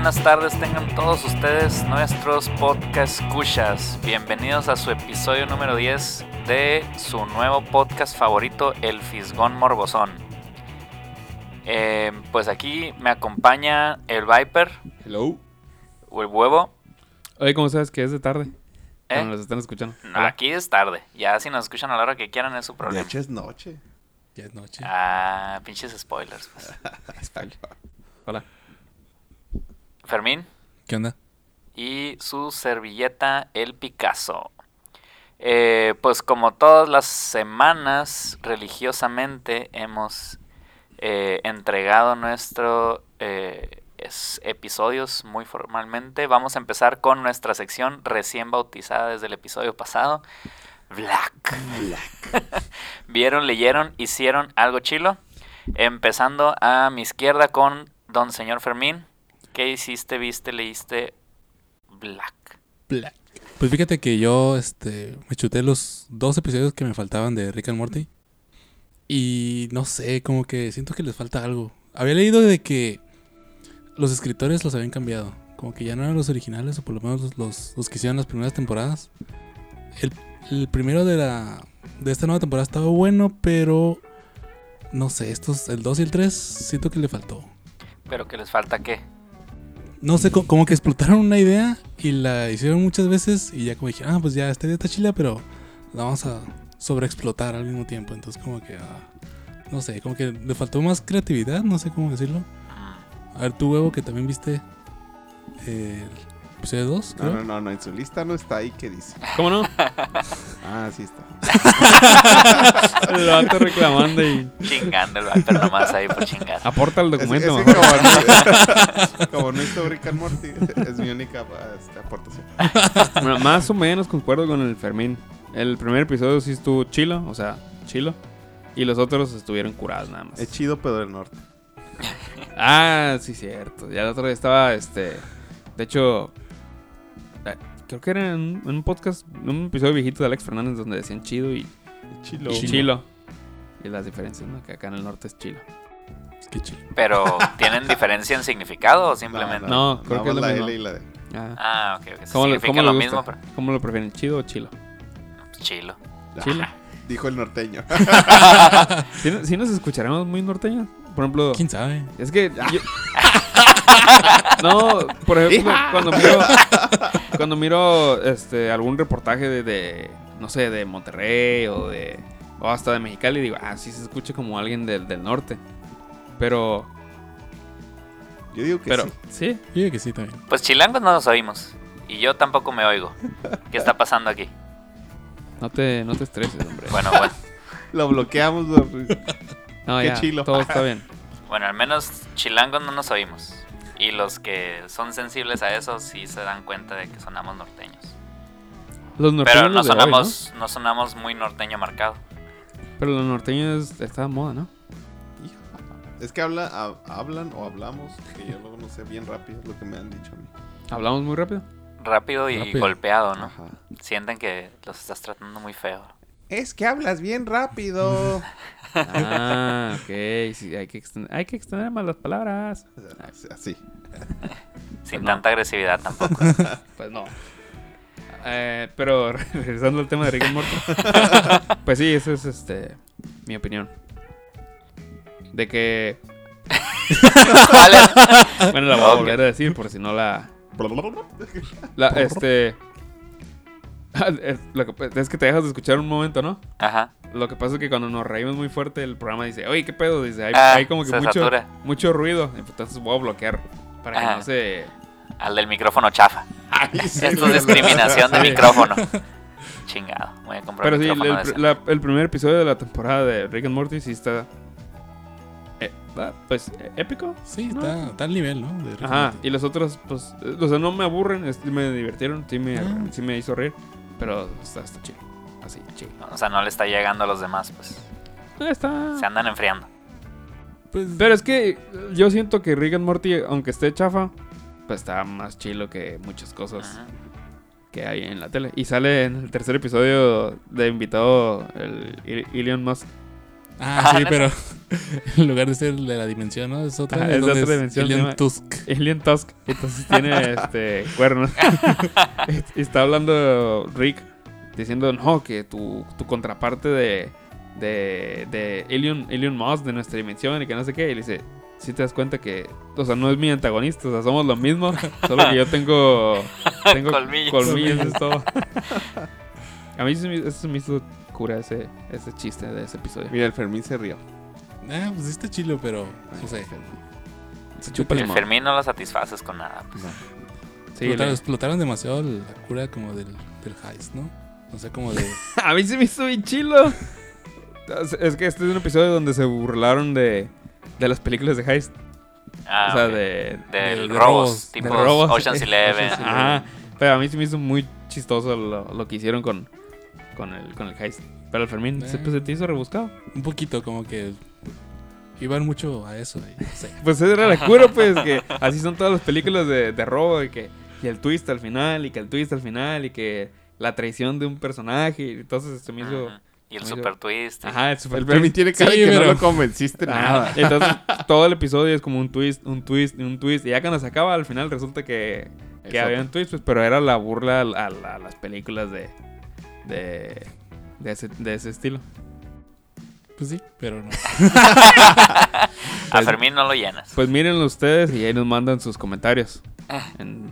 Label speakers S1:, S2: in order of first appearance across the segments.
S1: Buenas tardes tengan todos ustedes nuestros podcast escuchas. Bienvenidos a su episodio número 10 de su nuevo podcast favorito, El Fisgón Morbosón. Eh, pues aquí me acompaña el Viper
S2: Hello.
S1: o el Huevo.
S2: Oye, ¿cómo sabes que es de tarde?
S1: ¿Eh?
S2: Cuando nos están escuchando.
S1: No, aquí es tarde. Ya si nos escuchan a la hora que quieran es su
S3: De
S1: problema.
S3: hecho es noche.
S2: Ya es noche.
S1: Ah, pinches spoilers. pues.
S2: Hola.
S1: Fermín.
S2: ¿Qué onda?
S1: y su servilleta El Picasso. Eh, pues como todas las semanas, religiosamente hemos eh, entregado nuestros episodios muy formalmente. Vamos a empezar con nuestra sección recién bautizada desde el episodio pasado. Black. Vieron, leyeron, hicieron algo chilo. Empezando a mi izquierda con Don Señor Fermín. ¿Qué hiciste, viste, leíste? Black.
S2: Black. Pues fíjate que yo este, me chuté los dos episodios que me faltaban de Rick and Morty. Y no sé, como que siento que les falta algo. Había leído de que los escritores los habían cambiado. Como que ya no eran los originales, o por lo menos los, los, los que hicieron las primeras temporadas. El, el primero de la de esta nueva temporada estaba bueno, pero no sé, estos, el 2 y el 3, siento que le faltó.
S1: Pero que les falta qué?
S2: No sé, co- como que explotaron una idea y la hicieron muchas veces y ya como dijeron, ah, pues ya esta idea está chila, pero la vamos a sobreexplotar al mismo tiempo. Entonces como que, ah, no sé, como que le faltó más creatividad, no sé cómo decirlo.
S1: Mm,
S2: A ver, tu huevo que también viste el episodio 2,
S3: No, no, no, no, en su lista no está ahí. ¿Qué dice?
S2: ¿Cómo no?
S3: Ah, sí está.
S2: el vato reclamando y
S1: Chingando el Viper nomás ahí por chingar.
S2: aporta el documento.
S3: es que como, no, como no hizo Rick and Morty, es mi única este, aportación.
S4: Bueno, más o menos concuerdo con el Fermín. El primer episodio sí estuvo chilo, o sea, chilo. Y los otros estuvieron curados nada más.
S3: Es chido, pero del norte.
S4: Ah, sí, cierto. Ya el otro día estaba, este... De hecho, creo que era en un, en un podcast, en un episodio viejito de Alex Fernández donde decían chido y
S3: Chilo.
S4: y chilo. Y las diferencias, ¿no? Que acá en el norte es chilo.
S2: Qué chido.
S1: Pero, ¿tienen diferencia en significado o simplemente?
S4: No, creo que es lo
S3: más
S4: mismo.
S3: la L y la D.
S4: Ah.
S1: Ah, ok, ok.
S4: ¿Cómo,
S1: Significa
S4: cómo
S1: lo mismo, pero
S4: ¿Cómo lo prefieren, chido o chilo?
S1: chilo.
S4: Chilo.
S3: Dijo el norteño.
S4: ¿Sí, no- sí nos escucharemos muy norteños? Por ejemplo...
S2: ¿Quién sabe?
S4: Es que yo- No, por ejemplo, cuando miro cuando miro este algún reportaje de, de, no sé, de Monterrey o de o hasta de Mexicali digo, ah, sí se escucha como alguien del, del norte. Pero
S3: Yo digo que
S4: pero
S3: sí.
S4: sí.
S2: Yo digo que sí también.
S1: Pues chilangos no nos oímos. Y yo tampoco me oigo. ¿Qué está pasando aquí?
S4: No te no te estreses, hombre.
S1: Bueno, bueno.
S3: Lo bloqueamos.
S4: No,
S3: qué
S4: ya,
S3: chilo.
S4: todo está bien.
S1: Bueno, al menos chilangos no nos oímos. Y los que son sensibles a eso sí se dan cuenta de que sonamos norteños.
S4: Los norteños
S1: Pero no
S4: de hoy, ¿no?
S1: sonamos, no sonamos muy norteño marcado.
S4: Pero los norteños está de moda, ¿no?
S3: Hijo. Es que habla, ha- hablan o hablamos, que yo luego no sé bien rápido lo que me han dicho a mí.
S4: Hablamos muy rápido.
S1: Rápido y
S2: Rápido.
S1: golpeado, ¿no?
S3: Ajá.
S1: Sienten que los estás tratando muy feo.
S3: Es que hablas bien rápido.
S4: Ah, ok, sí, hay que extender, hay que extender más las palabras.
S3: Así.
S1: Sin
S4: no.
S1: tanta agresividad tampoco.
S4: Pues no. Eh, pero regresando al tema de Rick and Morty. pues sí, esa es este mi opinión. De que. Bueno, la voy a volver a decir por si no la. la este. Ah, lo que- es que te dejas de escuchar un momento, ¿no?
S1: Ajá.
S4: Lo que pasa es que cuando nos reímos muy fuerte, el programa dice, oye, ¿qué pedo? Dice, hay,
S1: Ah,
S4: hay como que mucho,
S1: satura.
S4: mucho ruido. Entonces voy a bloquear para que no se
S1: Al del micrófono chafa.
S3: Ay, sí,
S1: Esto
S3: güey.
S1: es discriminación de micrófono. Chingado. Voy a comprar
S4: Pero
S1: un
S4: sí, el, la- el primer episodio de la temporada de Rick and Morty sí está. eh, pues eh, épico.
S2: Sí, está, está al nivel, ¿no? De
S4: Ajá, y los otros, pues, eh, o sea, no me aburren, me divirtieron, sí me,
S2: Ah.
S4: sí me hizo reír, pero está, está chido. Así, chido.
S1: O sea, no le está llegando a los demás, pues.
S4: Eh, Está.
S1: Se andan enfriando.
S2: Pues,
S4: Pero es que yo siento que Rick and Morty, aunque esté chafa, pues está más chilo que muchas cosas
S1: Ajá.
S4: que hay en la tele. Y sale en el tercer episodio de invitado el Elon Musk.
S2: Ah,
S1: Ah,
S2: sí, pero en lugar de ser de la dimensión, ¿no? Es otra.
S4: Ajá,
S2: es
S4: otra dimensión,
S2: Alien Tusk.
S4: Alien Tusk. Entonces tiene este cuernos. y está hablando Rick diciendo, no, que tu, tu contraparte de, de, de Alien, Alien Musk de nuestra dimensión y que no sé qué. Y le dice, si te das cuenta que, o sea, no es mi antagonista, o sea, somos lo mismo, solo que yo tengo, tengo
S1: Colmillos.
S4: colmillos, es todo. A mí sí eso me hizo cura ese, ese chiste de ese episodio.
S3: Mira, el Fermín se rió.
S2: Ah, pues está chilo, pero no sé.
S4: Se chupa
S1: El
S4: limón.
S1: Fermín no lo satisfaces con nada. pues.
S4: Sí,
S2: explotaron,
S4: le-
S2: explotaron demasiado la cura como del, del heist, ¿no? O sea, como de...
S4: A mí se me hizo bien chilo. Es- que este es un episodio donde se burlaron de, de las películas de Heist.
S1: Ah,
S4: o sea,
S1: ok.
S4: de,
S1: Del
S2: de
S1: robos,
S2: robos,
S1: tipo
S4: de robos.
S1: Ocean's Eleven.
S4: Ocean's Ajá. Pero a mí se me hizo muy chistoso lo, lo que hicieron con, con, el, con el Heist. Pero el Fermín,
S2: Eh.
S4: se, pues, se te hizo rebuscado.
S2: Un poquito como que... Iban mucho a eso. y.
S4: Pues esa era la cura, pues, que así son todas las películas de, de robo. Y que y el twist al final, y que el twist al final, y que la traición de un personaje. Y entonces se me hizo...
S1: Y el super twist.
S4: Ajá, el super
S3: El
S4: twist.
S3: Fermín tiene cara
S2: Sí,
S3: que
S2: pero-
S3: no lo convenciste nada.
S4: Entonces, todo el episodio es como un twist, un twist, un twist. Y ya cuando se acaba, al final resulta que, que había un twist, pues, pero era la burla a, a- a las películas de, de, de, ese, de ese estilo.
S2: Pues sí, pero no.
S1: A Fermín no lo llenas.
S4: Pues mírenlo ustedes y ahí nos mandan sus comentarios
S1: Ah.
S4: en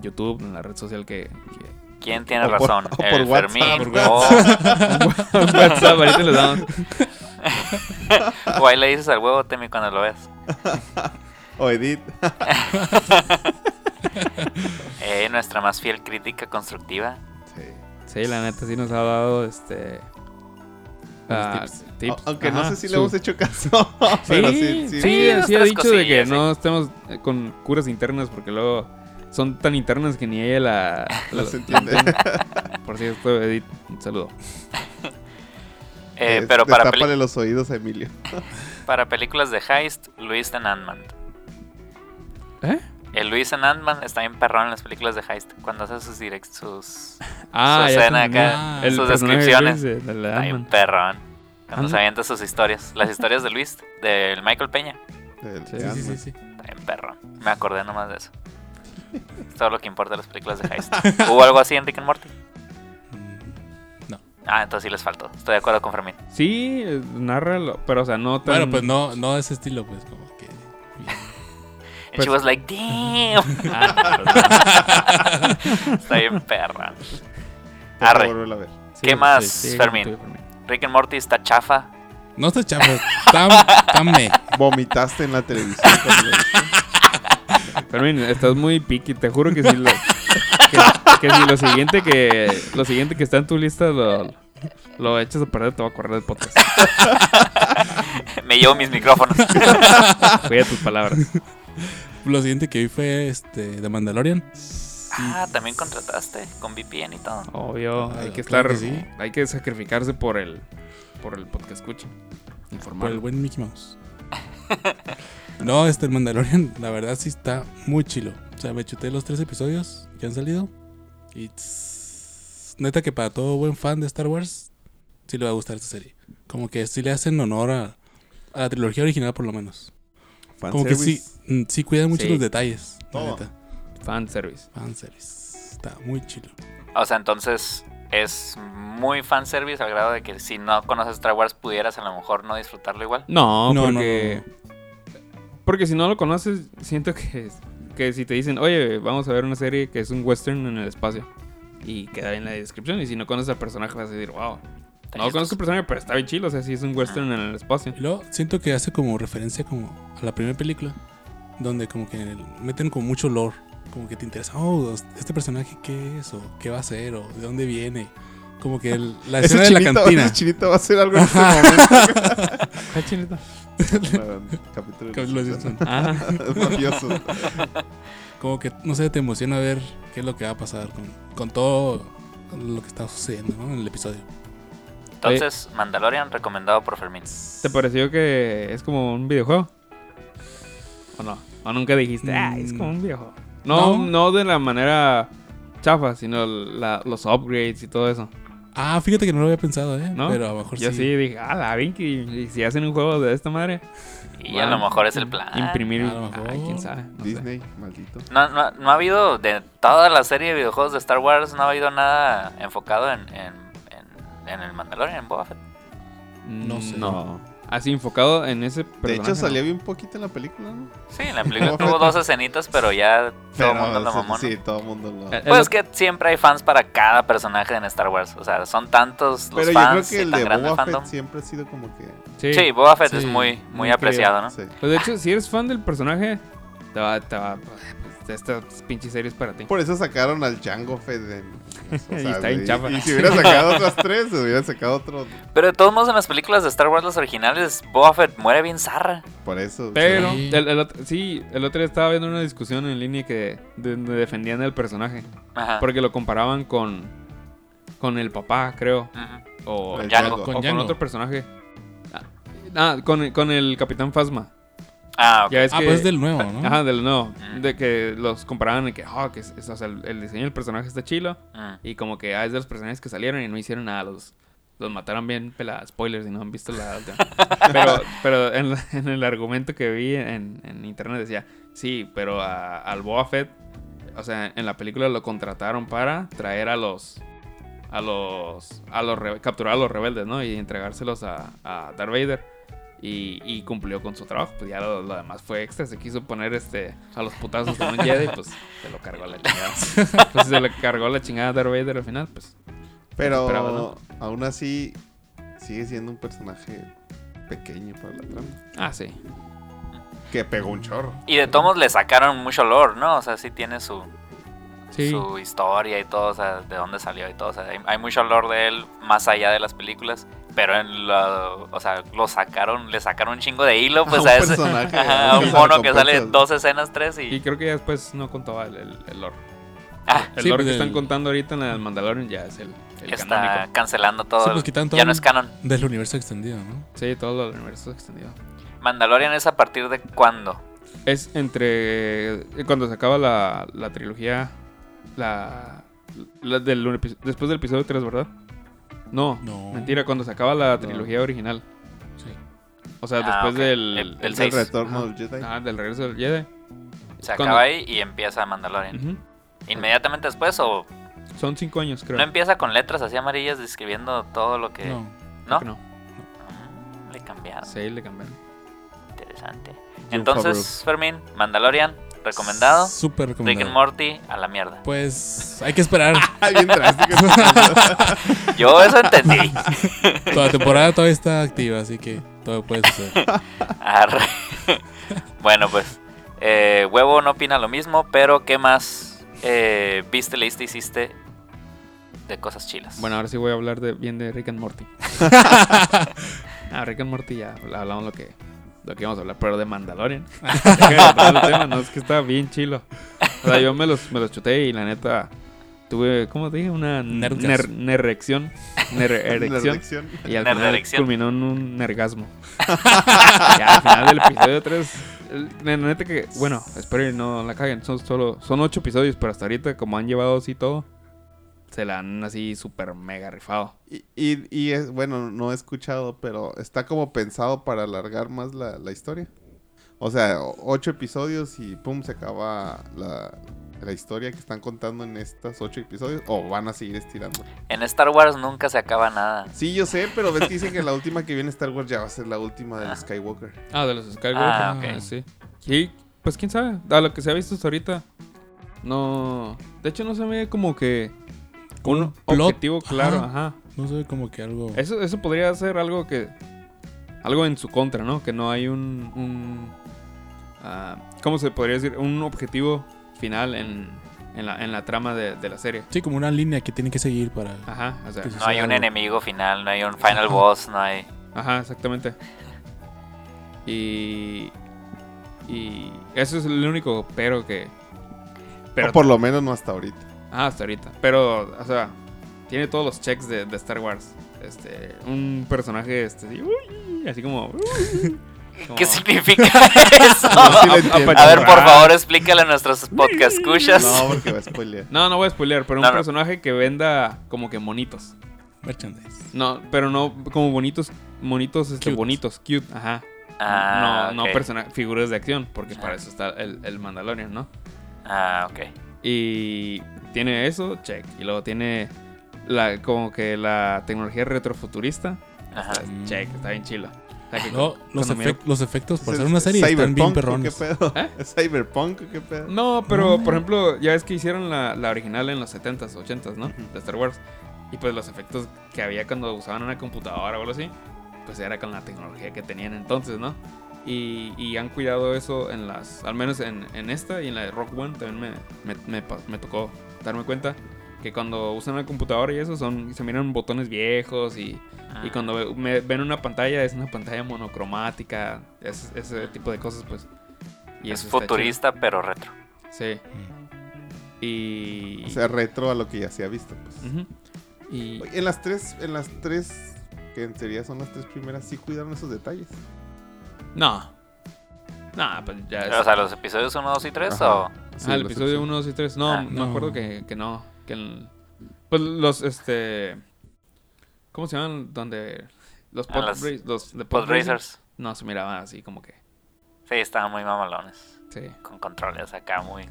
S4: YouTube, en la red social que... que-
S1: ¿Quién tiene
S3: O por-
S1: razón?
S3: por
S1: ¿El
S3: WhatsApp.
S1: Fermín
S2: Por
S1: o,
S4: WhatsApp, ahorita les damos.
S1: o ahí le dices al huevo Temi cuando lo veas?
S3: O Edith.
S1: Eh, nuestra más fiel crítica constructiva.
S3: Sí.
S4: La neta sí nos ha dado este... ah,
S2: tips.
S3: Aunque no sé si
S4: su-
S3: le hemos hecho caso. pero sí, sí.
S4: sí,
S1: Sí,
S4: sí,
S1: dos,
S4: ha dicho de que no estemos eh, con curas internas porque luego son tan internas que ni ella la...
S3: Las
S4: la-
S3: entiende.
S4: Por cierto, Edith, un saludo.
S1: Eh, pero para, peli-
S3: los oídos a Emilio.
S1: para películas de Heist, Luis en Ant-Man.
S4: ¿Eh?
S1: El Luis en Ant-Man está bien perrón en las películas de Heist. Cuando hace sus direct, sus...
S4: Ah,
S1: Su escena
S4: entendí.
S1: acá,
S4: El
S1: sus
S4: de
S1: descripciones.
S4: Luis de- de la
S1: Está bien perrón. Cuando se avienta sus historias. Las historias de Luis, del Michael Peña.
S3: El
S4: Sí,
S2: Sí, sí.
S1: Está bien perrón. Me acordé nomás de eso. Es todo lo que importa de las películas de Heist. ¿Hubo algo así en Rick and Morty?
S2: Mm, No.
S1: Ah, entonces sí les faltó. Estoy de acuerdo con Fermín.
S4: Sí, eh, narralo, pero o sea, no tan...
S2: Bueno, pues no, no de ese estilo, pues como.
S1: And
S4: Pues-
S1: she was like, damn.
S4: Ah,
S1: Está bien
S3: que
S1: Arre.
S3: a ver.
S4: sí,
S1: ¿Qué más,
S4: sí,
S1: Fermín?
S4: tú, Fermín.
S1: Rick and Morty está chafa.
S2: No está chafa, está, me.
S3: Vomitaste en la televisión.
S4: Fermín, estás muy piqui, te juro que si lo, que, que si lo siguiente que lo siguiente que está en tu lista lo, lo echas a perder, te va a correr del podcast.
S1: Me llevo mis micrófonos.
S4: Cuida tus palabras.
S2: Lo siguiente que vi fue este The Mandalorian.
S1: Ah, también contrataste con VPN y todo.
S4: Obvio, hay que
S2: Claro
S4: estar,
S2: que sí.
S4: hay que sacrificarse por el por el podcast escucha.
S2: Por
S4: Informar.
S2: el buen Mickey Mouse. No, este el Mandalorian, la verdad sí está muy chilo. O sea, me chuté los tres episodios que han salido. Y neta que para todo buen fan de Star Wars, sí le va a gustar esta serie. Como que sí le hacen honor a, a la trilogía original por lo menos. Como que sí, mm, sí cuidan mucho
S4: Sí.
S2: los detalles. La neta.
S4: Fan service.
S2: Fanservice. Está muy chilo.
S1: O sea, entonces es muy fanservice al grado de que si no conoces Star Wars pudieras a lo mejor no disfrutarlo igual.
S4: No,
S2: No, no,
S4: porque porque si no lo conoces, siento que que si te dicen, "Oye, vamos a ver una serie que es un western en el espacio." Y queda en la descripción y si no conoces al personaje vas a decir, "Wow, no conozco el personaje, pero está bien chido, o sea, sí es un western en el espacio."
S2: Y luego siento que hace como referencia como a la primera película. Donde como que meten con mucho lore. como que te interesa, oh, este personaje qué es, o qué va a hacer, o de dónde viene. Como que el- la escena de la cantina.
S3: ese chinito va a hacer algo en este momento.
S4: ¿Cuál chinito?
S3: No, capítulo de.
S4: Ah,
S3: Es mafioso.
S2: Como que, no sé, te emociona ver qué es lo que va a pasar con, con todo lo que está sucediendo, ¿no? En el episodio.
S1: Entonces, Mandalorian recomendado por Fermín.
S4: ¿te pareció que es como un videojuego? ¿O no? ¿O nunca dijiste, ah, es como un videojuego? No,
S2: No.
S4: no, de la manera chafa, sino la- los upgrades y todo eso.
S2: Ah, fíjate que no lo había pensado, ¿eh?
S4: ¿No?
S2: Pero a lo mejor
S4: Yo
S2: sí.
S4: sí dije, ah, la Vinky, y si hacen un juego de esta madre,
S1: Y a lo mejor es el plan.
S4: imprimir.
S2: A lo mejor.
S4: Ay, quién sabe. no sé.
S3: Disney, maldito.
S1: No, no, no ha habido, de toda la serie de videojuegos de Star Wars, no ha habido nada enfocado en, en, en, el Mandalorian, en Boba Fett.
S2: No sé.
S3: No.
S4: Así enfocado en ese
S3: De
S4: personaje.
S3: hecho,
S4: ¿no?
S3: salía bien poquito en la película, ¿no?
S1: Sí, en la película tuvo dos escenitas, pero ya todo el mundo lo mamó.
S3: Sí, todo el mundo lo...
S4: Eh,
S1: Pues
S4: el-
S1: es que siempre hay fans para cada personaje en Star Wars. O sea, son tantos los
S3: Pero yo creo
S1: fans
S3: que
S1: y
S3: el de
S1: grande
S3: Boba
S1: fandom.
S3: Fett siempre ha sido como que...
S4: Sí.
S1: Sí, Boba Fett
S2: Sí,
S1: es muy, muy
S4: muy
S1: apreciado, ¿no?
S3: Sí.
S4: Pues de hecho, si eres fan del personaje, te va, te va, estas pinches series para ti.
S3: Por eso sacaron al Django Fett. en- o
S4: Y
S3: sea, y-. Y si hubiera sacado otras tres, se hubiera sacado otro...
S1: Pero de todos modos, en las películas de Star Wars, las originales, Boba Fett muere bien zarra.
S3: Por eso.
S4: Pero,
S2: Sí.
S4: el, el otro, sí, el otro día estaba viendo una discusión en línea que de- defendían el personaje.
S1: Ajá.
S4: Porque lo comparaban con, con el papá, creo. O,
S3: El
S1: Django.
S4: o
S2: Con
S4: con
S2: Django.
S4: otro personaje. Ah, Ah, con, el- con el Capitán Phasma.
S1: Ah.
S4: Ya ves
S2: Ah,
S4: que-
S2: pues es del nuevo, ¿no?
S4: Ajá, del no.
S1: Mm.
S4: De que los comparaban en que, ah, que es- es- o sea, el, el diseño del personaje está chilo.
S1: Mm.
S4: Y como que ah, es de los personajes que salieron y no hicieron nada. Los, los mataron bien, pela, spoilers, y no han visto la última. pero pero en, la- en el argumento que vi en, en internet decía, sí, pero a- al Fett, o sea, en la película lo contrataron para traer a los... A los... A los capturar a los rebeldes, ¿no? Y entregárselos a, a Darth Vader. Y, y cumplió con su trabajo. Pues ya lo, lo demás fue extra. Se quiso poner este a los putazos con un Jedi, pues se lo cargó la chingada. Pues se le cargó la chingada a Darth Vader al final, pues.
S3: Pero
S4: esperaba, ¿no?
S3: aún así sigue siendo un personaje pequeño para la trama.
S4: Ah, sí.
S3: Que pegó un chorro.
S1: Y de todos modos le sacaron mucho lore, ¿no? O sea, sí tiene su,
S4: Sí.
S1: su historia y todo, o sea, de dónde salió y todo. O sea, hay, hay mucho lore de él más allá de las películas. Pero en lo, o sea, lo sacaron, le sacaron un chingo de hilo, pues
S3: un
S1: a, ese.
S3: personaje,
S1: Ajá,
S3: a
S1: un mono que sale dos escenas, tres
S4: Y
S1: y.
S4: creo que ya después no contaba el, el, el lore.
S1: Ah,
S4: El
S2: Sí,
S4: lore
S2: pues
S4: que
S2: el-
S4: están contando ahorita en el Mandalorian ya es el, el
S1: está
S4: canónico.
S1: cancelando todo.
S2: Sí, pues
S1: el-
S2: todo
S1: ya no
S2: el-
S1: es canon.
S2: Del universo extendido, ¿no?
S4: Sí, todo lo del universo extendido.
S1: Mandalorian es a partir de cuándo?
S4: Es entre. Cuando se acaba la, la trilogía. La. la del, después del episodio 3, ¿verdad? No,
S2: No.
S4: mentira, cuando se acaba la trilogía original.
S2: Sí.
S4: O sea,
S1: Ah,
S4: después
S1: ok.
S4: del.
S1: El-
S3: retorno
S4: Ajá.
S3: del Jedi.
S4: Ah, del regreso del Jedi.
S1: Se
S4: Cuando-
S1: acaba ahí y empieza Mandalorian. Inmediatamente después o
S4: Son cinco años, creo.
S1: no empieza con letras así amarillas describiendo todo lo que.
S2: No.
S1: ¿No?
S4: No.
S1: Mm, Le cambiaron.
S4: Sí, le cambiaron.
S1: Interesante. Entonces, Fermín, Mandalorian, recomendado.
S2: Súper
S1: Rick
S2: recomendado.
S1: and Morty, a la mierda.
S2: Pues hay que esperar.
S3: Ah, bien drástico.
S1: Yo eso entendí.
S2: Toda la temporada todavía está activa, así que todo puede suceder.
S1: Arre. bueno, pues. eh, Huevo no opina lo mismo, pero ¿qué más eh, viste, leíste, hiciste de cosas chilas?
S4: Bueno, ahora sí voy a hablar de, bien de Rick and Morty. ah, Rick and Morty ya hablamos lo que, lo que íbamos a hablar, pero de Mandalorian. Del tema, no, es que está bien chilo. O sea, yo me los, me los chuté y la neta tuve, ¿cómo te dije? Una ner. Nererección.
S3: Erección.
S4: Y al final culminó en un nergasmo. ya al final del episodio 3. La neta que, bueno, espero y no la caguen. Son solo, son ocho episodios, pero hasta ahorita, como han llevado así todo, se la han así súper mega rifado.
S3: Y, y, y es, bueno, no he escuchado, pero está como pensado para alargar más la, la historia. O sea, ocho episodios y pum, se acaba la, la historia que están contando en estos ocho episodios. O van a seguir estirando.
S1: En Star Wars nunca se acaba nada.
S3: Sí, yo sé, pero ves que dicen que la última que viene Star Wars ya va a ser la última del
S1: Ah.
S3: Skywalker.
S4: Ah, de los Skywalker.
S1: Ah,
S2: ok.
S4: sí. Sí, pues quién sabe. A lo que se ha visto hasta ahorita. No. De hecho, no se ve como que. Un
S2: plot.
S4: objetivo claro,
S2: Ajá.
S4: ajá.
S2: No sé, como que algo.
S4: Eso, eso podría ser algo que. Algo en su contra, ¿no? Que no hay un. un ah, ¿Cómo se podría decir? Un objetivo final en, en, la, en la trama de, de la serie.
S2: Sí, como una línea que tienen que seguir para...
S4: Ajá, o sea,
S1: No hay un
S2: algo.
S1: enemigo final, no hay un final boss, no hay...
S4: ajá, exactamente. Y. Y. Eso es el único pero que. Pero,
S3: O por lo menos no hasta ahorita.
S4: Ah, hasta ahorita. Pero, o sea, tiene todos los checks de, de Star Wars. Este, un personaje, este, así, uy, así como. uy, como-
S1: ¿Qué significa eso?
S3: Sí.
S1: A ver, por favor, explícale a nuestros podcast escuchas.
S3: No, porque va a spoilear.
S4: No, no voy a spoilear, pero
S1: No,
S4: un
S1: no.
S4: personaje que venda como que monitos.
S2: Merchandise.
S4: No, pero no como bonitos, monitos este,
S2: Cute.
S4: bonitos, cute, ajá.
S1: Ah,
S4: no,
S1: ok.
S4: no persona- figuras de acción, porque para eso está el, el Mandalorian, ¿no?
S1: Ah, ok.
S4: Y tiene eso, check. Y luego tiene la, como que la tecnología retrofuturista.
S1: Ajá.
S4: Está, check, está bien chilo. O sea que
S2: No, los, efectos por
S3: ¿Es-
S2: ser una
S3: es
S2: serie están bien
S3: ¿Cyberpunk o
S2: perrones.
S3: ¿Qué pedo?
S4: ¿Eh?
S3: ¿Es Cyberpunk qué pedo?
S4: No, pero por ejemplo, ya ves que hicieron la, la original en los 70s, 80s, ¿no? De Star Wars. Y pues los efectos que había cuando usaban una computadora o algo así, pues era con la tecnología que tenían entonces, ¿no? Y, y han cuidado eso en las, al menos en, en esta y en la de Rock One también me, me, me tocó darme cuenta que cuando usan la computadora y eso son, se miran botones viejos y, y cuando me- ven una pantalla es una pantalla monocromática, es- ese tipo de cosas pues. Y
S1: es
S4: eso
S1: futurista, pero retro.
S4: Sí. Y.
S3: O sea, retro a lo que ya se ha visto. Pues.
S4: Y.
S3: Oye, En las tres, en las tres, que en teoría son las tres primeras, sí cuidaron esos detalles.
S4: No. No, pues ya. es-
S1: O sea, los episodios 1, 2 y 3
S3: Ajá.
S1: o...
S3: Sí,
S4: ah, el episodio
S3: episodios.
S4: 1, 2 y 3. No,
S1: Ah,
S4: no. me acuerdo que, que no. Que el- pues los, este. ¿Cómo se llaman? Donde. Los
S1: Ah,
S4: pod,
S1: las-
S4: ra- los de
S1: Pod Racers.
S4: No, se miraban así como que.
S1: Sí, estaban muy mamalones.
S4: Sí.
S1: Con controles acá muy...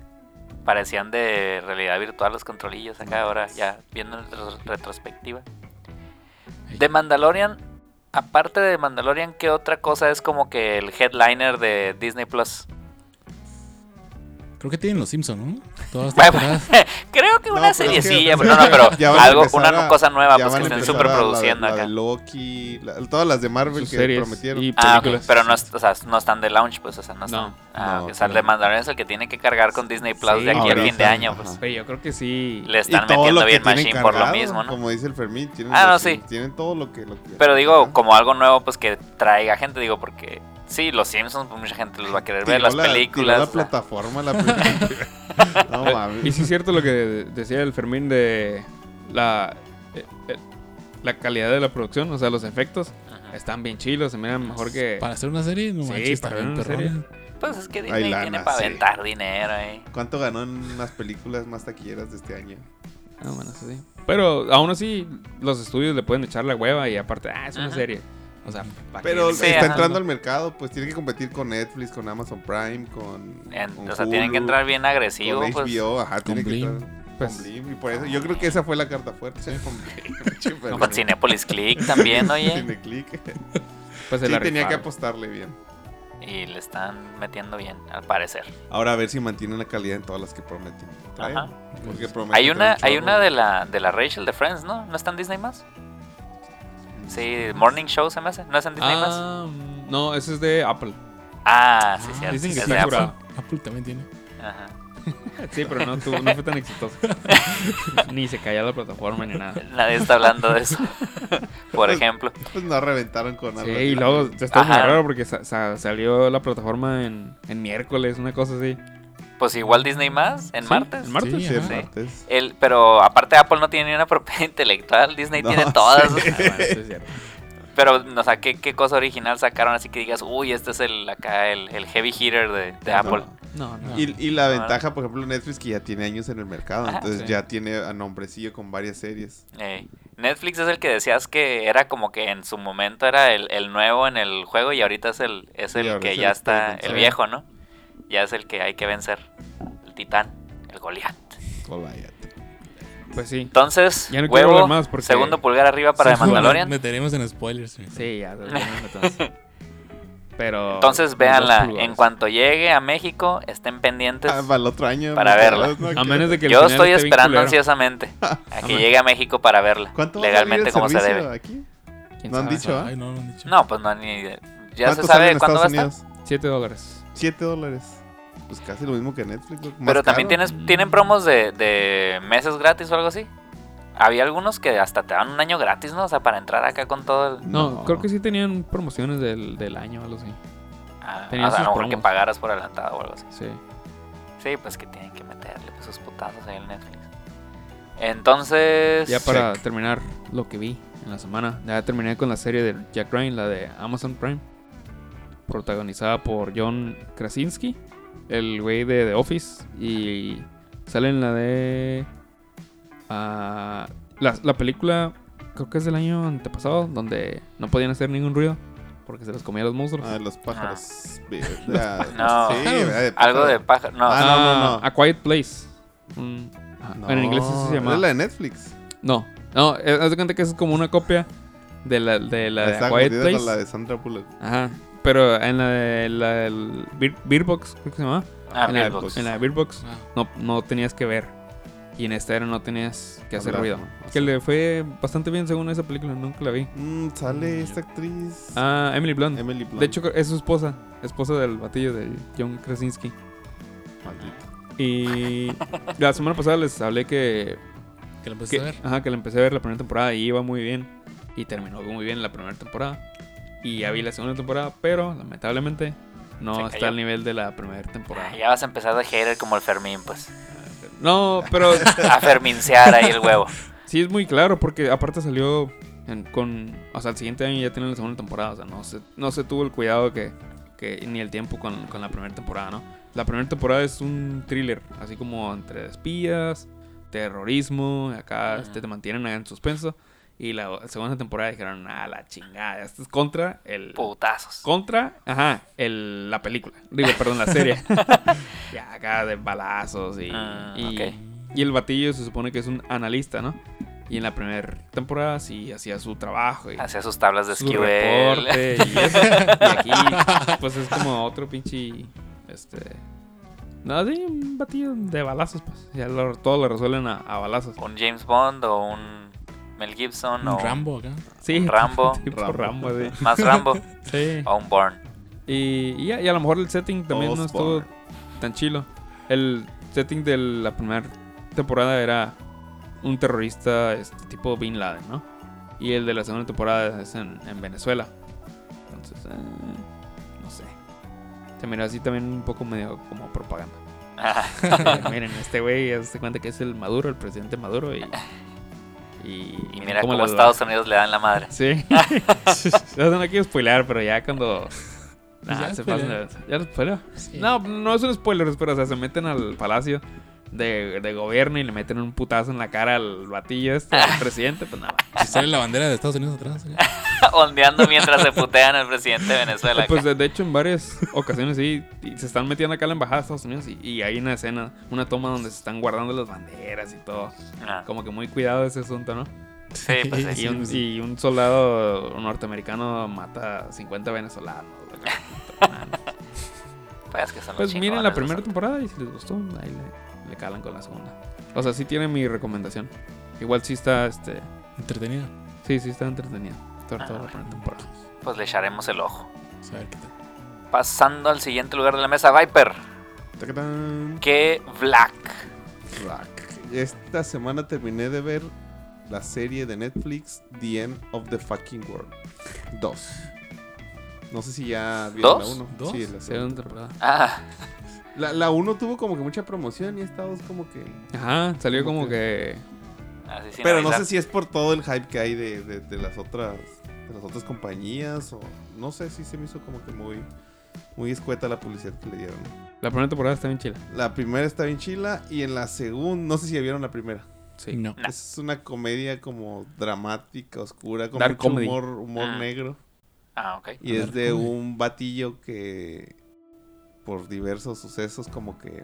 S1: Parecían de realidad virtual los controlillos acá ahora, ya viendo en retro- retrospectiva. De Mandalorian, aparte de Mandalorian, ¿qué otra cosa es como que el headliner de Disney Plus?
S2: Creo que tienen los Simpsons, ¿no? Todas las.
S1: Creo que
S3: No,
S1: una seriecilla, pero no, no, pero
S3: Ya a
S1: algo, una
S3: a-
S1: cosa nueva, pues que
S3: a
S1: estén
S3: a la de-
S1: produciendo acá.
S3: Loki, la- todas las de Marvel
S4: Sus
S3: que
S4: series
S3: prometieron.
S4: y
S1: Ah, pero no, o sea, no están de launch, pues, o sea, no están.
S4: No.
S1: ah, o sea, el
S3: pero-
S1: de Mandalorian es el que tiene que cargar con Disney Plus
S4: Sí,
S1: de aquí al fin de año, pues.
S4: Pero yo creo que sí.
S1: Le están metiendo bien machine por lo mismo, ¿no?
S3: Como dice el Fermín, tienen,
S1: Ah, no,
S3: los-
S1: sí.
S3: tienen todo lo que... Lo que
S1: Pero digo, como algo nuevo, pues que traiga gente, digo, porque sí, los Simpsons, pues mucha gente los va a querer ver, las
S3: la- tiró
S1: películas.
S3: la
S1: sea,
S3: plataforma, la película. no mames.
S4: Y sí es cierto lo que decía el Fermín de la, eh, eh, la calidad de la producción, o sea, los efectos
S1: ajá.
S4: están bien chilos, se miran mejor que...
S2: Para hacer una serie, no
S4: Sí,
S2: manches,
S4: para
S2: bien
S4: una serie.
S1: Pues es que Disney
S3: lana,
S1: tiene para
S3: sí.
S1: aventar dinero, eh.
S3: ¿Cuánto ganó en las películas más taquilleras de este año?
S4: Ah, bueno, eso sí. Pero aún así, los estudios le pueden echar la hueva y aparte, ah, es una
S1: Ajá.
S4: serie. O sea.
S3: Pero
S1: Sí,
S3: está entrando al mercado, pues tiene que competir con Netflix, con Amazon Prime, con.
S1: En-
S3: con
S1: o sea, tienen que entrar bien agresivo,
S3: Con
S1: pues.
S3: HBO, ajá, tiene que entrar.
S4: Pues-
S3: con Blim, y por eso, yo creo que esa fue la carta fuerte. Con Blim,
S1: Cinepolis Click también, oye.
S3: Cineclick.
S4: Pues se
S3: Sí, tenía que apostarle bien.
S1: Y le están metiendo bien, al parecer.
S3: Ahora a ver si mantienen la calidad en todas las que prometen.
S1: Ajá.
S3: Porque prometen
S1: Hay una, hay
S3: un
S1: una de la, de la Rachel de Friends, ¿no? ¿No está en Disney más? Sí, Morning Show se me hace. ¿No es en Disney más?
S4: Ah, no, ese es de Apple.
S1: Ah, sí,
S2: Ah,
S1: cierto.
S4: dicen que
S1: es
S4: sí,
S1: de Apple.
S2: Apple también tiene.
S1: Ajá.
S4: Sí, pero no, tuvo- no fue tan exitoso. ni se cayó la plataforma ni nada.
S1: Nadie está hablando de eso. Por ejemplo.
S3: Pues no reventaron con
S4: Sí,
S3: algo.
S4: y luego está muy raro porque sa- sa- salió la plataforma en, en miércoles, una cosa así.
S1: Pues igual Disney más, en
S4: Sí,
S1: martes.
S4: en martes.
S2: Sí,
S3: Sí,
S2: ajá.
S3: en martes.
S1: El, pero aparte Apple no tiene ni una propiedad intelectual, Disney
S3: No,
S1: tiene todas.
S4: Ah, bueno, eso es cierto.
S1: Pero, o sea, ¿qué, qué cosa original sacaron así que digas, uy, este es el acá el, el heavy hitter de, de Apple?
S4: No, no.
S3: Y, y la ventaja, por ejemplo, Netflix que ya tiene años en el mercado,
S1: Ajá.
S3: entonces
S4: Sí.
S3: ya tiene a nombrecillo con varias series.
S1: Eh, Netflix es el que decías que era como que en su momento era el, el nuevo en el juego y ahorita es el, es el que
S3: es el
S1: ya está, el viejo, ¿no? Ya es el que hay que vencer. El titán, el Goliath.
S3: Goliath.
S4: Pues sí.
S1: Entonces,
S4: Ya no quiero
S1: huevo,
S4: hablar más porque-
S1: segundo pulgar arriba para
S2: Sí,
S1: The Mandalorian.
S2: Meteremos en spoilers. sí.
S4: Sí, ya. Pero.
S1: Entonces, véanla. En cuanto llegue a México, estén pendientes.
S3: Ah, para el otro año.
S1: Para
S3: ¿no?
S1: verla.
S3: ¿no?
S4: A menos de que
S1: Yo estoy esperando ansiosamente a que llegue a México para verla.
S3: ¿Cuánto va a
S1: legalmente como se debe.
S3: aquí?
S4: ¿Quién
S3: No han dicho, ¿ah?
S2: Ay, no, no han dicho.
S1: No, pues no, ni idea. Ya se
S3: ¿Cuánto sale
S1: sabe
S3: en
S1: cuándo va a
S3: Estados
S1: estar.
S3: Unidos?
S4: 7 dólares.
S3: 7 dólares. Pues casi lo mismo que Netflix.
S1: Pero también
S3: caro.
S1: tienes, tienen promos de, de meses gratis o algo así. Había algunos que hasta te dan un año gratis, ¿no? O sea, para entrar acá con todo el...
S4: No,
S3: No.
S4: creo que sí tenían promociones del, del año o algo así.
S1: Ah,
S4: Tenían
S1: o sea, a
S4: sus
S1: lo mejor que pagaras por adelantado o algo así.
S4: Sí.
S1: Sí, pues que tienen que meterle pues, sus putazos ahí en Netflix. Entonces...
S4: Ya para terminar lo que vi en la semana, ya terminé con la serie de Jack Ryan, la de Amazon Prime, protagonizada por John Krasinski, el güey de The Office, y sale en la de... ah, la, la película, creo que es del año antepasado, donde no podían hacer ningún ruido porque se los comían los monstruos.
S3: Ah, los pájaros.
S1: Ah. No.
S3: De
S1: Algo de
S3: pájaro.
S1: pájaro. No,
S3: Ah, no, no, no.
S4: A Quiet Place.
S3: No,
S4: en inglés así se llama.
S3: Es la de Netflix.
S4: No, no, eh, haz de cuenta que es como una copia de la de, la de Quiet Place.
S3: la de Sandra Bullock.
S4: Ajá. Pero en la de la del Beer, Beer Box, creo que se llama.
S1: Ah,
S4: en, la,
S1: Beerbox.
S4: en la de Beer Box
S2: Ah.
S4: no, no tenías que ver. Y en esta era no tenías que hacer
S3: Hablar,
S4: ruido.
S3: ¿no?
S4: Que le fue bastante bien según esa película, nunca la vi.
S3: Mm, sale esta actriz.
S4: Ah, Emily Blunt.
S3: Emily Blunt.
S4: De hecho, es su esposa. Esposa del batillo de John Krasinski.
S3: Maldito.
S4: Y la semana pasada les hablé que
S2: Que lo empecé
S4: que,
S2: a ver.
S4: ajá, que la empecé a ver la primera temporada y iba muy bien. Y terminó muy bien la primera temporada. Y ya vi la segunda temporada, pero lamentablemente no está al nivel de la primera temporada.
S1: Ah, Ya vas a empezar de hater como el Fermín, pues.
S4: No, pero
S1: A fermincear ahí el huevo.
S4: sí es muy claro porque aparte salió en- con... O sea, el siguiente año ya tiene la segunda temporada. O sea, no se, no se tuvo el cuidado que, que ni el tiempo con, con la primera temporada, ¿no? La primera temporada es un thriller, así como entre espías, terrorismo, acá
S1: Ujú.
S4: este, te mantienen en suspenso. Y la segunda temporada dijeron, ah, la chingada, esto es contra el...
S1: Putazos.
S4: Contra, ajá, el, la película. Digo, perdón, la serie. ya acá de balazos y,
S1: Ah,
S4: y, y el batillo se supone que es un analista, ¿no? Y en la primera temporada sí hacía su trabajo y
S1: Hacía sus tablas de esquivel.
S4: reporte y eso. Y aquí, pues es como otro pinche, este... No, sí, un batillo de balazos, pues. Ya lo- todo lo resuelven a, a balazos.
S1: Un James Bond o un Mel Gibson o
S2: Rambo acá.
S4: Sí,
S1: un Rambo.
S4: tipo
S3: Rambo.
S4: Rambo, sí.
S1: más Rambo
S4: Sí.
S1: o un Bourne.
S4: Y, y, ya- y a lo mejor el setting también no estuvo tan chilo. El setting de la primera temporada era un terrorista este, tipo Bin Laden, ¿no? Y el de la segunda temporada es en, en Venezuela. Entonces, eh, no sé. Se miró así también un poco medio como propaganda. Eh, miren, este güey se cuenta que es el Maduro, el presidente Maduro. Y, y,
S1: Y mira cómo,
S4: le-
S1: Estados Unidos le dan la madre.
S4: Sí. no, quiero spoilear, pero ya cuando.
S2: Pues
S4: Nah,
S2: ya
S4: se pasan de- ¿Ya lo spoileo?
S2: Sí.
S4: No, no es un spoiler, pero o sea, se meten al palacio de, de gobierno y le meten un putazo en la cara al batillo este, al presidente, pues nada.
S2: Si sale la bandera de Estados Unidos atrás. acá.
S1: Ondeando mientras se putean al presidente de Venezuela.
S4: Pues de, de hecho, en varias ocasiones sí, y se están metiendo acá a la embajada de Estados Unidos y, y hay una escena, una toma donde se están guardando las banderas y todo.
S1: Ah,
S4: Como que muy cuidado ese asunto, ¿no?
S1: sí, pues sí.
S4: Y un, y un soldado norteamericano mata a 50 venezolanos.
S1: Pues que son los
S4: Pues miren la primera temporada y si les gustó, ahí le, le calan con la segunda. O sea, sí tiene mi recomendación. Igual sí está, este...
S2: Entretenido.
S4: Sí, sí está entretenida. Sobre
S1: Ah,
S4: la temporada.
S1: Pues le echaremos el ojo.
S2: Vamos a ver qué tal.
S1: Pasando al siguiente lugar de la mesa, Viper. Que Black.
S3: Black. Esta semana terminé de ver la serie de Netflix The End of the Fucking World 2. No sé si ya vieron
S1: ¿Dos?
S3: la 1.
S2: ¿Dos?
S3: Sí, la
S4: Segunda
S3: segunda.
S4: temporada.
S1: Ah,
S3: La, la 1 tuvo como que mucha promoción y esta 2 como que...
S4: Ajá, salió
S3: Como
S4: como que...
S3: Pero no sé si es por todo el hype que hay de, de- de las otras de las otras compañías o no sé si se me hizo como que muy muy escueta la publicidad que le dieron.
S4: La primera temporada está bien chila.
S3: La primera está bien chila y en la segunda, no sé si ya vieron la primera.
S4: Sí.
S2: No.
S3: Es una comedia como dramática, oscura, con
S4: Dark
S3: mucho
S4: comedy.
S3: humor, humor
S1: Ah.
S3: negro.
S1: Ah, ok.
S3: Y es de
S2: comedy.
S3: un batillo que por diversos sucesos como que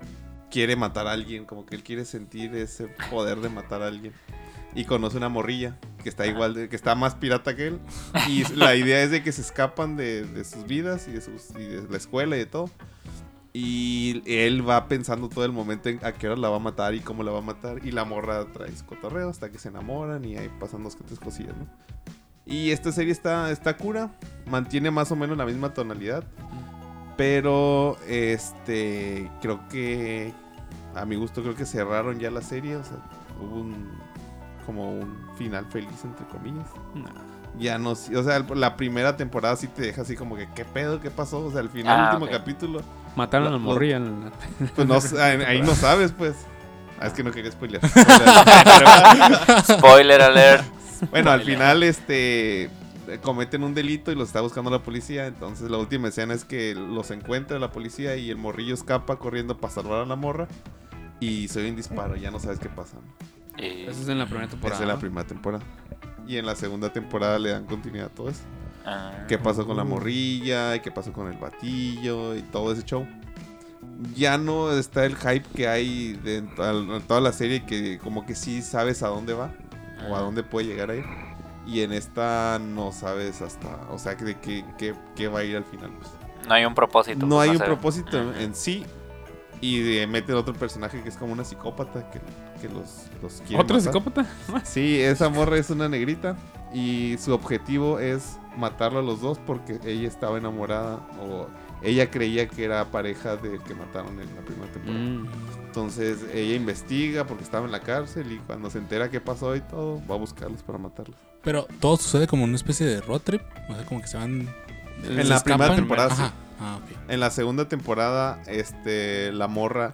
S3: quiere matar a alguien, como que él quiere sentir ese poder de matar a alguien. Y conoce una morrilla que está igual, de, que está más pirata que él. Y la idea es de que se escapan de, de sus vidas y de, sus, y de la escuela y de todo. Y él va pensando todo el momento en a qué hora la va a matar y cómo la va a matar. Y la morra trae su cotorreo hasta que se enamoran y ahí pasan dos que tres cosillas, ¿no? Y esta serie está, está cura, mantiene más o menos la misma tonalidad. Pero, este, creo que, a mi gusto, creo que cerraron ya la serie. O sea, hubo un, como un final feliz, entre comillas. Ya no, sé, o sea, la primera temporada sí te deja así como que, ¿qué pedo? ¿Qué pasó? O sea, al final,
S1: Ah,
S3: último capítulo,
S4: Mataron a
S3: Lo-
S4: la morrilla. en-
S3: pues no, ahí no sabes, pues. Ah, es que no quería spoiler.
S1: Spoiler alert.
S3: bueno, al final, este, cometen un delito y los está buscando la policía. Entonces, la última escena es que los encuentra la policía y el morrillo escapa corriendo para salvar a la morra. Y se oye un disparo, ya no sabes qué pasa. ¿no?
S1: Y-
S4: Eso es en la primera temporada.
S3: Esa es la
S4: ¿no?
S3: primera temporada. Y en la segunda temporada le dan continuidad a todo eso.
S1: ah,
S3: qué pasó con la morrilla y qué pasó con el batillo y todo ese show. Ya no está el hype que hay de en toda, en toda la serie que como que sí sabes a dónde va o a dónde puede llegar a ir. Y en esta no sabes hasta, o sea, que de qué, qué- qué va a ir al final. pues.
S1: No hay un propósito.
S3: No
S1: pues,
S3: hay un propósito en sí. Y de, meten otro personaje que es como una psicópata que, que los, los quiere
S4: ¿Otro
S3: matar.
S4: psicópata?
S3: Sí, esa morra es una negrita y su objetivo es matarlo a los dos porque ella estaba enamorada o ella creía que era pareja del que mataron en la primera temporada.
S4: Mm.
S3: Entonces ella investiga porque estaba en la cárcel y cuando se entera qué pasó y todo, va a buscarlos para matarlos.
S2: Pero todo sucede como una especie de road trip. O sea, como que se van.
S3: En
S2: se
S3: la primera temporada, sí.
S2: Ah.
S3: En la segunda temporada, este, la morra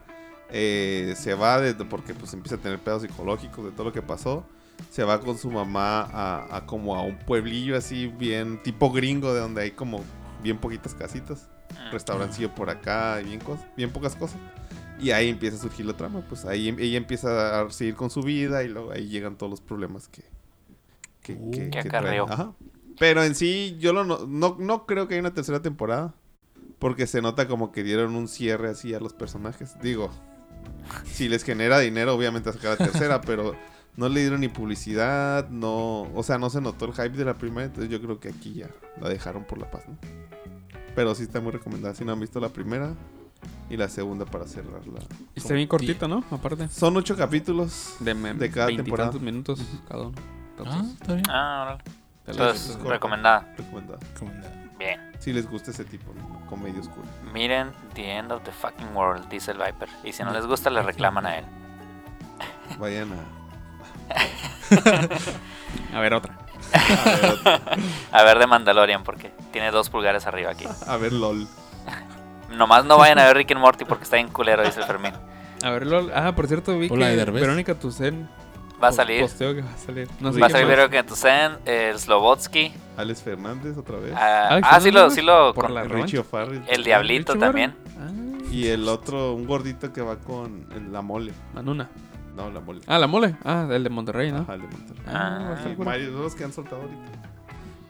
S3: eh, se va de, porque pues empieza a tener pedos psicológicos de todo lo que pasó. Se va con su mamá a, a como a un pueblillo así bien tipo gringo de donde hay como bien poquitas casitas,
S1: Mm.
S3: restaurancillo por acá y bien cosas, bien pocas cosas. Y ahí empieza a surgir la trama, pues ahí em- ella empieza a seguir con su vida y luego ahí llegan todos los problemas que que,
S2: Uh.
S3: que-
S1: Que
S3: que
S1: acarreó.
S3: Ajá. Pero en sí yo lo no, no, no creo que haya una tercera temporada. Porque se nota como que dieron un cierre así a los personajes. Digo, si les genera dinero, obviamente sacar la tercera, pero no le dieron ni publicidad, no, o sea, no se notó el hype de la primera, entonces yo creo que aquí ya la dejaron por la paz, ¿no? Pero sí está muy recomendada, si no han visto la primera y la segunda para cerrarla.
S4: Y está bien cortito, ¿no? Aparte.
S3: Son ocho capítulos.
S4: De,
S3: cada temporada.
S4: minutos cada uno.
S2: Ah,
S4: Entonces,
S2: está bien.
S1: Ah, órale.
S4: te la-
S1: Entonces, recomendada.
S3: Recomendada.
S2: Recomendado.
S1: Bien.
S3: Si les gusta ese tipo, ¿no? comedia oscura.
S1: Miren The End of the Fucking World, dice el Viper. Y si no les gusta, le reclaman a él.
S3: Vayan a...
S4: A ver, otra.
S3: A ver,
S1: A ver de Mandalorian, porque tiene dos pulgares arriba aquí.
S3: a ver LOL.
S1: Nomás no vayan a ver Rick and Morty porque está bien culero, dice el Fermín.
S4: A ver, LOL. Ah, por cierto, vi
S2: Hola,
S4: que
S2: Derbez.
S4: Verónica Tucen
S1: Va a salir.
S4: Posteo que va a salir. No sé
S1: Va a salir. Verónica Tucen, el Slobotsky.
S3: Alex Fernández otra vez.
S1: Ah,
S4: Alex
S1: ah, sí lo, sí lo
S4: por
S1: con-
S4: la
S3: Richie. O'Farrell.
S1: El Diablito
S4: Richie
S1: también.
S3: Y el otro, un gordito que va con el- la mole.
S4: Ah, Manuna.
S3: No, la mole.
S4: Ah, la mole. Ah, el de Monterrey, ¿no?
S3: Ajá, el de Monterrey.
S1: Ah,
S4: va a estar
S3: Y
S4: bueno.
S3: varios los que han soltado ahorita.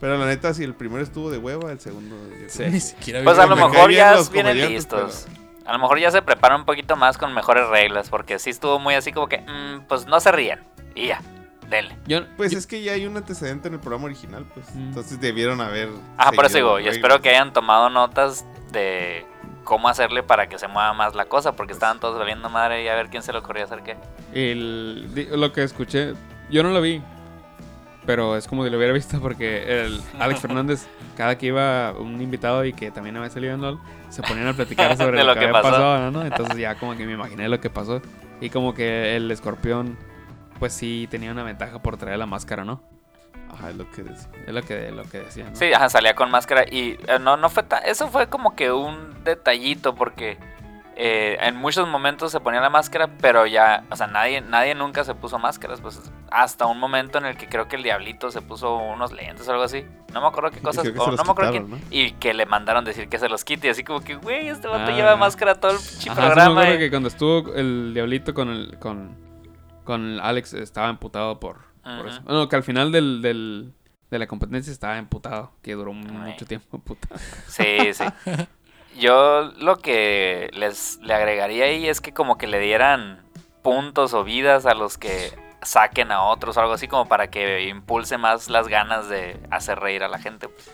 S3: Pero la neta, si el primero estuvo de hueva, el segundo. yo
S4: Sí.
S2: Ni siquiera
S1: Pues a lo mejor
S3: bien
S1: ya vienen listos. A lo mejor ya se preparan un poquito más con mejores reglas, porque sí estuvo muy así como que, mm, pues no se rían. Y ya, denle.
S4: Yo,
S3: Pues
S4: yo-
S3: es que ya hay un antecedente en el programa original, pues.
S4: Mm.
S3: Entonces debieron haber.
S1: Ajá, por eso digo, y
S3: las
S1: espero que hayan tomado notas de cómo hacerle para que se mueva más la cosa, porque estaban todos valiendo madre y a ver quién se le ocurrió hacer qué.
S4: el, lo que escuché, yo no lo vi, pero es como si lo hubiera visto porque el Alex Fernández, cada que iba un invitado y que también había salido en LOL, se ponían a platicar sobre lo,
S1: lo
S4: que,
S1: que
S4: había
S1: pasó.
S4: pasado, ¿no? Entonces ya como que me imaginé lo que pasó y como que el escorpión, pues sí tenía una ventaja por traer la máscara, ¿no?
S3: Ajá, es lo que decía.
S4: Es lo que, lo que decían, ¿no?
S1: Sí, ajá, salía con máscara y eh, no, no fue tan... Eso fue como que un detallito porque eh, en muchos momentos se ponía la máscara, pero ya, o sea, nadie, nadie nunca se puso máscaras, pues hasta un momento en el que creo que el diablito se puso unos lentes o algo así. No me acuerdo qué cosas, o no me acuerdo y que le mandaron decir que se los quite, y así como que, güey, este vato
S4: Ah.
S1: lleva máscara todo el pinche
S4: Ajá, sí me
S1: programa. y-
S4: que cuando estuvo el diablito con el con, con Alex estaba emputado por, por
S1: Ujú.
S4: eso. Bueno, que al final del, del- de la competencia estaba emputado, que duró mucho tiempo emputado.
S1: Sí, sí. Yo lo que les le agregaría ahí es que como que le dieran puntos o vidas a los que saquen a otros o algo así como para que impulse más las ganas de hacer reír a la gente. pues.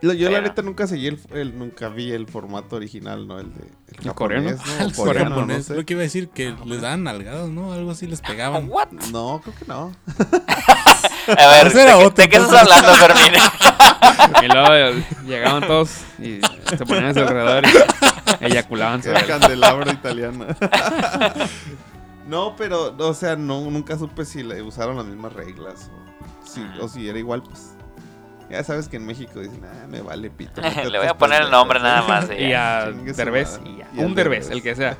S3: Yo la neta nunca seguí el, el- nunca vi el formato original, ¿no? El de el,
S4: ¿El coreano?
S3: japonés,
S2: Ah,
S3: ¿no?
S2: el
S3: coreano,
S2: japonés.
S3: no sé.
S2: Lo que iba a decir, que les daban nalgadas, ¿no? Algo así les pegaban.
S1: What?
S3: No, creo que no.
S1: A ver, ¿de, qué-
S2: otro,
S1: de qué estás hablando, Fermín?
S4: y luego llegaban todos y Se ponían a su alrededor y eyaculaban sobre
S3: candelabro italiano. no, pero, o sea, no, nunca supe si le usaron las mismas reglas o si, o si era igual, pues. Ya sabes que en México dicen, ah, me vale pito.
S1: Le voy a poner el nombre nada más. y
S4: a Derbez Un Derbez, el que sea.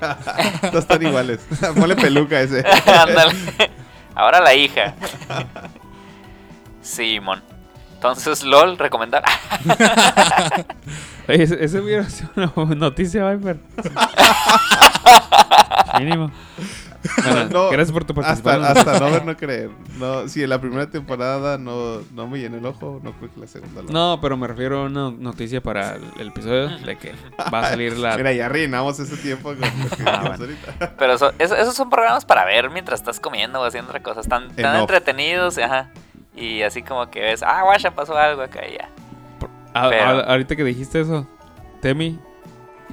S3: Todos están iguales. Ponle peluca ese.
S1: Ándale. Ahora la hija. Simón. Entonces, LOL, recomendar.
S4: Ese, hubiera sido una noticia, Viper. Mínimo. Bueno,
S3: No,
S4: gracias por tu participación.
S3: Hasta, hasta no ver, no creer. No, si en la primera temporada no, no me llené el ojo, no creo que la segunda lo
S4: No, pero me refiero a una noticia para el, el episodio de que va a salir la...
S3: Mira, ya arruinamos ese tiempo con lo que
S4: Ah, bueno.
S3: ahorita.
S1: Pero eso- eso- esos son programas para ver mientras estás comiendo o haciendo otra cosa. Están tan entretenidos. Ajá. Y así como que ves, ah, guacha, pasó algo acá y ya.
S4: A-
S1: pero-
S4: a- ahorita que dijiste eso, Temi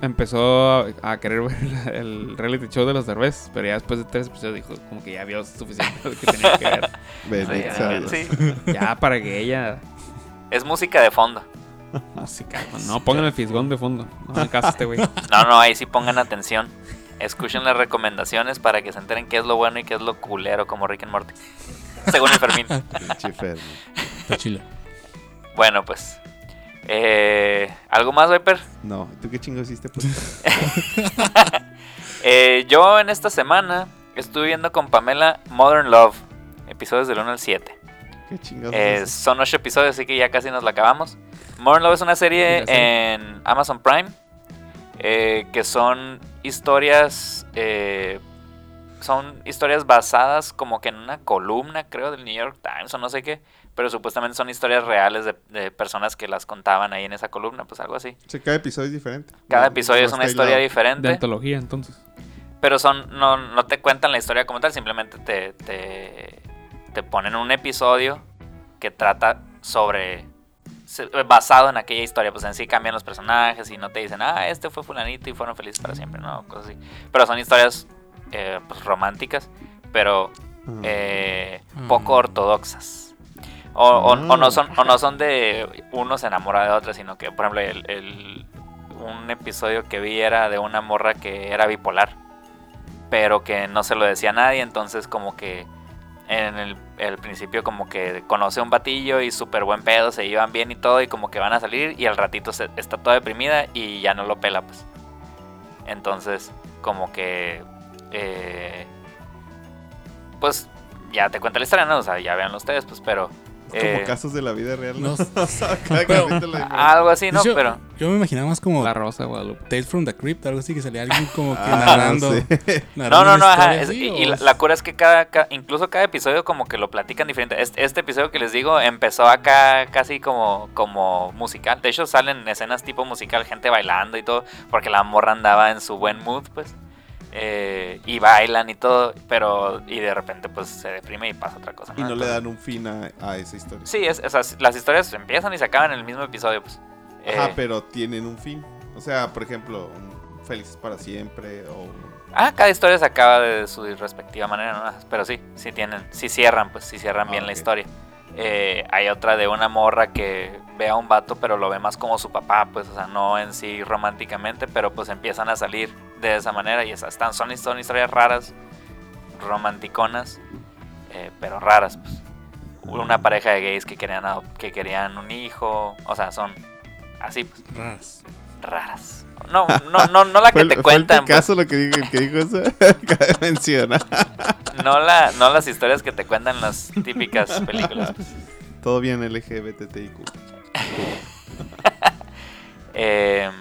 S4: empezó a, a querer ver el reality show de los Derbez, pero ya después de tres episodios dijo como que ya vio suficiente lo que tenía que ver.
S3: Bendito
S1: Sí.
S4: Ya para que ella...
S1: Es música de fondo.
S4: Música, no pongan el fisgón de fondo. No me este güey.
S1: No, no, ahí sí pongan atención. Escuchen las recomendaciones para que se enteren qué es lo bueno y qué es lo culero como Rick and Morty. Según el Fermín.
S2: Chila.
S1: Bueno, pues. Eh, ¿Algo más, Viper?
S3: No, ¿tú qué chingo hiciste? Pues?
S1: Eh, yo en esta semana estuve viendo con Pamela Modern Love, episodios del 1 al 7.
S3: ¿Qué
S1: Eh, son 8 episodios, así que ya casi nos la acabamos. Modern Love es una serie en Amazon Prime eh, que son historias. eh, son historias basadas como que en una columna, creo, del New York Times o no sé qué. Pero supuestamente son historias reales de, de personas que las contaban ahí en esa columna, pues algo así.
S3: Sea, cada episodio es diferente.
S1: Cada episodio
S3: no
S1: es una historia
S3: aislado.
S4: De
S1: diferente.
S4: antología, entonces.
S1: Pero son no, no te cuentan la historia como tal, simplemente te, te, te ponen un episodio que trata sobre... basado en aquella historia, pues en sí cambian los personajes y no te dicen, ah, este fue fulanito y fueron felices para siempre, no, cosas así. Pero son historias eh, pues, románticas, pero
S3: Ah.
S1: eh,
S2: Mm.
S1: poco ortodoxas. O, o- o no
S3: Ah.
S1: son, o no son de uno se enamora de otro, sino que, por ejemplo, el, el- un episodio que vi era de una morra que era bipolar, pero que no se lo decía a nadie, entonces como que en el, el principio como que conoce a un batillo y súper buen pedo, se llevan bien y todo, y como que van a salir y al ratito se, está toda deprimida y ya no lo pela, pues. Entonces, como que... eh, pues ya te cuenta la historia, ¿no? O sea, ya veanlo ustedes, pues, pero...
S3: Como
S1: eh,
S3: casos de la vida real. ¿no? Cada
S2: Pero-
S1: algo así, ¿no?
S2: Hecho,
S1: Pero...
S2: Yo me imaginaba más como
S4: La Rosa Guadalupe.
S2: Tales from the Crypt, algo así, que salía alguien como que
S3: Ah,
S2: narrando.
S3: sí.
S1: No,
S2: narrando
S1: no, no, ajá.
S2: historia
S1: es-
S2: así,
S1: y la, cura es que cada, ca- incluso cada episodio como que lo platican diferente. Este, este episodio que les digo empezó acá casi como, como musical. De hecho salen escenas tipo musical, gente bailando y todo, porque la morra andaba en su buen mood, pues. Eh, y bailan y todo, pero y de repente pues se deprime y pasa otra cosa.
S3: Y no le dan un fin a, a esa historia.
S1: Sí, es, sea, las historias empiezan y se acaban en el mismo episodio, pues.
S3: Ajá,
S1: Eh,
S3: pero tienen un fin. O sea, por ejemplo, un Felices para siempre o
S1: Ah, cada historia se acaba de su respectiva manera, ¿no? Pero sí, sí tienen, sí cierran, pues sí cierran
S3: Ah,
S1: bien la historia. Eh, hay otra de una morra que ve a un vato, pero lo ve más como su papá, pues, o sea, no en sí románticamente, pero pues empiezan a salir de esa manera y esas están, son, son historias raras, romanticonas, eh, pero raras, pues. Una pareja de gays que querían, que querían un hijo, o sea, son así, pues,
S2: Raras.
S1: raras. No, no, no, no la
S3: Fue
S1: que te
S3: fue
S1: cuentan, pues.
S3: Picasso lo que dijo, que dijo eso. Cabe mencionar.
S1: No, la, no las historias que te cuentan las típicas películas.
S3: Todo bien LGBTIQ.
S1: Eh,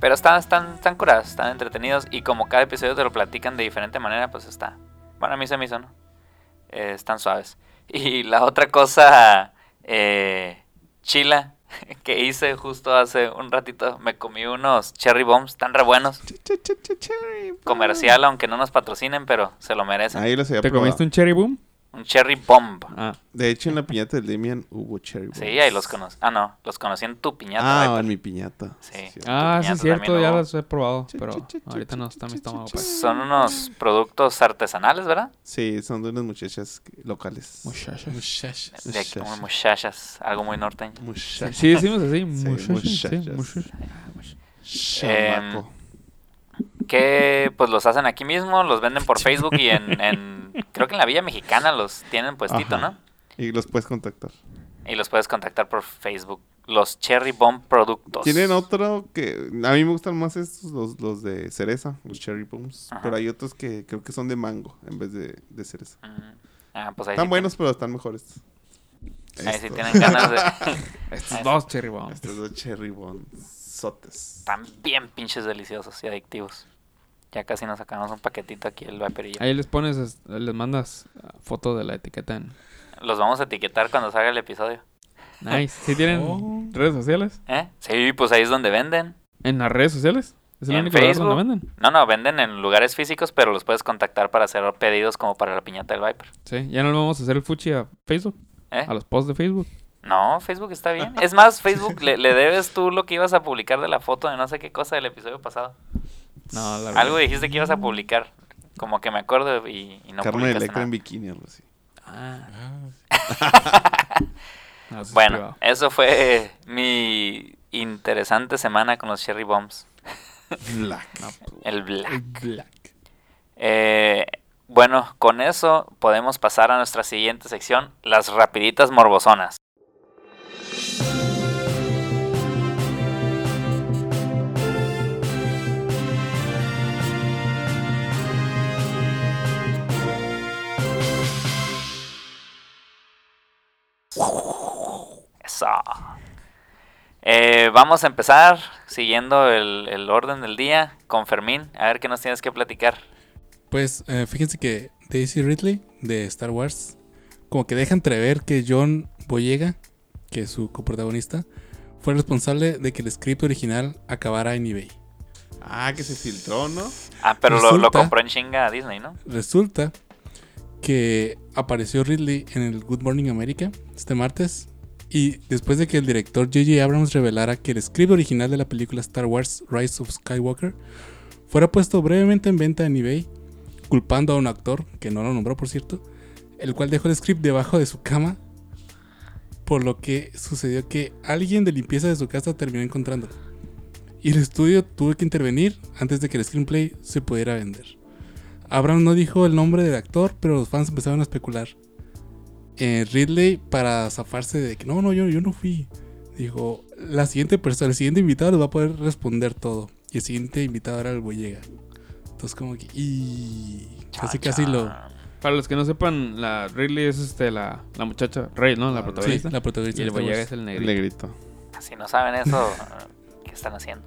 S1: pero están, están, están curadas, están entretenidos y como cada episodio te lo platican de diferente manera, pues está. Bueno, a mí se me hizo, ¿no? Eh, están suaves. Y la otra cosa eh, chila que hice justo hace un ratito, me comí unos cherry bombs tan re buenos. Comercial, aunque no nos patrocinen, pero se lo merecen.
S3: Ahí los había
S4: ¿Te
S3: probado.
S4: comiste un cherry boom?
S1: Un cherry bomb.
S4: Ah,
S3: De hecho, en la piñata del Demian hubo cherry bombs.
S1: Sí, ahí los conocí. Ah, no, los conocí en tu piñata.
S3: Ah,
S1: Viper.
S3: en mi piñata.
S1: Sí.
S4: ah sí, es cierto, ya
S1: hubo.
S4: los he probado, pero ahorita no está mi estómago.
S3: chu.
S1: Son unos productos artesanales, ¿verdad?
S3: Sí, son de unas muchachas locales.
S4: Muchachos.
S2: Muchachas.
S1: De aquí,
S3: Muchachas.
S1: muchachas, algo muy norteño.
S3: Muchachas.
S4: Sí, decimos así, muchachos.
S3: muchachas.
S4: sí, muchachos.
S3: Chamaco.
S1: Que pues los hacen aquí mismo, los venden por Facebook y en, en- creo que en la Villa Mexicana los tienen puestito,
S3: Ajá.
S1: ¿no?
S3: Y los puedes contactar.
S1: Y los puedes contactar por Facebook. Los Cherry Bomb Productos.
S3: Tienen otro que a mí me gustan más estos, los, los de cereza, los cherry bombs.
S1: Ajá.
S3: Pero hay otros que creo que son de mango en vez de, de cereza.
S1: Mm. Ah, pues ahí
S3: Están
S1: sí
S3: buenos, pero están mejores.
S1: Ahí sí
S3: Estos.
S1: tienen ganas de...
S4: Estos dos cherry bombs.
S3: Estos dos cherry bombs. Sotes.
S1: Están bien pinches deliciosos y adictivos. Ya casi nos sacamos un paquetito aquí el Viper y yo.
S4: Ahí les pones, es- les mandas ah, foto de la etiqueta en...
S1: Los vamos a etiquetar cuando salga el episodio.
S4: Nice. ¿Sí tienen
S2: Oh.
S4: redes sociales?
S1: ¿Eh? Sí, pues ahí es donde venden.
S4: ¿En las redes sociales? ¿Es el
S1: En
S4: único lugar
S1: Facebook.
S4: donde venden?
S1: No, no, venden en lugares físicos, pero los puedes contactar para hacer pedidos como para la piñata del Viper.
S4: Sí, ya no le vamos a hacer el fuchi a Facebook,
S1: ¿Eh?
S4: a los posts de Facebook.
S1: No, Facebook está bien. Es más, Facebook le, le debes tú lo que ibas a publicar de la foto de no sé qué cosa del episodio pasado.
S4: No, la verdad.
S1: Algo dijiste que ibas a publicar. Como que me acuerdo y, y no
S3: Carne electra en bikini, algo así.
S4: Ah, no, eso es
S1: Bueno, eso fue mi interesante semana con los Cherry Bombs.
S3: Black.
S1: El Black.
S2: Black.
S1: Eh, bueno, con eso podemos pasar a nuestra siguiente sección, las rapiditas morbosonas. Eso. Eh, vamos a empezar siguiendo el, el orden del día con Fermín. A ver qué nos tienes que platicar.
S2: Pues eh, fíjense que Daisy Ridley de Star Wars, como que deja entrever que John Boyega, que es su coprotagonista, fue responsable de que el script original acabara en eBay.
S3: Ah, que se filtró, ¿no?
S1: Ah, pero lo, lo compró en chinga a Disney, ¿no?
S2: Resulta que apareció Ridley en el Good Morning America este martes. Y después de que el director J.J. Abrams revelara que el script original de la película Star Wars Rise of Skywalker fuera puesto brevemente en venta en eBay, culpando a un actor, que no lo nombró por cierto, el cual dejó el script debajo de su cama, por lo que sucedió que alguien de limpieza de su casa terminó encontrándolo. Y el estudio tuvo que intervenir antes de que el screenplay se pudiera vender. Abrams no dijo el nombre del actor, pero los fans empezaron a especular. Eh, Ridley, para zafarse de que no, no, yo, yo no fui, dijo: La siguiente persona, el siguiente invitado les va a poder responder todo. Y el siguiente invitado era el Boyega. Entonces, como que. Y. Casi, casi lo.
S4: Para los que no sepan, la Ridley es este, la, la muchacha, Rey, ¿no? La
S3: Ah,
S2: Sí,
S4: protagonista.
S2: la protagonista
S4: y el Boyega es el
S3: El
S4: negrito.
S3: negrito.
S1: Si no saben eso, ¿qué están haciendo?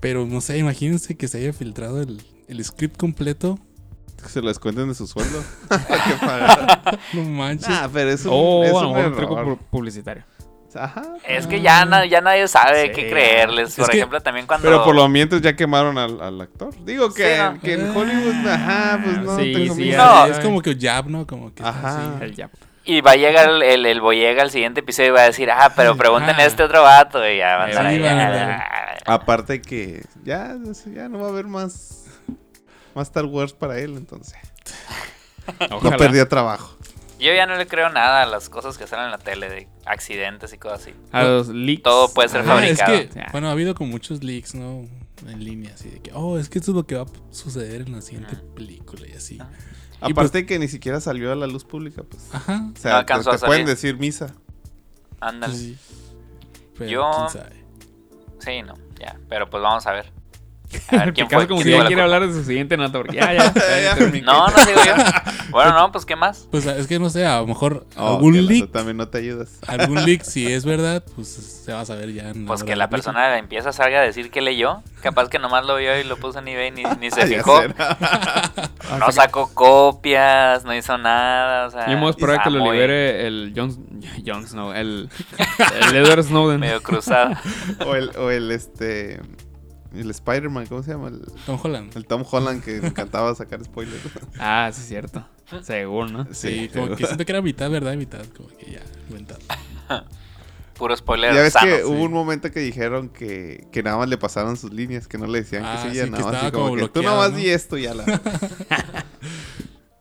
S2: Pero no sé, imagínense que se haya filtrado el, el script completo.
S3: Que se lo descuenten de su sueldo. que.
S2: No manches.
S3: Nah, pero es un, es
S4: Oh,
S3: un
S4: un truco publicitario.
S3: Ajá.
S1: Es que ya, na- ya nadie sabe
S4: Sí.
S1: qué creerles. Por
S2: Es que-
S1: ejemplo, también cuando...
S3: Pero por lo mientras ya quemaron al, al actor. Digo que,
S1: Sí, ¿no?
S3: que en Hollywood, ajá, pues no
S4: Sí,
S3: tengo.
S1: No.
S2: es como que jab, ¿no? Como que. está
S3: Ajá.
S2: así.
S4: El Yap.
S1: Y va a llegar el, el, el Boyega al siguiente episodio y va a decir, ah, pero pregúntenle a
S2: Ah.
S1: este otro vato. Y ya van a estar
S2: Sí,
S1: ahí.
S3: Aparte que ya, ya no va a haber más, más Star Wars para él, entonces. No perdía trabajo.
S1: Yo ya no le creo nada a las cosas que salen en la tele de accidentes y cosas así.
S4: A los leaks.
S1: Todo puede ser
S2: Ah, es
S1: fabricado.
S2: que, bueno, ha habido como muchos leaks, ¿no? En línea, así de que, oh, es que esto es lo que va a suceder en la siguiente película y así.
S1: Ah.
S2: Y
S3: Aparte que ni siquiera salió a la luz pública, pues.
S2: Ajá.
S3: O sea,
S1: No
S3: te,
S1: alcanzó
S3: te
S1: a
S3: pueden decir misa.
S1: Ándale.
S2: pues sí. Pero
S1: Yo-
S2: quién sabe.
S1: Sí, no, ya. Pero pues vamos a ver. A ver quién fue.
S4: como
S1: quién
S4: si ya quiere hablar de su siguiente nota, porque ya, ya. ya,
S3: Ya,
S4: terminé.
S1: No, no digo yo. Bueno, no, pues ¿qué más?
S2: Pues es que no sé, a lo mejor
S3: Oh,
S2: algún
S3: que
S2: leak,
S3: también no te ayudas.
S2: algún leak, si es verdad, pues se va a saber ya. en
S1: Pues que la persona de la limpieza salga a decir que leyó. Capaz que nomás lo vio y lo puso en eBay ni, ni se
S3: Ah,
S1: fijó. No sacó copias, no hizo nada. O sea,
S4: a esperar
S1: está
S4: que lo libere el Jon, Jon Snow, el, el Edward Snowden.
S1: Medio cruzado.
S3: o el, o el este. El Spider-Man, ¿cómo se llama? El,
S2: Tom Holland.
S3: el Tom Holland que le encantaba sacar spoilers.
S4: Ah, sí, es cierto. Según, ¿no?
S2: Sí, como que siento que era mitad verdad y mitad, como que ya, inventado.
S1: Puro spoiler
S3: Ya ves
S1: sano.
S3: que hubo un momento que dijeron que, que nada más le pasaron sus líneas, que no le decían
S2: Ah,
S3: que
S2: sí,
S3: seguía,
S2: que
S3: nada más así como,
S2: como
S3: que tú
S2: bloqueado,
S3: nomás
S2: ¿no?
S3: di esto y ya la...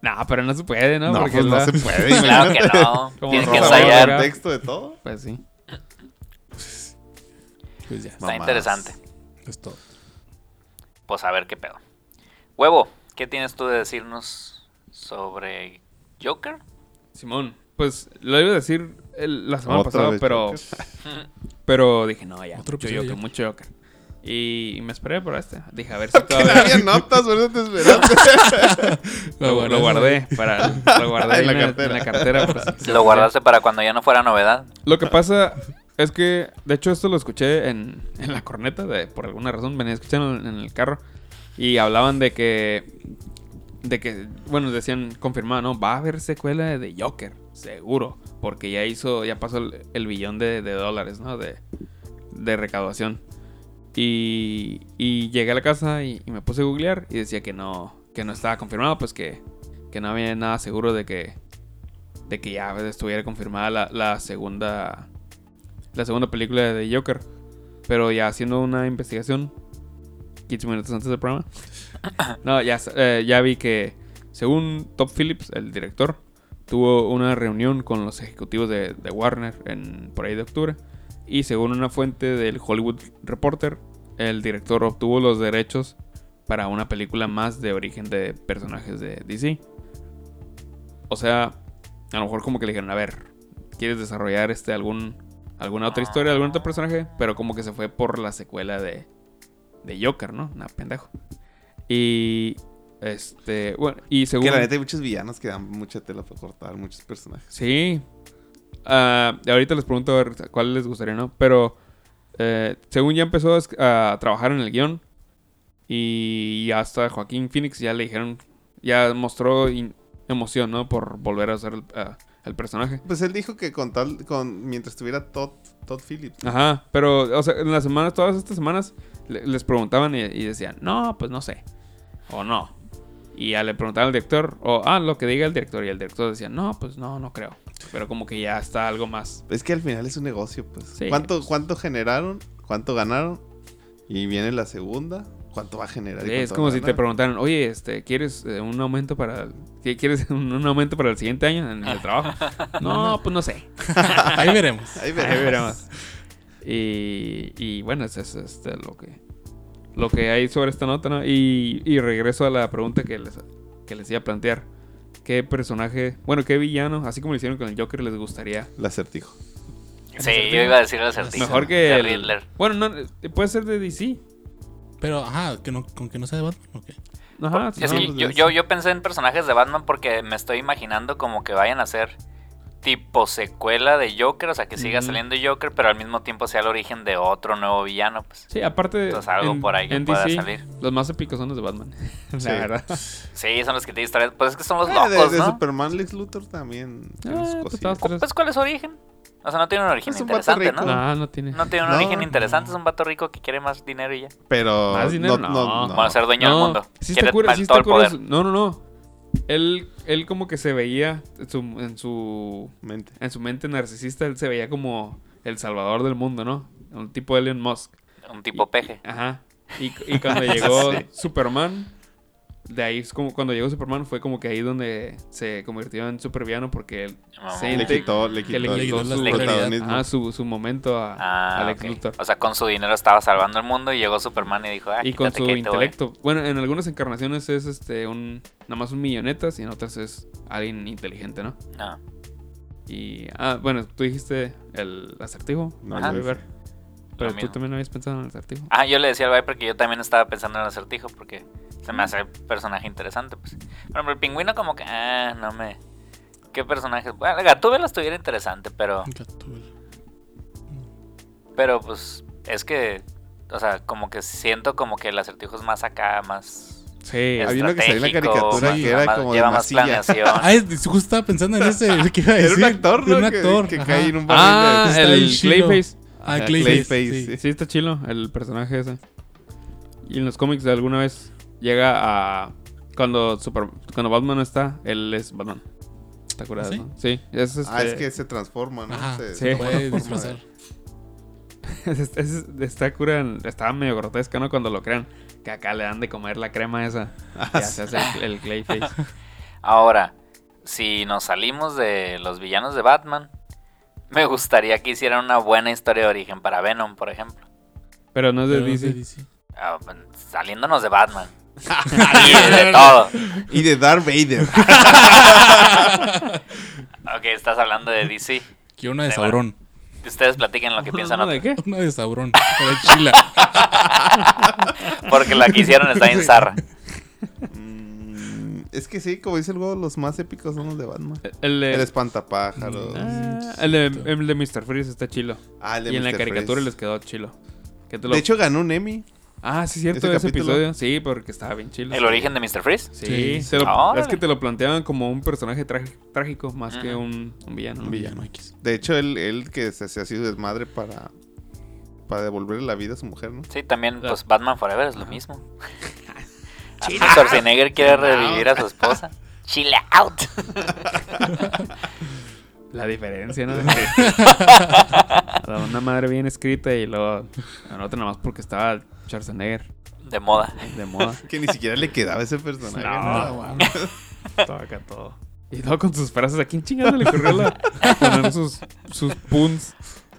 S4: No, pero no se puede, ¿no?
S3: No,
S4: Porque
S3: pues no
S4: la-
S3: se puede,
S1: Claro que no. Tienes que ensayar.
S3: el contexto de todo.
S4: Pues sí.
S2: Pues ya,
S1: Está interesante.
S2: Es todo.
S1: Pues a ver qué pedo. Huevo, ¿qué tienes tú de decirnos sobre Joker?
S4: Simón, pues lo iba a decir el- la semana
S3: Otra
S4: pasada, pero,
S3: Joker.
S4: pero dije, no, ya,
S2: Otro
S4: mucho Joker, mucho Joker. Y, y me esperé por este. Dije, a ver si todavía...
S3: había notas, te esperaste.
S4: Lo, lo guardé para lo guardé
S3: En la
S4: en, el-
S3: cartera.
S4: en la
S1: Lo guardaste para cuando ya no fuera novedad.
S4: Lo que pasa es que, de hecho, esto lo escuché en, en la corneta, de, por alguna razón, venía escuchando en, el carro. Y hablaban de que, de que, bueno, decían, confirmado, ¿no? Va a haber secuela de Joker, seguro. Porque ya hizo, ya pasó el, billón de, de dólares, ¿no? De, de recaudación. Y, llegué a la casa y, y me puse a googlear y decía que no, que no estaba confirmado, pues que, que no había nada seguro de que, de que ya estuviera confirmada la, la segunda la segunda película de Joker. Pero ya haciendo una investigación 15 minutos antes del programa. no, ya, eh, ya vi que según Top Phillips, el director, tuvo una reunión con los ejecutivos de, de Warner en, por ahí de octubre. Y según una fuente del Hollywood Reporter, el director obtuvo los derechos para una película más de origen de personajes de DC. O sea, a lo mejor como que le dijeron, a ver, ¿quieres desarrollar este algún alguna otra historia, algún otro personaje? Pero como que se fue por la secuela de, de Joker, ¿no? Nah, pendejo. Y este, bueno, y según
S3: Que la neta hay muchos villanos que dan mucha tela para cortar, muchos personajes.
S4: Sí. Ah, ahorita les pregunto a ver cuál les gustaría, ¿no? Pero eh, según ya empezó a, trabajar en el guion y hasta Joaquín Phoenix ya le dijeron, ya mostró emoción, ¿no? Por volver a ser el, el personaje.
S3: Pues él dijo que con tal, con, mientras estuviera Todd, Todd Phillips.
S4: Ajá, pero, o sea, en las semanas, todas estas semanas, le- les preguntaban y, y decían, no, pues no sé. O no. Y ya le preguntaban al director, o, ah, lo que diga el director. Y el director decía, no, pues no, no creo. Pero como que ya está algo más.
S3: Es que al final es un negocio, pues.
S4: Sí,
S3: ¿Cuánto,
S4: pues.
S3: ¿Cuánto generaron? ¿Cuánto ganaron? Y viene la segunda. ¿Cuánto va a generar?
S4: es como si te preguntaran, oye, este, ¿quieres eh, un aumento para el, ¿qué- ¿quieres un, un aumento para el siguiente año en el trabajo? no, pues no sé.
S2: Ahí veremos.
S3: Ahí
S4: Ahí
S3: veremos.
S4: veremos. Y, y bueno, eso es este, lo que lo que hay sobre esta nota, ¿no? Y, y regreso a la pregunta que les, que les iba a plantear. ¿Qué personaje, bueno, qué villano, así como lo hicieron con el Joker, les gustaría?
S3: El acertijo.
S1: Sí, yo iba a decir el acertijo.
S4: Mejor que
S1: de
S4: el...
S1: Riddler.
S4: Bueno, no, eh, puede ser de DC.
S2: Pero, ajá, que no, con que no sea de Batman, ok.
S4: Ajá,
S1: Es
S4: sí,
S1: que
S4: pues,
S1: yo,
S4: de
S1: yo,
S4: DC.
S1: yo pensé en personajes de Batman porque me estoy imaginando como que vayan a ser tipo secuela de Joker, o sea, que siga saliendo Joker, pero al mismo tiempo sea el origen de otro nuevo villano, pues.
S4: Sí, aparte
S1: Entonces, algo por ahí que pueda salir.
S4: los más épicos son los de Batman.
S3: Sí.
S4: La verdad.
S1: Sí, son los que tienen historias. Pues es que son los
S3: de,
S1: locos,
S3: de
S1: ¿no?
S3: Superman Lex Luthor también.
S4: tres.
S1: Pues, ¿cuál es su origen? O sea, no tiene un origen
S3: Es un vato
S1: interesante,
S3: rico.
S1: ¿no?
S4: No, no tiene.
S1: No tiene un
S3: No,
S1: origen
S3: no.
S1: interesante, es un vato rico que quiere más dinero y ya.
S3: Pero.
S4: ¿Más dinero?
S3: No,
S4: No.
S3: no, no.
S1: Bueno, ser dueño del mundo.
S4: Sí
S1: quiere
S4: está cura, sí
S1: todo
S4: está
S1: el
S4: cura
S1: poder.
S4: No, no, no. Él, él como que se veía en su, en su
S3: Mente.
S4: en su mente narcisista, él se veía como el salvador del mundo, ¿no? Un tipo Elon Musk.
S1: Un tipo peje.
S4: Ajá. Y, y cuando llegó
S3: Sí.
S4: Superman, de ahí es como cuando llegó Superman fue como que ahí donde se convirtió en supervillano porque él se
S3: Le quitó, le quitó,
S4: le
S3: le
S4: quitó
S3: quitó
S4: su- ajá, su, su momento a,
S1: Ah,
S4: a Lex. Luthor.
S1: O sea, con su dinero estaba salvando el mundo y llegó Superman y dijo, ah,
S4: y con su
S1: que ahí te voy".
S4: intelecto. Bueno, en algunas encarnaciones es este un nada más un millonetas y en otras es alguien inteligente, ¿no?
S1: Ah,
S4: Y ah, bueno, tú dijiste el acertijo.
S3: No.
S4: Pero
S1: Lo
S4: tú
S1: mismo.
S4: también habías pensado en el acertijo.
S1: Ah, yo le decía al Viper que yo también estaba pensando en el acertijo porque se me hace personaje interesante. Pues. Por ejemplo, el pingüino como que, ah, no me... ¿Qué personaje? Bueno, el Gatúbela estuviera interesante, pero...
S2: Gatúbela.
S1: Pero pues es que, o sea, como que siento como que el acertijo es más acá, más...
S4: Sí,
S3: Había uno que en la caricatura
S1: más-
S3: que era
S1: más-
S3: como de
S1: Lleva más planeación.
S2: Ah, es- justo estaba pensando en ese, iba a
S3: Era un actor, ¿no?
S2: Un actor.
S3: Que, cae en un
S4: Ah,
S3: de-
S4: el. Clayface.
S2: Ah, Clayface.
S3: Clayface,
S2: sí.
S3: sí.
S4: Sí, está chilo el personaje ese. Y en los cómics de alguna vez llega a, Cuando, super, cuando Batman no está, él es Batman. Está curado,
S2: ¿Sí?
S4: ¿no? Sí, es, este,
S3: Ah, es que se transforma, ¿no?
S2: Ajá,
S3: Se-
S4: sí.
S3: se toma
S2: puede disfrazar.
S4: es- es- está cura, estaba medio grotesca, ¿no? Cuando lo crean. Que acá le dan de comer la crema esa. Ya se hace el, el Clayface.
S1: Ahora, si nos salimos de los villanos de Batman, me gustaría que hicieran una buena historia de origen para Venom, por ejemplo.
S4: Pero no es de
S2: Pero es
S4: DC.
S2: de DC.
S1: Ah, saliéndonos de Batman. Y de todo.
S3: Y de Darth Vader.
S1: Ok, estás hablando de DC.
S2: Quiero una de
S1: Sí,
S2: Sauron.
S1: Ustedes platiquen lo que piensan.
S4: ¿No, ¿De qué?
S2: Una de Sauron. De Chila.
S1: Porque la que hicieron está en zarra.
S3: Mm, es que sí, como dice el juego, los más épicos son los de Batman.
S4: El de,
S3: El espantapájaros.
S4: Ah, el de, el de Mr. Freeze está chilo.
S3: Ah, el de
S4: y en la caricatura
S3: Freeze.
S4: les quedó chilo. Que lo-
S3: De hecho, ganó un Emmy.
S4: Ah, sí, cierto,
S3: ese
S4: ese, episodio. Sí, porque estaba bien chilo.
S1: ¿El origen de Mr. Freeze?
S4: Sí,
S2: Sí.
S4: lo-
S1: Órale.
S4: es que te lo planteaban como un personaje trágico más que un, un villano.
S3: Un
S4: ¿no?
S3: villano.
S2: X.
S3: De hecho, él, él que se así de desmadre para, para devolverle la vida a su mujer, ¿no?
S1: Sí, también,
S4: Ah.
S1: pues Batman Forever es lo mismo. Schwarzenegger quiere revivir a su esposa. Chill out.
S4: La diferencia, ¿no? La una madre bien escrita y luego la otra nada más porque estaba Schwarzenegger
S1: De moda.
S4: de moda.
S3: Que ni siquiera le quedaba ese personaje.
S4: No,
S3: ¿no?
S4: todo acá todo. Y todo con sus frases. ¿A quién chingado le ocurrió la, poner sus, sus puns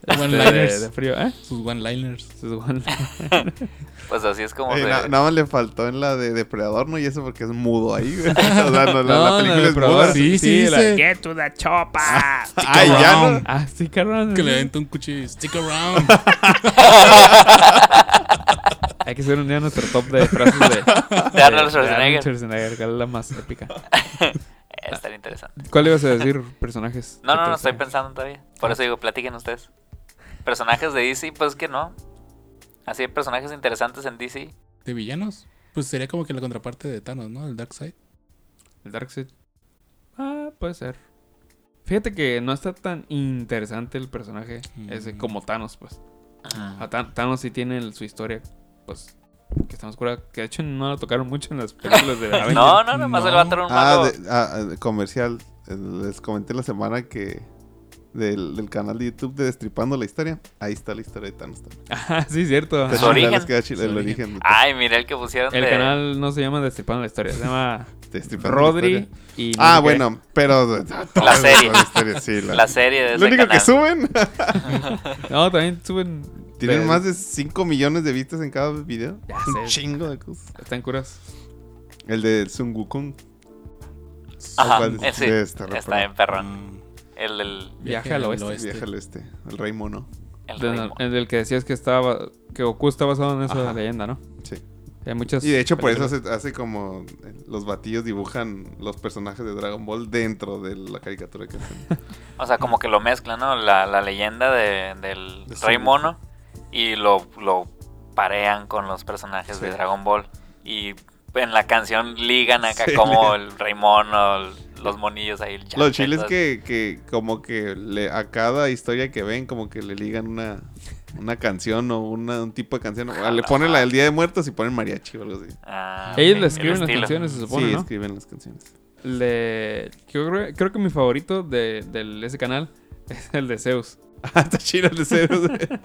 S4: este, de,
S2: One-liners.
S4: de frío? ¿Eh?
S2: Sus one-liners.
S4: Sus one-
S1: Pues así es como
S3: Eh,
S1: se...
S3: na- nada más le faltó en la de Depredador, ¿no? Y eso porque es mudo ahí, güey. O sea, no, la, la película
S4: la
S3: es
S4: de
S3: muda.
S2: Sí, sí,
S4: la
S2: sí.
S4: Get to the chopper.
S3: Ay, ya no.
S2: around.
S4: ah, sí, cabrón.
S2: Que le aventa un cuchillo. Stick around.
S4: Hay que hacer un día nuestro top de frases de,
S1: De Arnold Schwarzenegger.
S4: Schwarzenegger, ¿Cuál es la más épica?
S1: Estaría interesante.
S4: ¿Cuál ibas a decir personajes?
S1: No, no, no, estoy pensando todavía. Por eso digo, platiquen ustedes. Personajes de DC, pues que no. Así hay personajes interesantes en DC.
S2: ¿De villanos? Pues sería como que la contraparte de Thanos, ¿no? El Darkseid.
S4: El Darkseid. Ah, puede ser. Fíjate que no está tan interesante el personaje ese
S2: Mm.
S4: como Thanos, pues. A Tan- Thanos sí tiene el- su historia, pues, que estamos cura que de hecho no la tocaron mucho en las películas de Avengers.
S1: No, no, nomás
S2: No.
S1: el vato era un
S3: Ah, de- ah, de- comercial. Eh, Les comenté la semana que del, del canal de YouTube de Destripando la Historia. Ahí está la historia de Thanos. también.
S4: Ah, sí, cierto.
S1: Su origen.
S3: queda chila,
S2: Su
S3: el
S2: origen.
S1: Ay, mira el que pusieron
S4: El
S1: de...
S4: canal no se llama Destripando la Historia, se llama
S3: Destripando la
S4: Rodri
S3: Historia.
S4: y... no
S3: Ah,
S4: qué.
S3: bueno, pero.
S1: La serie.
S3: La historia, sí, la-
S1: La serie de
S3: Lo
S1: ese
S3: único
S1: canal.
S3: que suben.
S4: No, también suben...
S3: Tienen
S4: de-
S3: más de 5 millones de vistas en cada video.
S4: Ya
S3: Un
S4: sé.
S3: chingo de cosas.
S4: Están curas.
S3: El de Sun Wukong.
S1: Ajá,
S3: ¿Cuál
S1: eh, sí,
S3: Este,
S1: está bien perrón. El, el,
S4: Viaje al oeste.
S3: Al este. El rey mono.
S1: el
S4: Del-
S1: ritmo.
S4: el del que decías que estaba... Que Goku está basado en esa
S3: Ajá.
S4: leyenda, ¿no?
S3: Sí.
S4: Hay muchas...
S3: Y de hecho, por eso hace, hace como. Los batillos dibujan los personajes de Dragon Ball dentro de la caricatura que hacen.
S1: O sea, como que lo mezclan, ¿no? La, la leyenda de, del
S3: De
S1: Rey Mono y lo, lo parean con los personajes de. Dragon Ball. Y en la canción ligan acá
S3: Sí.
S1: como el Rey Mono, el- los monillos ahí. el
S3: Lo chile es que, que como que le, a cada historia que ven, como que le ligan una, una canción o una, un tipo de canción. O le ponen la del Día de Muertos y ponen mariachi o algo así.
S1: Ah,
S4: Ellos le
S1: el
S4: escriben las canciones, se supone,
S3: sí,
S4: ¿no?
S3: escriben las canciones.
S4: Le... Yo creo, creo que mi favorito de, de ese canal es el de Zeus.
S3: Ah, está chido el de Zeus.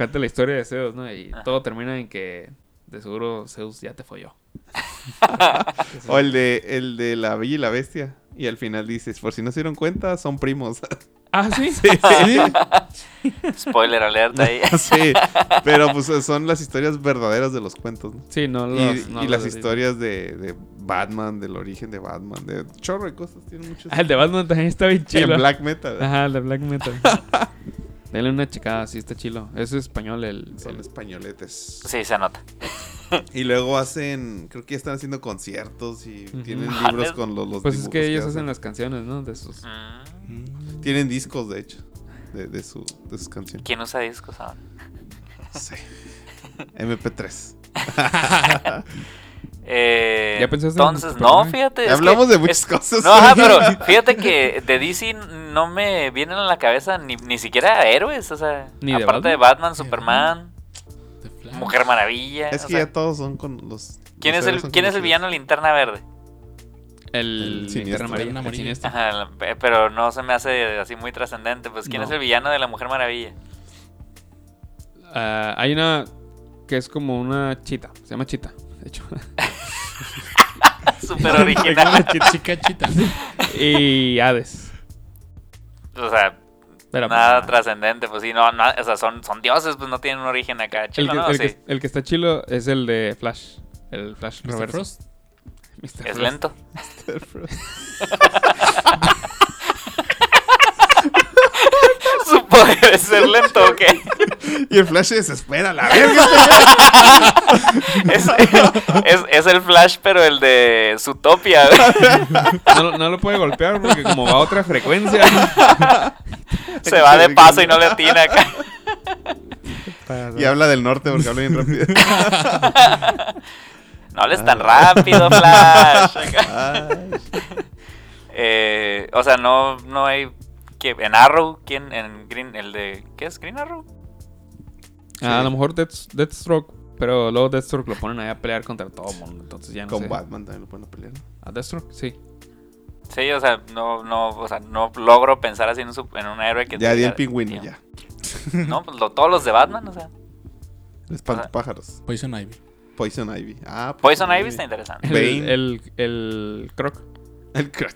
S4: Cuenta la historia de Zeus, ¿no? Y todo termina en que de seguro Zeus ya te folló.
S3: o el de, el de La Bella y la Bestia. Y al final dices, por si no se dieron cuenta, son primos.
S4: Ah, sí.
S1: Spoiler alert ahí.
S3: sí, pero pues son las historias verdaderas de los cuentos. ¿no?
S4: Sí, no,
S3: Y,
S4: los- no
S3: y
S4: los
S3: las
S4: de-
S3: historias de, de Batman, del origen de Batman, de chorro de cosas, tienen muchos.
S4: Ah, el de Batman también está bien
S3: en
S4: chido.
S3: black metal.
S4: Ajá, el de Black Metal. Denle una checada, sí está chilo. Es español el...
S3: Son
S4: el-
S3: españoletes.
S1: Sí, se nota.
S3: Y luego hacen, creo que ya están haciendo conciertos y tienen
S1: Ah,
S3: libros con los, los
S4: Pues es que ellos
S3: hacen.
S4: hacen las canciones, ¿no? De sus...
S1: Mm.
S3: Tienen discos, de hecho, de, de, su, de sus canciones.
S1: ¿Quién usa discos ahora?
S3: Sí. MP3.
S1: Eh,
S4: ¿Ya pensaste en
S1: entonces, no, fíjate.
S3: Ya hablamos
S1: que
S3: de muchas
S1: es-
S3: cosas.
S1: No, ajá, pero fíjate que de DC no me vienen a la cabeza ni, ni siquiera héroes, o sea,
S4: Ni
S1: aparte de
S4: Batman.
S1: Batman, Superman. Mujer Maravilla.
S3: Es
S1: o
S3: que
S1: sea,
S3: ya todos son con los
S1: ¿Quién
S3: Los
S1: es el, ¿quién es el villano de linterna verde?
S4: El,
S3: El siniestro.
S4: el.
S1: Ajá, pe- pero no se me hace así muy trascendente. Pues, ¿quién
S4: No.
S1: es el villano de la Mujer Maravilla?
S4: Ah, hay una que es como una chita. Se llama chita, de hecho.
S1: Súper original.
S2: Chica chita.
S4: y Hades.
S1: o sea,
S4: Pero,
S1: nada
S4: pues,
S1: trascendente. Pues sí, no, no, o sea, son, son dioses, pues no tienen un origen acá.
S4: el,
S1: Chico,
S4: que,
S1: ¿no?
S4: el,
S1: Sí.
S4: que, el que está chilo es el de Flash. El Flash
S2: Mr. Frost.
S4: Mr.
S1: Es
S4: Frost.
S1: lento. Su poder es ser lento, ¿o qué?
S3: Y el Flash se desespera, la verga.
S1: Es, es, es el Flash, pero el de Zootopia.
S4: No, lo- no lo puede golpear porque como va a otra frecuencia.
S1: Se va de paso y no le atina acá.
S3: Y habla del norte porque habla bien rápido.
S1: No hables tan rápido, Flash. Eh, o sea, no, no hay. Que ¿En Arrow? ¿Quién? ¿En Green? ¿El de. ¿Qué es? ¿Green Arrow?
S4: Ah, a lo mejor Death- Deathstroke. Pero luego Deathstroke lo ponen ahí a pelear contra todo el mundo. Entonces ya no
S3: Con
S4: sé.
S3: Batman también lo pueden pelear.
S4: ¿A Deathstroke? Sí.
S1: Sí, o sea, no, no, o sea, no logro pensar así en un, en un héroe que.
S3: Ya di el pingüino, ya.
S1: No, pues lo- todos los de Batman, o sea.
S3: Espantapájaros.
S2: Poison Ivy.
S3: Poison Ivy. Ah,
S1: Poison Ivy está interesante.
S4: El,
S3: Bane.
S4: el, el Croc.
S3: El Croc.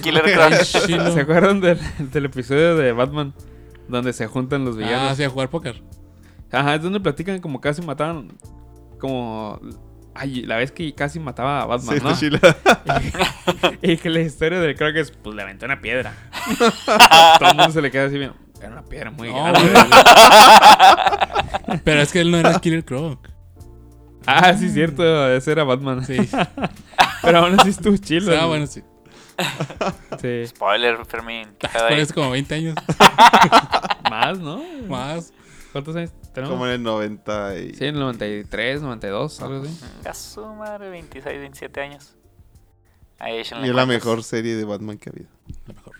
S2: Killer. Chilo.
S4: ¿Se acuerdan del, del episodio de Batman? Donde se juntan los
S2: Ah,
S4: villanos.
S2: sí, a jugar póker.
S4: Ajá, es donde platican como casi mataban. Como. Ay, la vez que casi mataba a Batman,
S3: Sí,
S4: ¿no?
S3: chila.
S4: Y que la historia del Croc es, pues le aventó una piedra. Todo el mundo se le queda así bien. Era una piedra muy
S2: No,
S4: grande.
S2: Pero es que él no era Killer Croc.
S4: Ah, sí, cierto. Ese era Batman.
S2: Sí.
S4: Pero aún así estuvo chido.
S2: Ah, bueno, sí.
S4: Sí.
S1: Spoiler, Fermín.
S2: Parece como 20 años
S4: Más, ¿no?
S2: más.
S4: ¿Cuántos años tenemos?
S3: Como en el 90 y...
S4: Sí, en el 93, 92, algo así.
S1: A su madre, 26, 27 años. Ahí
S3: Y es la mejor serie de Batman que ha habido.
S2: La mejor.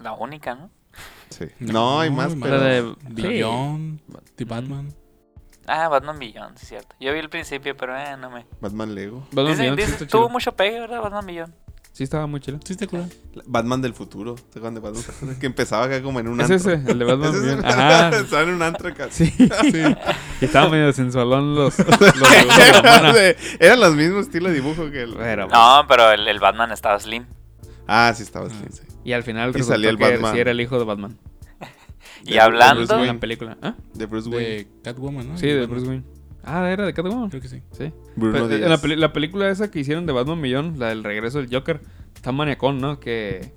S1: La única, ¿no?
S3: Sí. No, hay más, pero...
S4: La de-
S2: Beyond, The Batman.
S1: Ah, Batman Beyond, sí es cierto. Yo vi el principio, pero eh, no me...
S3: Batman Lego.
S4: Batman
S1: Dice-
S4: Beyond sí está
S1: tuvo
S4: chido.
S1: mucho pegue, ¿verdad? Batman Beyond.
S4: Sí, estaba muy chido.
S2: Sí, está cool.
S3: Batman del futuro. ¿Se acuerdan de Batman? que empezaba acá como en un
S4: Es
S3: antro.
S4: ese, el de Batman
S3: ¿Es?
S4: Beyond. Ajá.
S3: Estaba en un antro acá.
S4: Sí. Y estaba medio sensualón los, los la mona.
S3: Eran los mismos estilos de dibujo que el...
S4: Pero,
S1: No, pero el, el Batman estaba slim.
S3: Ah, sí, estaba así.
S2: sí.
S4: Y al final
S3: Y
S4: resultó
S3: salía el
S4: que
S3: Batman.
S4: sí era el hijo de Batman.
S1: Y
S3: De-
S1: hablando...
S3: de
S4: la película. ¿Ah?
S3: De Bruce Wayne.
S2: De Catwoman, ¿no?
S4: Sí, de. Bruce Wayne. Ah, era de Catwoman.
S2: Creo que sí.
S4: Sí.
S3: Bruno
S4: Pero,
S3: Díaz.
S4: en la, película esa que hicieron de Batman Millón, la del regreso del Joker, está maniacón, ¿no? Que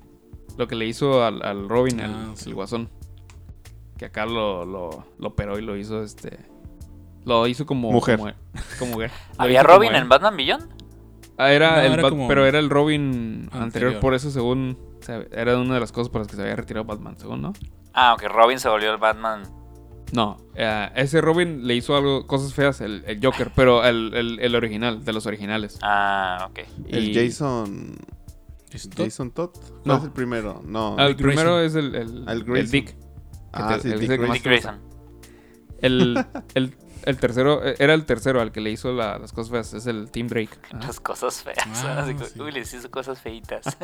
S4: lo que le hizo al, al Robin, el,
S2: Ah, sí.
S4: el guasón. Que acá lo, lo, lo operó y lo hizo este. Lo hizo como.
S3: Mujer.
S4: Como, como mujer. Lo
S1: ¿Había
S4: como
S1: Robin en Batman Beyond?
S4: Ah, era
S2: No,
S4: el
S2: era
S4: Bat-
S2: como
S4: pero era el Robin anterior.
S2: anterior.
S4: por eso según. o sea, era una de las cosas por las que se había retirado Batman, según, ¿no?
S1: Ah, ok, Robin se volvió el Batman.
S4: No, eh, ese Robin le hizo algo, cosas feas, el, el Joker, pero el, el, el original, de los originales.
S1: Ah, ok.
S3: El
S4: Y-
S3: Jason...
S2: Jason Todd.
S3: Jason Todd. ¿Cuál
S4: No.
S3: es el primero? No.
S4: Ah, el
S2: Dick
S4: primero
S2: Grayson.
S4: es el, el,
S3: Ah, el.
S4: Dick.
S3: Ah,
S4: te-
S3: sí,
S4: el
S3: Dick.
S1: Grayson.
S4: El, el, el tercero, eh, era el tercero al que le hizo la- las cosas feas, es el Tim Drake. Ajá.
S1: Las cosas feas.
S2: Ah, sí.
S1: Uy, les hizo cosas feitas.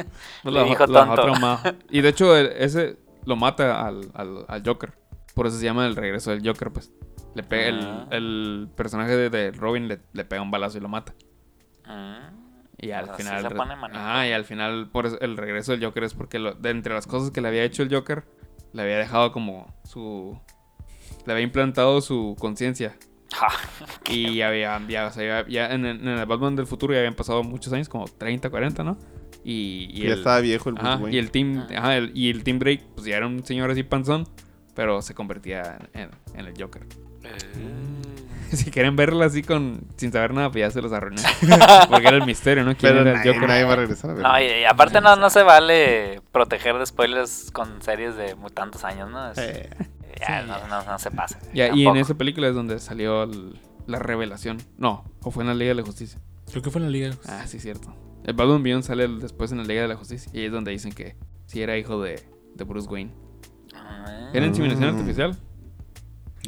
S4: No,
S1: le
S4: la-
S1: dijo
S4: la
S1: tonto.
S4: otra ma- Y de hecho, el- ese lo mata al, al, al Joker. Por eso se llama el regreso del Joker, pues. Le pega
S1: Ah.
S4: el, el personaje de, de Robin le, le pega un balazo y lo mata.
S1: Mm.
S4: Y al
S1: O sea, sí
S4: final.
S1: se pone.
S4: Ajá, y al final, por eso el regreso del Joker es porque lo- de entre las cosas que le había hecho el Joker, le había dejado como su. Le había implantado su conciencia. Y había, ya, o sea, ya, ya en, el- en el Batman del futuro ya habían pasado muchos años, como 30, 40, ¿no? Y, y
S3: ya
S4: el,
S3: estaba viejo el Bruce
S4: ajá,
S3: Wayne.
S4: y el team,
S1: Ah.
S4: ajá, el- y el Team Drake, pues ya era un señor así panzón, pero se convertía en, en el Joker. Si quieren verla así con sin saber nada, pues ya se los arruiné. Porque era el misterio, ¿no? ¿Quién
S3: Pero
S4: era el
S3: nadie,
S4: Joker?
S3: nadie va a regresar a ver.
S1: No, y, y aparte no, no se vale proteger de spoilers con series de muy tantos años, ¿no? Es-
S3: Eh,
S1: ya, no, no, no se pasa.
S4: Ya, y en esa película es donde salió el- la revelación. No, o fue en la Liga de la Justicia.
S2: Creo que fue en la liga.
S4: Ah, sí, cierto. El Batman Beyond sale después en la Liga de la Justicia. Y ahí es donde dicen que sí era hijo de, de Bruce Wayne.
S1: Ah.
S4: ¿Era inseminación
S3: Mm.
S4: artificial?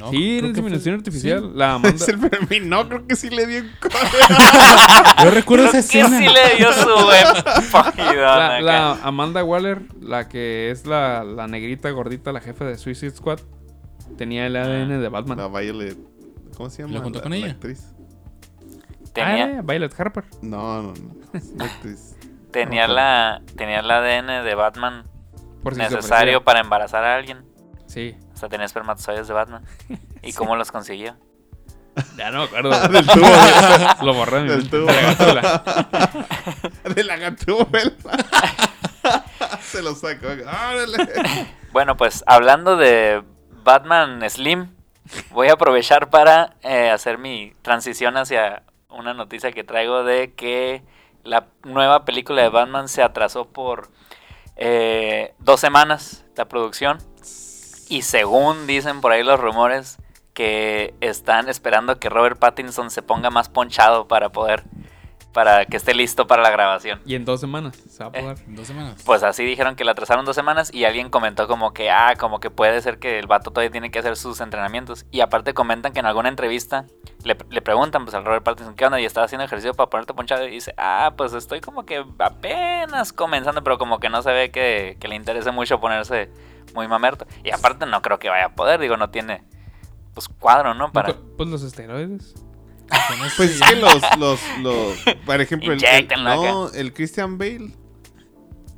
S2: No,
S4: sí, era
S2: fue-
S4: inseminación artificial.
S2: sí.
S4: La Amanda.
S3: Es el Fermín, no, creo que sí le dio un
S2: Yo recuerdo
S1: Creo
S2: esa
S1: que
S2: escena.
S1: sí le dio su
S4: La, la Amanda Waller, la que es la, la negrita gordita, la jefa de Suicide Squad, tenía el ADN de Batman.
S3: La Violet. ¿Cómo se llama?
S2: ¿La juntó con ella?
S3: actriz?
S1: Tenía,
S4: Ah, Violet Harper.
S3: No, no, no.
S1: tenía,
S3: no,
S1: la, tenía el ADN de Batman
S4: Por si se
S1: necesario para embarazar a alguien.
S4: Sí.
S1: O sea, tenía espermatozoides de Batman. ¿Y cómo los consiguió?
S4: Ya no me acuerdo.
S3: Del tubo.
S4: Lo borré
S3: Del tubo.
S4: De la gatúbela.
S3: De la gatúbela. Se lo saco. ¡Órale!
S1: Bueno, pues hablando de Batman Slim, voy a aprovechar para eh, hacer mi transición hacia una noticia que traigo de que la nueva película de Batman se atrasó por eh, dos semanas la producción. Y según dicen por ahí los rumores, que están esperando que Robert Pattinson se ponga más ponchado para poder, para que esté listo para la grabación.
S4: Y en dos semanas se va a poder.
S2: En dos semanas.
S1: Pues así dijeron que la atrasaron dos semanas y alguien comentó como que, ah, como que puede ser que el vato todavía tiene que hacer sus entrenamientos. Y aparte comentan que en alguna entrevista le, le preguntan pues al Robert Pattinson, ¿qué onda? Y estaba haciendo ejercicio para ponerte ponchado y dice, ah, pues estoy como que apenas comenzando, pero como que no se ve que, que le interese mucho ponerse muy mamerto. Y aparte no creo que vaya a poder, digo, no tiene pues cuadro, ¿no? Para...
S4: No, Pues los esteroides.
S3: Pues es que los, los, los, por ejemplo, el, el- no, el Christian Bale,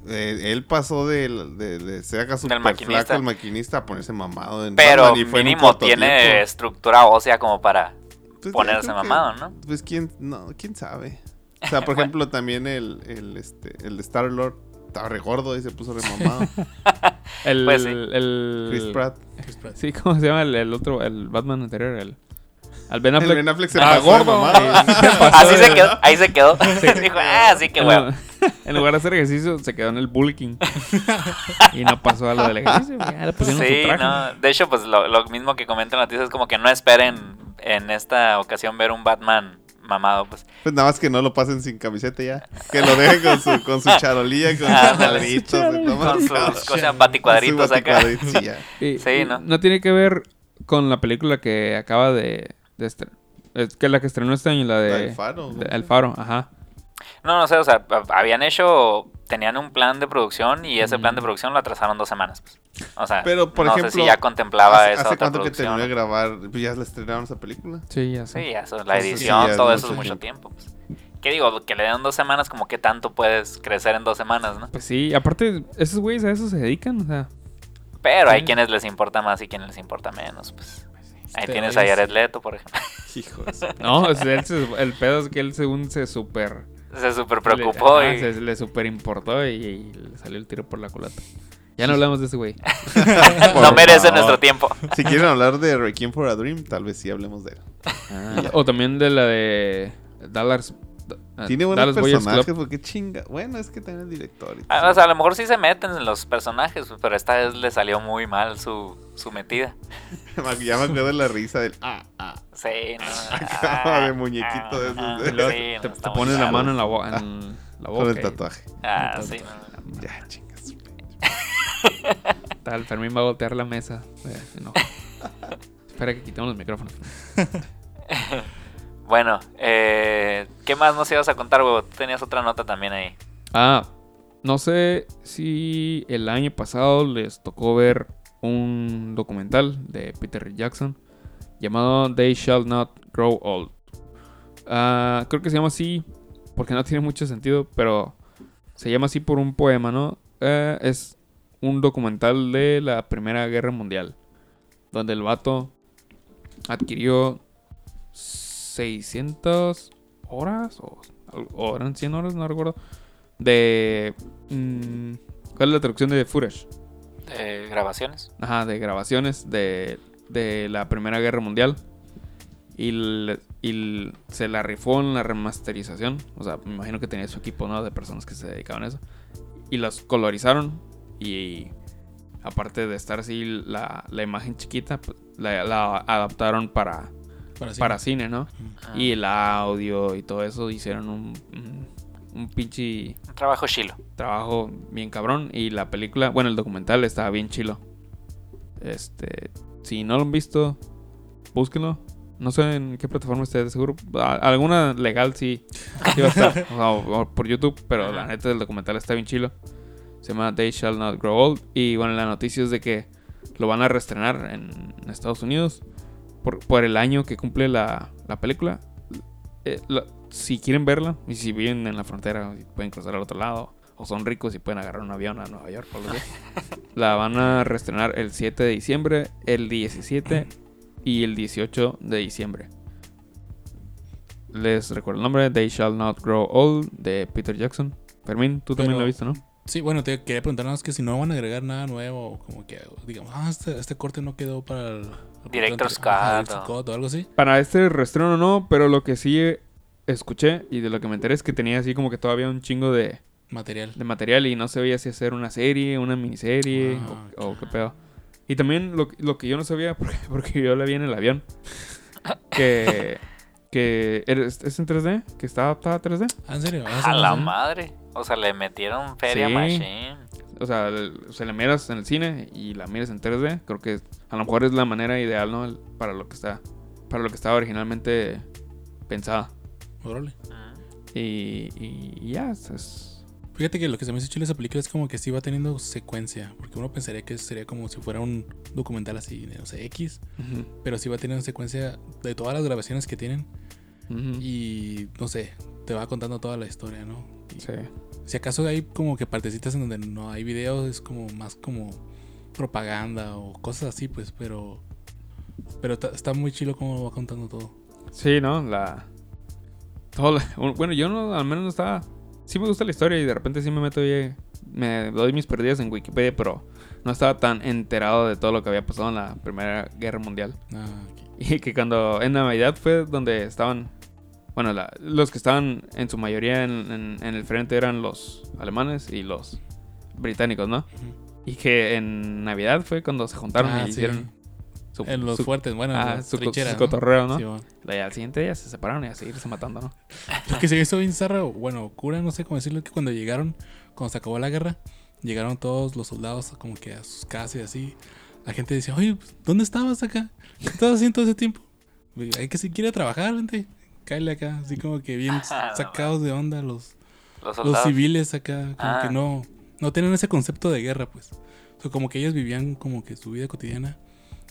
S3: eh, él pasó del- de, de ser acá super
S1: maquinista.
S3: flaco el maquinista a ponerse mamado en
S1: Pero
S3: Batman y fue
S1: mínimo tiene estructura ósea como para
S3: Pues,
S1: ponerse
S3: creo que-
S1: mamado, ¿no?
S3: Pues quién, no, quién sabe. O sea, por ejemplo, también el, el, este, el de Star Lord estaba re gordo y se puso re mamado.
S4: El,
S1: Pues sí.
S4: el,
S3: Chris Pratt.
S2: Chris Pratt.
S4: Sí, ¿cómo se llama el, el otro? El Batman anterior. El, al Ben
S3: El
S4: Affleck.
S3: Ben Affleck se
S4: Ah,
S3: pasó
S4: gordo.
S1: Así se quedó, ahí se quedó. Dijo, ah, sí que huevo.
S4: En lugar de hacer ejercicio, se quedó en el bulking. y no pasó a lo del ejercicio. Ya le pusieron
S1: Sí,
S4: su traje.
S1: no. De hecho, pues lo, lo mismo que comenta en la noticia es como que no esperen en esta ocasión ver un Batman mamado, pues.
S3: Pues nada más que no lo pasen sin camiseta ya. Que lo dejen con su, con su charolilla, con
S1: Ah,
S3: sus cuadritos.
S1: Con sus cosas baticuadritos acá.
S3: sí, ya.
S4: Y-
S1: Sí, ¿no?
S4: no tiene que ver con la película que acaba de, de estrenar. Es que la que estrenó este año, la de...
S3: La del Faro.
S4: El Faro, ajá.
S1: No, no sé, o sea, habían hecho, tenían un plan de producción y ese
S4: Mm.
S1: plan de producción lo atrasaron dos semanas. pues. O sea,
S3: Pero, por
S1: no
S3: ejemplo,
S1: sé si ya contemplaba
S3: ¿Hace,
S1: esa
S3: hace
S1: otra
S3: cuánto que terminó de
S1: producción.
S3: grabar? Pues ya la estrenaron esa película.
S4: Sí, ya sé.
S1: Sí, eso, la
S3: sí,
S1: edición,
S3: ya es
S1: todo eso es
S3: mucho
S1: tiempo. pues. ¿Qué digo? Que le den dos semanas, como que tanto puedes crecer en dos semanas, ¿no?
S4: Pues sí, aparte, esos güeyes a eso se dedican, o sea...
S1: Pero hay
S4: Sí.
S1: quienes les importa más y quienes les importa menos, pues. Ahí
S2: Pero
S1: tienes
S2: es-
S1: a Jared Leto, por ejemplo.
S3: Hijo de su-
S4: No, o sea, él se- el pedo es que él según se super...
S1: Se súper preocupó
S4: le,
S1: y...
S4: ajá, se le super importó y, y le salió el tiro por la culata. Ya no hablamos de ese güey.
S1: no merece nuestro tiempo.
S3: Si quieren hablar de Requiem for a Dream, tal vez sí hablemos de él.
S4: o también de la de Dallas... ah,
S3: Tiene buenos
S4: Dallas
S3: personajes, porque chinga. Bueno, es que también el director. y
S1: Ah. O sea, a lo mejor sí se meten en los personajes, pero esta vez le salió muy mal su, su metida.
S3: ya me acuerdo de la risa del. Ah, ah.
S1: Sí, no.
S3: Acaba de muñequito de esos
S1: ah,
S3: de-
S4: luego
S1: sí,
S4: te,
S1: no,
S4: te pones la mano en la, bo- en la boca.
S3: Con el tatuaje.
S1: Ah, sí. no.
S3: Ya, chingas.
S4: Tal, Fermín va a voltear la mesa. Eh, no. Espera que quitemos los micrófonos.
S1: Bueno, eh, ¿qué más nos ibas a contar, huevo? Tenías otra nota también ahí.
S4: Ah, no sé si el año pasado les tocó ver un documental de Peter Jackson llamado They Shall Not Grow Old. Ah, creo que se llama así porque no tiene mucho sentido, pero se llama así por un poema, ¿no? Eh, es un documental de la Primera Guerra Mundial, donde el vato adquirió 600 horas o, o eran 100 horas, no recuerdo, de... mm, ¿Cuál es la traducción de footage?
S1: De grabaciones.
S4: Ajá, de grabaciones de, de la Primera Guerra Mundial. Y, le- y se la rifó en la remasterización. O sea, me imagino que tenía su equipo, ¿no? De personas que se dedicaban a eso. Y los colorizaron. Y aparte de estar así la, la imagen chiquita, pues, la, la adaptaron para,
S2: Para,
S4: para cine, ¿no?
S1: Ah,
S4: Y el audio y todo eso hicieron un, un, un pinche
S1: Un trabajo chilo.
S4: trabajo bien cabrón. Y la película, bueno, el documental estaba bien chilo. Este, si no lo han visto, búsquenlo. No sé en qué plataforma esté, de seguro. Alguna legal sí, sí va a estar. o, sea, o- o por YouTube, pero la neta del documental está bien chilo. Se llama They Shall Not Grow Old. Y bueno, la noticia es de que lo van a reestrenar en Estados Unidos por, por el año que cumple la, la película. Eh, la- si quieren verla, y si viven en la frontera, pueden cruzar al otro lado, o son ricos y pueden agarrar un avión a Nueva York, o lo que la van a reestrenar el 7 de diciembre, el 17 y el 18 de diciembre. Les recuerdo el nombre, They Shall Not Grow Old, de Peter Jackson. Fermín, tú también lo viste, ¿no?
S2: Sí, bueno, te quería preguntar nada más que si no van a agregar nada nuevo, como que digamos, ah, este, este corte no quedó para el. el
S1: Director's Cut o-
S2: algo así.
S4: Para este reestreno no, pero lo que sí escuché y de lo que me enteré es que tenía así como que todavía un chingo de,
S2: Material.
S4: de material y no sabía si hacer una serie, una miniserie
S2: Ah,
S4: o, o qué pedo. Y también lo, lo que yo no sabía, porque, porque yo la vi en el avión, que, que eres- es en 3D, que está adaptada a 3D.
S2: Ah, ¿en serio? Ah,
S1: A la madre. O sea, le metieron feria
S4: Sí.
S1: machine.
S4: O sea, se la miras en el cine y la miras en 3D. Creo que a lo mejor es la manera ideal, ¿no? Para lo que está, para lo que estaba originalmente pensada.
S2: Órale.
S1: Mm.
S4: Y, y- ya, es-
S2: Fíjate que lo que se me hizo chile esa película es como que sí va teniendo secuencia. Porque uno pensaría que sería como si fuera un documental así, de, no sé, X. Pero sí va teniendo secuencia de todas las grabaciones que tienen. Y no sé, te va contando toda la historia, ¿no? Y
S4: Sí.
S2: Si acaso hay como que partecitas en donde no hay videos, es como más como propaganda o cosas así, pues, pero. Pero está muy chilo como lo va contando todo.
S4: Sí, ¿no? La... todo la- Bueno, yo no, al menos no estaba... Sí me gusta la historia y de repente sí me meto y me doy mis perdidas en Wikipedia, pero no estaba tan enterado de todo lo que había pasado en la Primera Guerra Mundial.
S2: Ah.
S4: Y que cuando en Navidad fue donde estaban, bueno, la- los que estaban en su mayoría en, en- en el frente eran los alemanes y los británicos, ¿no? Y que en Navidad fue cuando se juntaron
S2: Ah,
S4: y
S2: sí.
S4: hicieron su,
S2: En los
S4: su-
S2: fuertes, bueno, en
S4: ah,
S2: las
S4: su, su
S2: ¿no?
S4: cotorreo, ¿no?
S2: Sí, bueno.
S4: Y al siguiente día se separaron y a seguirse matando, ¿no?
S2: Lo que se hizo bien zarra, bueno, cura, no sé cómo decirlo, que cuando llegaron, cuando se acabó la guerra, llegaron todos los soldados como que a sus casas y así. La gente decía, oye, pues, ¿dónde estabas acá? ¿Qué estabas haciendo todo ese tiempo? Hay que si quiere trabajar, vente. Cáele acá, así como que bien
S1: No
S2: sacados de onda los,
S1: Los
S2: los civiles acá, como
S1: Ah.
S2: que no, no tienen ese concepto de guerra, pues. O sea, como que ellos vivían como que su vida cotidiana.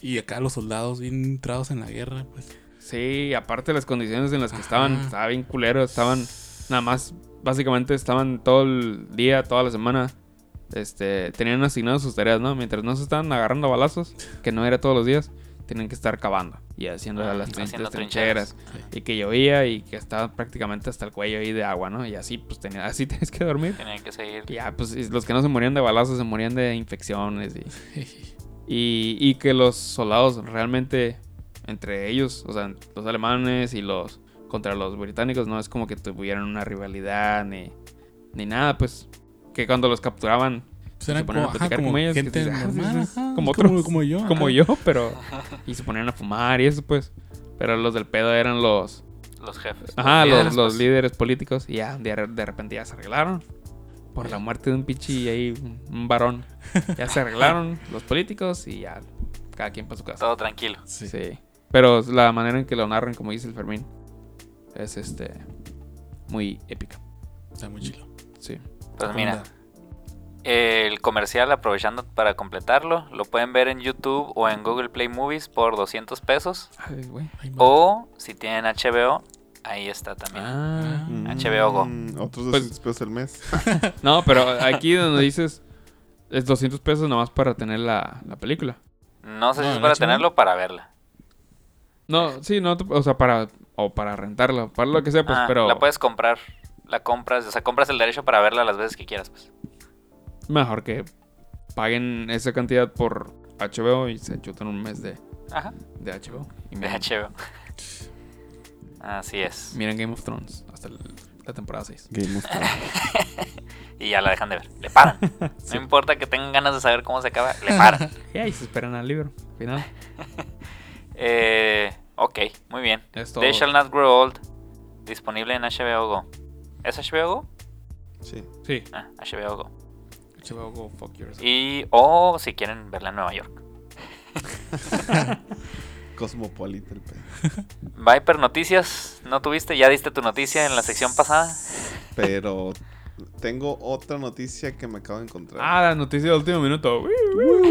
S2: Y acá los soldados bien entrados en la guerra, pues.
S4: Sí, aparte las condiciones en las que estaban,
S2: Ajá.
S4: estaba bien culero, estaban nada más, básicamente estaban todo el día, toda la semana, este, tenían asignadas sus tareas, ¿no? Mientras no se estaban agarrando a balazos, que no era todos los días, tenían que estar cavando y haciendo
S1: Ah,
S4: las
S1: haciendo
S4: trincheras, trincheras y que llovía y que estaba prácticamente hasta el cuello ahí de agua, ¿no? Y así, pues, tenía, así tienes que dormir.
S1: Tenían que seguir.
S4: Y ya, pues, y los que no se morían de balazos se morían de infecciones y... Y, y que los soldados realmente, entre ellos, o sea, los alemanes y los contra los británicos, no es como que tuvieran una rivalidad ni, ni nada, pues que cuando los capturaban,
S2: Pues
S4: se
S2: eran
S4: ponían
S2: como,
S4: a
S2: ajá,
S4: platicar
S2: como
S4: con ellos, que
S2: gente normal, ajá,
S4: como
S2: como,
S4: otros,
S2: como yo.
S4: como
S2: ajá.
S4: yo, pero y se ponían a fumar y eso, pues, pero los del pedo eran los,
S1: Los jefes.
S4: ajá, los, los
S1: pues.
S4: líderes políticos y ya de, de repente ya se arreglaron. Por la muerte de un pinche ahí, un- un varón. Ya se arreglaron los políticos y ya cada quien para su casa.
S1: Todo tranquilo.
S2: Sí.
S4: Sí. Pero la manera en que lo narran, como dice el Fermín, es este muy épica.
S2: Está muy chilo.
S4: Sí.
S1: Pues mira, el comercial, aprovechando para completarlo, lo pueden ver en YouTube o en Google Play Movies por 200 pesos.
S4: Ay,
S2: ma-
S1: O si tienen HBO, ahí está también.
S4: Ah.
S1: HBO Go.
S3: Mm, Otros
S4: Pues-
S3: 200 pesos al mes.
S4: No, pero aquí donde dices es 200 pesos nomás para tener la, la película.
S1: No sé si
S2: No,
S1: es para
S2: HBO.
S1: tenerlo o para verla.
S4: No, sí, no, o sea, para o para rentarla, para lo que sea, pues,
S1: Ah,
S4: pero
S1: La puedes comprar. La compras, o sea, compras el derecho para verla las veces que quieras, pues.
S4: Mejor que paguen esa cantidad por HBO y se chutan un mes de,
S1: Ajá,
S4: de HBO. Y
S1: de HBO. Así es.
S4: miren Game of Thrones hasta el- la temporada 6.
S3: Game of Thrones.
S1: Y ya la dejan de ver. Le paran. No importa que tengan ganas de saber cómo se acaba, le paran.
S4: Y ahí se esperan al libro, final.
S1: Eh, ok, muy bien. They Shall Not Grow Old. Disponible en HBO Go. ¿Es HBO Go?
S3: Sí.
S4: Sí.
S1: Ah, HBO Go.
S4: HBO Go, fuck yourself.
S1: Y, o si quieren verla en Nueva York.
S3: cosmopolita el pedo.
S1: Viper, noticias. ¿No tuviste? ¿Ya diste tu noticia en la sección pasada?
S3: Pero tengo otra noticia que me acabo de encontrar.
S4: Ah, la noticia de último minuto.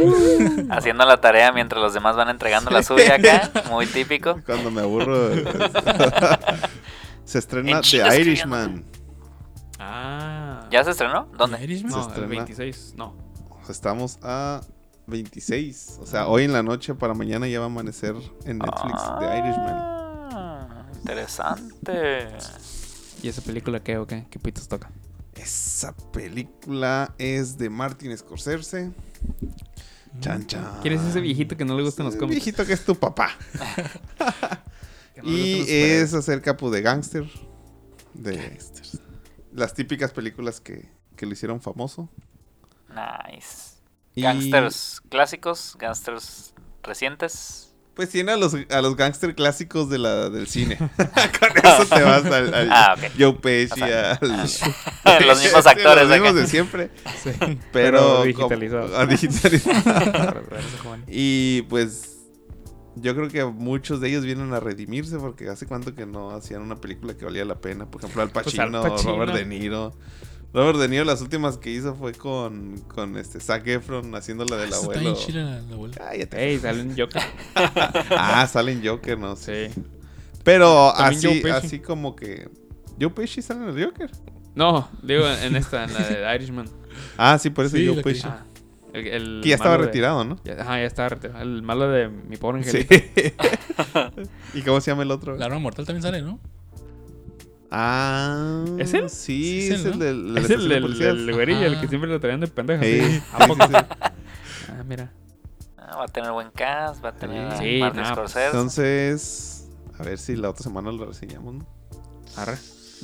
S1: Haciendo la tarea mientras los demás van entregando la suya acá. Muy típico.
S3: Cuando me aburro. se estrena The. Irishman.
S4: Ah.
S1: ¿Ya se estrenó? ¿Dónde?
S2: Irishman?
S4: No,
S3: Se
S4: el
S3: estrena.
S4: 26. No.
S3: Estamos a 26. O sea, hoy en la noche para mañana ya va a amanecer en Netflix The Irishman.
S1: Ah, Interesante.
S4: ¿Y esa película qué o qué? ¿Qué pitos toca?
S3: Esa película es de Martin Scorsese. Chan, chan.
S4: ¿Quién es ese viejito que no le gustan los cómics?
S3: viejito que es tu papá.
S4: No
S3: Y es acerca pues, de gángster. De las típicas películas que, que lo hicieron famoso.
S1: Nice.
S3: Y,
S1: Gangsters clásicos, gangsters recientes.
S3: Pues tiene a los, a los gángster clásicos de la, del cine. Con eso te vas al, al
S1: Ah.
S3: Joe Pesci,
S1: O sea,
S3: al...
S1: Los mismos actores
S3: Los mismos
S1: acá.
S3: de siempre.
S4: Sí,
S3: Pero...
S4: digitalizados.
S3: como- ah. Y pues yo creo que muchos de ellos vienen a redimirse porque hace cuánto que no hacían una película que valía la pena. Por ejemplo, Al
S4: Pues,
S3: Pacino,
S4: Al Pacino.
S3: Robert De Niro. Robert De Niro las últimas que hizo fue con, con este Zac Efron haciendo la del
S2: Está
S3: abuelo.
S2: bien chila la, la abuela.
S3: Cállate.
S4: Ey, sale un Joker.
S3: Ah, salen Joker, no sé.
S4: Sí.
S3: Pero
S4: También
S3: así, así como que... Joe Pesci sale en el Joker.
S4: No, digo en esta, en la de Irishman.
S3: Ah, sí, por eso
S2: Sí,
S3: Joe
S2: que-
S3: Pesci.
S4: Ah, el, el
S3: que ya estaba
S4: de-
S3: retirado, ¿no?
S4: ya- ajá, ya estaba retirado. El malo de mi pobre
S3: Sí.
S4: angelito.
S3: ¿Y cómo se llama el otro?
S2: La arma mortal también sale, ¿no?
S3: Ah,
S4: ¿Es él?
S3: Sí,
S2: Sí,
S3: es
S2: ¿no?
S3: el del de
S4: Es el, el,
S3: policías.
S4: el güerillo, el que siempre lo traían de pendejo.
S3: Sí,
S4: sí.
S3: sí,
S4: ¿A poco?
S3: sí, sí.
S4: Ah, mira.
S1: Ah, va a tener buen cast, va a tener a
S4: Sí,
S1: Martin
S4: nah, pues.
S3: Entonces, a ver si la otra semana lo reseñamos, ¿no?
S4: Arre.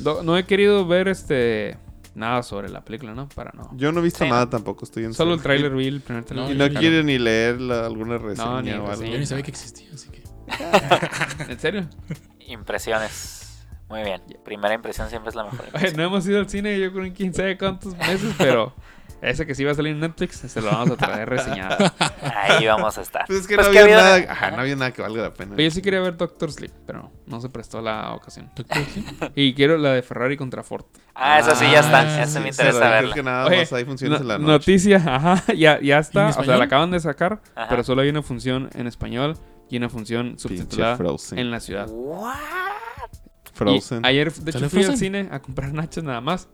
S4: No, no he querido ver este nada sobre la película, ¿no? Para no.
S3: Yo no he visto
S1: Sí,
S3: nada
S1: ¿no?
S3: tampoco, estoy en
S4: Solo el
S3: cero.
S4: tráiler vi el primer
S2: No,
S4: tráiler.
S3: Y no
S2: Claro.
S3: quiere ni leer la- alguna reseña
S4: ni
S3: o algo.
S2: Yo ni sabía que existía, así que.
S4: ¿En serio?
S1: Impresiones. Muy bien. Primera impresión siempre es la mejor.
S4: Oye, no hemos ido al cine yo creo en quién sabe cuántos meses, pero ese que sí va a salir en Netflix se lo vamos a traer reseñado.
S1: Ahí vamos a estar.
S3: Pues es que
S1: Pues
S3: no
S1: que
S3: había nada, ajá, no había nada que valga la pena.
S4: Yo sí quería ver Doctor Sleep, pero no se prestó la ocasión.
S2: Doctor Sleep.
S4: Y quiero la de Ferrari contra Ford.
S1: Ah, esa sí ya está.
S3: Ah,
S1: Esa me
S3: sí,
S1: interesa
S3: pero
S1: verla.
S3: Creo que nada
S4: Oye,
S3: más hay funciones
S4: no-
S3: en la noche.
S4: noticia, ajá, ya, ya está. O sea, la acaban de sacar,
S1: Ajá.
S4: pero solo hay una función en español y una función subtitulada en la ciudad.
S1: What?
S3: Frozen.
S4: Y ayer, de hecho,
S2: ¿Sale
S4: fui al cine a comprar nachos nada más.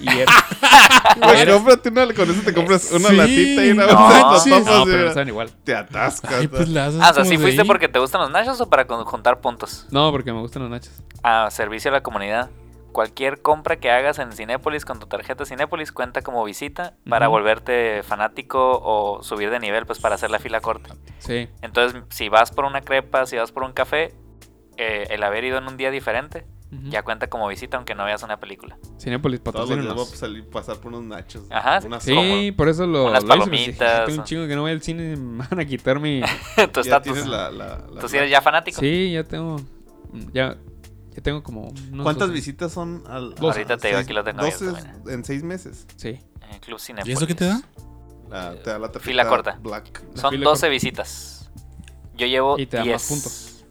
S4: Y era,
S3: Güey, cómprate una, con eso te compras una
S2: Sí.
S3: latita y una
S1: No,
S3: bolsa de papas.
S4: no, pero no saben igual.
S3: te atascas.
S2: Ay, pues la haces
S1: Ah, o sea, ¿sí fuiste
S2: ahí.
S1: porque te gustan los nachos o para juntar puntos?
S4: No, porque me gustan los nachos.
S1: A servicio a la comunidad. Cualquier compra que hagas en Cinépolis con tu tarjeta Cinépolis cuenta como visita para
S4: Ujú.
S1: volverte fanático o subir de nivel, pues para hacer la fila corta.
S4: Sí.
S1: Entonces, si vas por una crepa, si vas por un café, eh, el haber ido en un día diferente Ya cuenta como visita aunque no veas una película.
S4: Cinépolis
S3: Todos los días voy a salir, pasar por unos nachos.
S1: Ajá,
S3: Unas
S4: Sí,
S1: como
S4: por eso lo,
S1: unas
S4: lo hice, dije,
S1: palomitas, o-
S4: un chingo que no voy al cine, me van a quitar mi...
S1: tu estatus.
S3: la, la, la-
S1: ¿Tú sí eres ya fanático?
S4: Sí, ya tengo... Ya, ya tengo como... unos
S3: ¿Cuántas
S4: dos-
S3: visitas son al,
S4: Dos.
S1: Ahorita te digo, aquí lo tengo abierto,
S3: 12 en seis meses.
S4: Sí.
S1: En Club
S2: ¿Y
S1: Cinépolis.
S2: eso qué te da?
S3: La, te da la tarjeta
S1: Fila corta.
S3: Black
S4: La
S1: Son
S4: fila
S1: 12
S4: corta.
S1: visitas. Yo llevo
S4: Y te da
S1: 10.
S4: más puntos.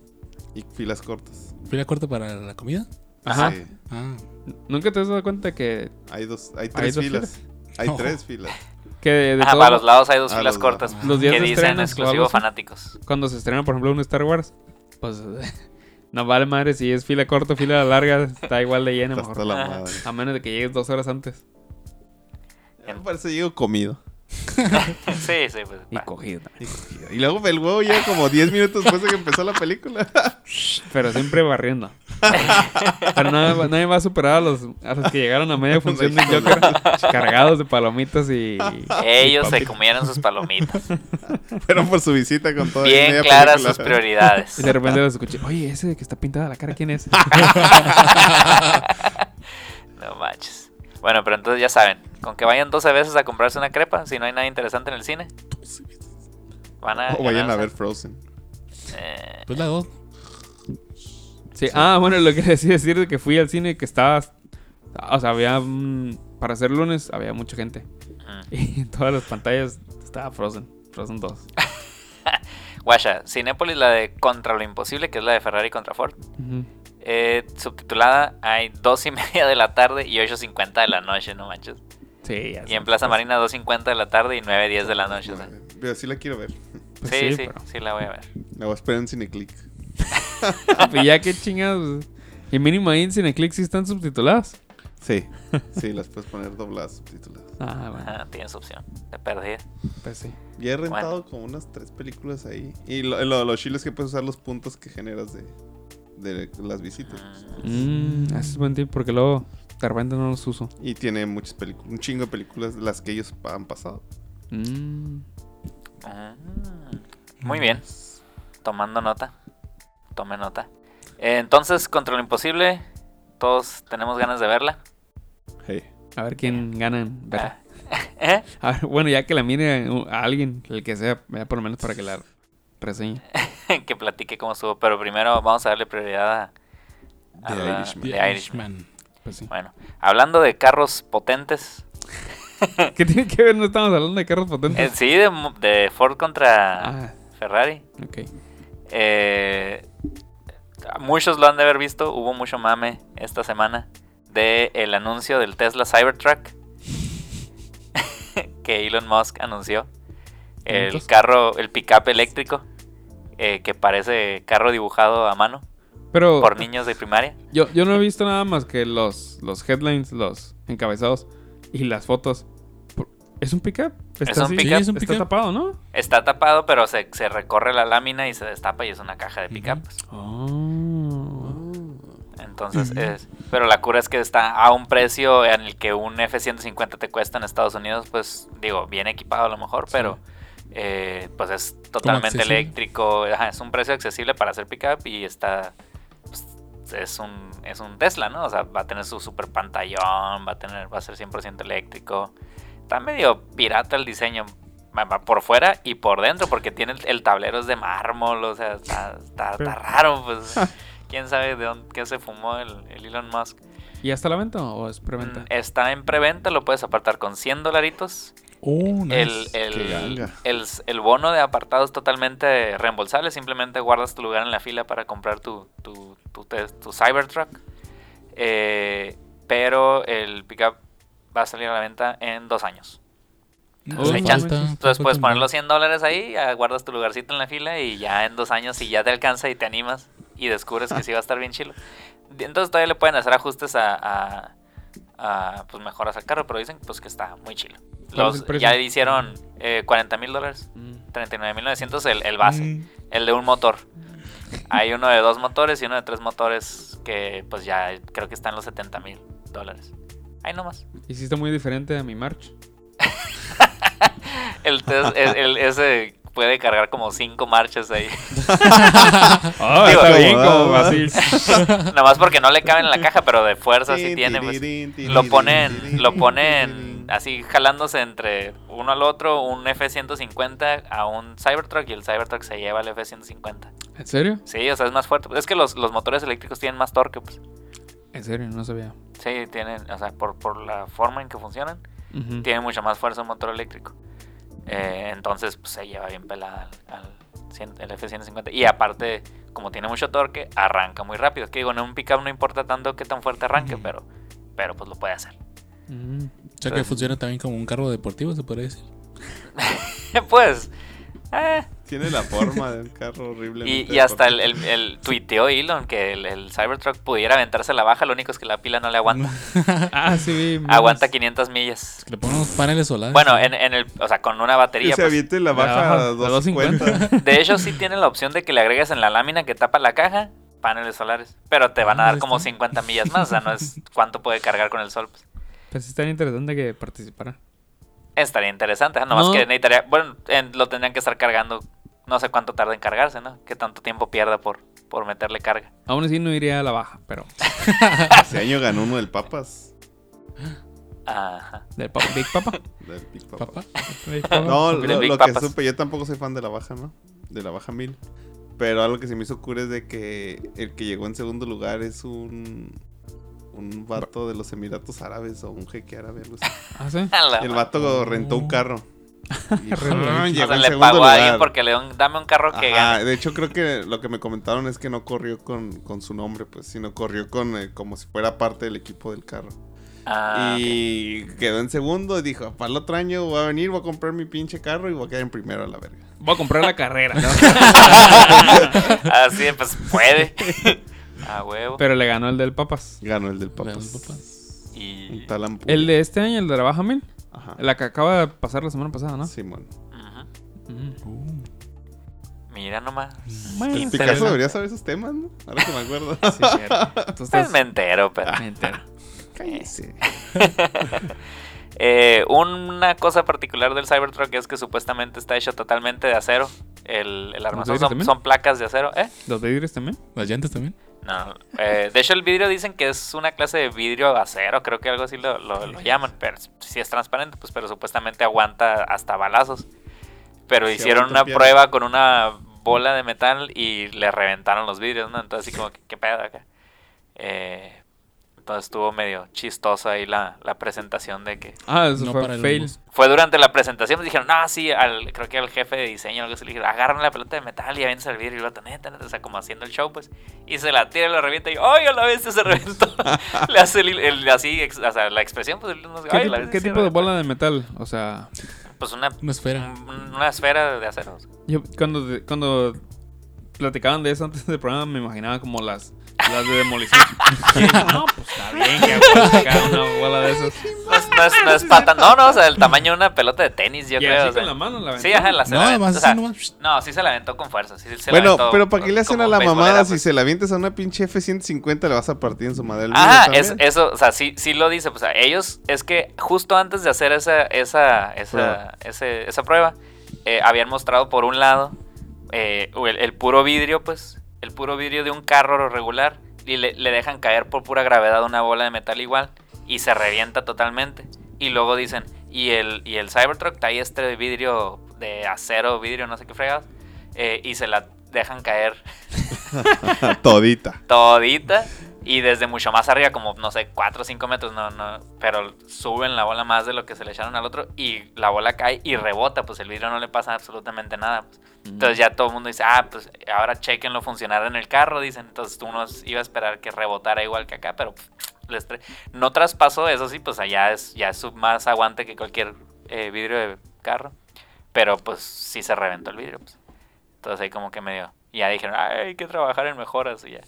S3: y filas cortas.
S2: ¿Fila corta para la comida?
S1: Ajá.
S3: Sí,
S2: Ah.
S4: ¿Nunca te has dado cuenta que,
S3: hay dos, hay tres
S4: dos
S3: filas. Hay
S2: No.
S3: tres filas.
S4: que de, de
S1: Ajá,
S4: todo-
S1: para los lados hay dos
S3: Ah,
S1: filas
S3: los
S1: cortas
S3: lados.
S4: Los días
S1: que
S4: de
S1: dicen exclusivo fanáticos.
S4: cuando se estrena, por ejemplo, un Star Wars, pues no vale madre si es fila corta o fila larga, está igual de lleno
S3: Está
S4: mejor.
S3: la madre.
S4: A menos de que llegues dos horas antes.
S3: Me parece llego comido.
S1: Sí, sí, pues.
S4: Y cogido también.
S3: Y cogido. Y luego el huevo llega como 10 minutos después de que empezó la película.
S4: Pero siempre barriendo. Pero nadie, nadie va a superar a los, a los que llegaron a media función de Joker cargados de palomitas y...
S1: Ellos
S4: y
S1: se comieron sus palomitas.
S3: Fueron por su visita con todo.
S1: Bien claras sus prioridades.
S4: Y de repente los escuché, oye, ese que está pintada la cara, ¿quién es?
S1: No manches. Bueno, pero entonces ya saben, con que vayan 12 veces a comprarse una crepa, si no hay nada interesante en el cine, van a.
S3: O vayan a ver Frozen.
S1: eh,
S2: Pues la dos.
S4: Sí, ah, bueno, lo que decía decir de que fui al cine que estaba... O sea, había... mm, para ser lunes había mucha gente.
S1: mm.
S4: Y en todas las pantallas estaba Frozen. Frozen 2.
S1: Guasha, Cinépolis, la de Contra lo Imposible, que es la de Ferrari contra Ford. Eh, subtitulada, hay dos y media de la tarde y 8.50 de la noche, no manches.
S4: Sí, ya
S1: Y en Plaza Marina 2.50 de la tarde y 9.10 de la noche. o sea.
S3: Pero sí la quiero ver.
S4: Pues
S1: sí, sí,
S4: pero-
S1: sí la voy a ver.
S3: La voy a esperar en Cineclick.
S4: Pues ya qué chingados. Y mínimo ahí en Cineclick sí están subtituladas.
S3: Sí. Sí, las puedes poner dobladas, subtituladas.
S4: Ah, bueno.
S1: Ajá, tienes opción de perdida.
S4: Pues sí.
S3: Ya he rentado como unas tres películas ahí. Y lo, lo, lo chilo es que puedes usar los puntos que generas de, de las visitas.
S4: Mm, ese es buen tip porque luego de repente no los uso.
S3: Y tiene muchas películas, un chingo de películas de las que ellos han pasado.
S4: Mm.
S1: Mm, Muy bien. Tomando nota. Tome nota. Eh, entonces, Contra lo Imposible. Todos tenemos ganas de verla.
S3: Hey.
S4: A ver quién gana en verla.
S1: Ah. ¿Eh?
S4: A ver, bueno, ya que la mire uh, a alguien, el que sea, ya por lo menos para que la reseñe.
S1: que platique cómo estuvo. Pero primero vamos a darle prioridad a, a
S3: The
S1: la-
S3: Irishman.
S1: The.
S4: Pues sí.
S1: Bueno, hablando de carros potentes.
S4: ¿Qué tiene que ver? No estamos hablando de carros
S1: eh,
S4: potentes.
S1: sí, de, Ford contra
S4: Ah,
S1: Ferrari.
S4: ok.
S1: Eh, muchos lo han de haber visto. Hubo mucho mame esta semana de el anuncio del Tesla Cybertruck que Elon Musk anunció. El carro, el pickup eléctrico eh, que parece carro dibujado a mano
S4: Pero
S1: por niños de primaria.
S4: yo, yo no he visto nada más que los, los headlines, los encabezados y las fotos. ¿Es un pickup? Está
S1: Es un
S4: así,
S1: pickup.
S2: Sí, es un
S4: Está tapado, ¿no?
S1: Está tapado, pero se, se recorre la lámina y se destapa y es una caja de pickup. pues.
S4: Oh.
S1: Entonces, es, pero la cura es que está a un precio en el que un F-150 te cuesta en Estados Unidos, pues digo, bien equipado a lo mejor, pero eh, pues es totalmente eléctrico, ajá, es un precio accesible para hacer pickup y está, pues, es un, es un Tesla, ¿no? O sea, va a tener su super pantallón, va a tener, va a ser 100% eléctrico. Está medio pirata el diseño, por fuera y por dentro, porque tiene el, el tablero es de mármol, o sea, está, está- está
S4: Pero-
S1: raro, pues. ¿Quién sabe de dónde qué se fumó el, el Elon Musk?
S4: ¿Y ya está a la venta o es preventa?
S1: Mm, Está en preventa, lo puedes apartar con 100 dolaritos.
S2: Oh, nice.
S1: El, el, el, el bono de apartado es totalmente reembolsable. Simplemente guardas tu lugar en la fila para comprar tu, tu, tu, tu Cybertruck. Eh, pero el pickup va a salir a la venta en dos años.
S4: Oh,
S1: Entonces puedes poner los 100 dólares ahí, guardas tu lugarcito en la fila y ya en dos años, si ya te alcanza y te animas y descubres que sí va a estar bien chilo. Entonces todavía le pueden hacer ajustes a, a- a, pues mejoras al carro, pero dicen pues que está muy chilo.
S4: ¿Cuál es
S1: Los, ya hicieron eh, 40 mil dólares,
S4: Mm.
S1: 39.900 el, el base,
S2: Mm.
S1: el de un motor. Hay uno de dos motores y uno de tres motores que pues ya creo que están los 70 mil dólares. Ahí nomás.
S4: Está muy diferente a mi March.
S1: El, tes- el- el- ese puede cargar como cinco marchas ahí.
S4: Ah,
S1: Digo,
S4: está bien
S3: como-
S4: como así.
S1: Nada más porque no le caben en la caja, pero de fuerza sí tiene. pues. Lo ponen, lo ponen así jalándose entre uno al otro, un F-150 a un Cybertruck y el Cybertruck se lleva al F-150.
S4: ¿En serio?
S1: Sí, o sea, es más fuerte. Es que los, los motores eléctricos tienen más torque, pues.
S4: En serio, no sabía.
S1: Sí, tienen, o sea, por, por la forma en que funcionan,
S4: Ujú.
S1: tiene mucha más fuerza un motor eléctrico. Eh, entonces, pues se lleva bien pelada al, al 100 el F-150. Y aparte, como tiene mucho torque, arranca muy rápido. Es que digo, en un pickup no importa tanto qué tan fuerte arranque, pero, pero pues lo puede hacer.
S2: O sea que funciona también como un carro deportivo, se podría decir.
S1: pues, eh,
S3: Tiene la forma del carro horrible.
S1: Y, y hasta el, el, el tuiteó Elon que el, el Cybertruck pudiera aventarse la baja, lo único es que la pila no le aguanta.
S4: Ah, sí.
S1: Aguanta 500 millas.
S2: Le ponemos paneles solares.
S1: Bueno,
S2: ¿no?
S1: en, en el, o sea, con una
S3: Que
S1: batería.
S3: se
S1: pues.
S3: aviente la
S4: La
S3: baja a
S4: a
S3: 250.
S1: De hecho, sí tiene la opción de que le agregues en la lámina que tapa la caja paneles solares. Pero te van a
S2: Ah,
S1: dar como
S2: está.
S1: 50 millas más. O sea, no es cuánto puede cargar con el sol. pues.
S4: Pues estaría interesante que participara.
S1: Estaría interesante. Nomás
S4: No.
S1: que necesitaría. Bueno, en- lo tendrían que estar cargando. No sé cuánto tarda en cargarse, ¿no? Que tanto tiempo pierda por, por meterle carga.
S4: Aún así no iría a la baja, pero.
S3: Ese año ganó uno del Papas.
S1: Ajá.
S4: Del pa- Big Papa.
S3: Del Big Papa.
S2: Papá.
S4: Big Papa.
S3: No, lo,
S1: Big
S3: lo que supe, yo tampoco soy fan de la baja, ¿no? De la baja 1000. Pero algo que se me hizo cura es de que el que llegó en segundo lugar es un un vato de los Emiratos Árabes o un jeque árabe. algo así.
S4: Ah, sí.
S3: Y el vato rentó un carro. Y,
S4: Re
S3: ah,
S1: O
S3: llegó
S1: sea,
S3: en
S1: le a alguien porque le dio un, dame un carro que
S3: Ajá,
S1: gane.
S3: de hecho creo que lo que me comentaron es que no corrió con, con su nombre, pues, sino corrió con eh, como si fuera parte del equipo del carro.
S1: Ah,
S3: y quedó en segundo y dijo, para el otro año voy a venir, voy a comprar mi pinche carro y voy a quedar en primero a la verga.
S4: Voy a comprar la carrera.
S1: Así, de, pues puede. A huevo.
S4: Pero le ganó el del Papas.
S3: Ganó el del Papas.
S2: papás.
S1: Y...
S4: El de este año, el de la Baja Mil.
S3: Ajá.
S4: La que acaba de pasar la semana pasada, ¿no?
S3: Simón.
S1: Ujú.
S4: Mm.
S2: Uh,
S1: Mira nomás.
S3: El. Picasso debería saber esos temas, ¿no? Ahora que me acuerdo.
S4: Sí, cierto.
S1: Pues
S4: estás...
S1: me entero, pero...
S4: Me entero.
S3: Cállese.
S1: Eh, una cosa particular del Cybertruck es que supuestamente está hecho totalmente de acero. El, el armazón son placas de acero. ¿Eh?
S4: ¿Los vidrios también?
S2: ¿Las llantas también?
S1: No. eh, de hecho, el vidrio dicen que es una clase de vidrio acero. Creo que algo así lo, lo- lo llaman. Pero si es transparente, pues, pero supuestamente aguanta hasta balazos. Pero
S3: Sí,
S1: hicieron una prueba con una bola de metal y le reventaron los vidrios, ¿no? Entonces, así como, que, ¿qué pedo acá? Eh, entonces estuvo medio chistosa ahí la, la presentación de que
S4: Ah, eso
S2: No
S4: fue
S2: para
S4: fail.
S1: Fue durante la presentación, pues dijeron, no, sí, al, creo que al jefe de diseño algo así, le dijeron, agarran la pelota de metal y avientan el vidrio y vato, neta, neta", o sea, como haciendo el show, pues, y se la tira y la revienta y, ¡ay, a la vez se reventó! le hace el, el- así, ex- o sea, la expresión, pues, no
S4: ¿Qué,
S1: "Ay,
S4: tipo-
S1: la vez
S4: qué
S1: se
S4: tipo de
S1: reventó".
S4: bola de metal? O sea,
S1: Pues una,
S2: Una esfera.
S1: un- una esfera de acero. o sea.
S4: yo cuando, cuando platicaban de eso antes del programa me imaginaba como las, las de demolición. No, pues está bien que una bola de esas.
S1: No es, no es, no es pata, no, no, o sea, el tamaño de una pelota de tenis, yo
S4: Y
S1: creo.
S4: así
S1: o sea.
S4: con la mano la
S1: Sí, ajá, la se
S2: No,
S1: la
S2: además
S1: aventó, o sea,
S2: nomás.
S1: No, sí se la aventó con fuerza. Sí, se la
S3: Bueno,
S1: aventó
S3: pero ¿para qué le hacen a la mamada si
S1: pues.
S3: se la avientas a una pinche F-150 le vas a partir en su madre? el
S1: Ajá,
S3: vidrio
S1: es, eso, o sea, sí, sí lo dice, pues a ellos, es que justo antes de hacer esa, esa, esa,
S3: Prueba.
S1: ese- esa prueba, eh, habían mostrado por un lado eh, el, el puro vidrio, pues, el puro vidrio de un carro regular, y le, le dejan caer por pura gravedad una bola de metal igual, y se revienta totalmente. Y luego dicen, y el, y el Cybertruck trae este vidrio de acero, vidrio, no sé qué fregados, eh, y se la dejan caer
S3: Todita.
S1: todita y desde mucho más arriba, como no sé, 4 o 5 metros, no, no, pero suben la bola más de lo que se le echaron al otro y la bola cae y rebota, pues el vidrio no le pasa absolutamente nada. pues. Entonces ya todo el mundo dice, ah, pues ahora chequenlo funcionar en el carro, dicen. Entonces uno iba a esperar que rebotara igual que acá, pero pff, les tra- no traspasó, eso sí, pues allá es, ya es más aguante que cualquier eh, vidrio de carro, pero pues sí se reventó el vidrio. Pues. Entonces ahí como que medio, ya dijeron, "Ay, hay que trabajar en mejoras y ya.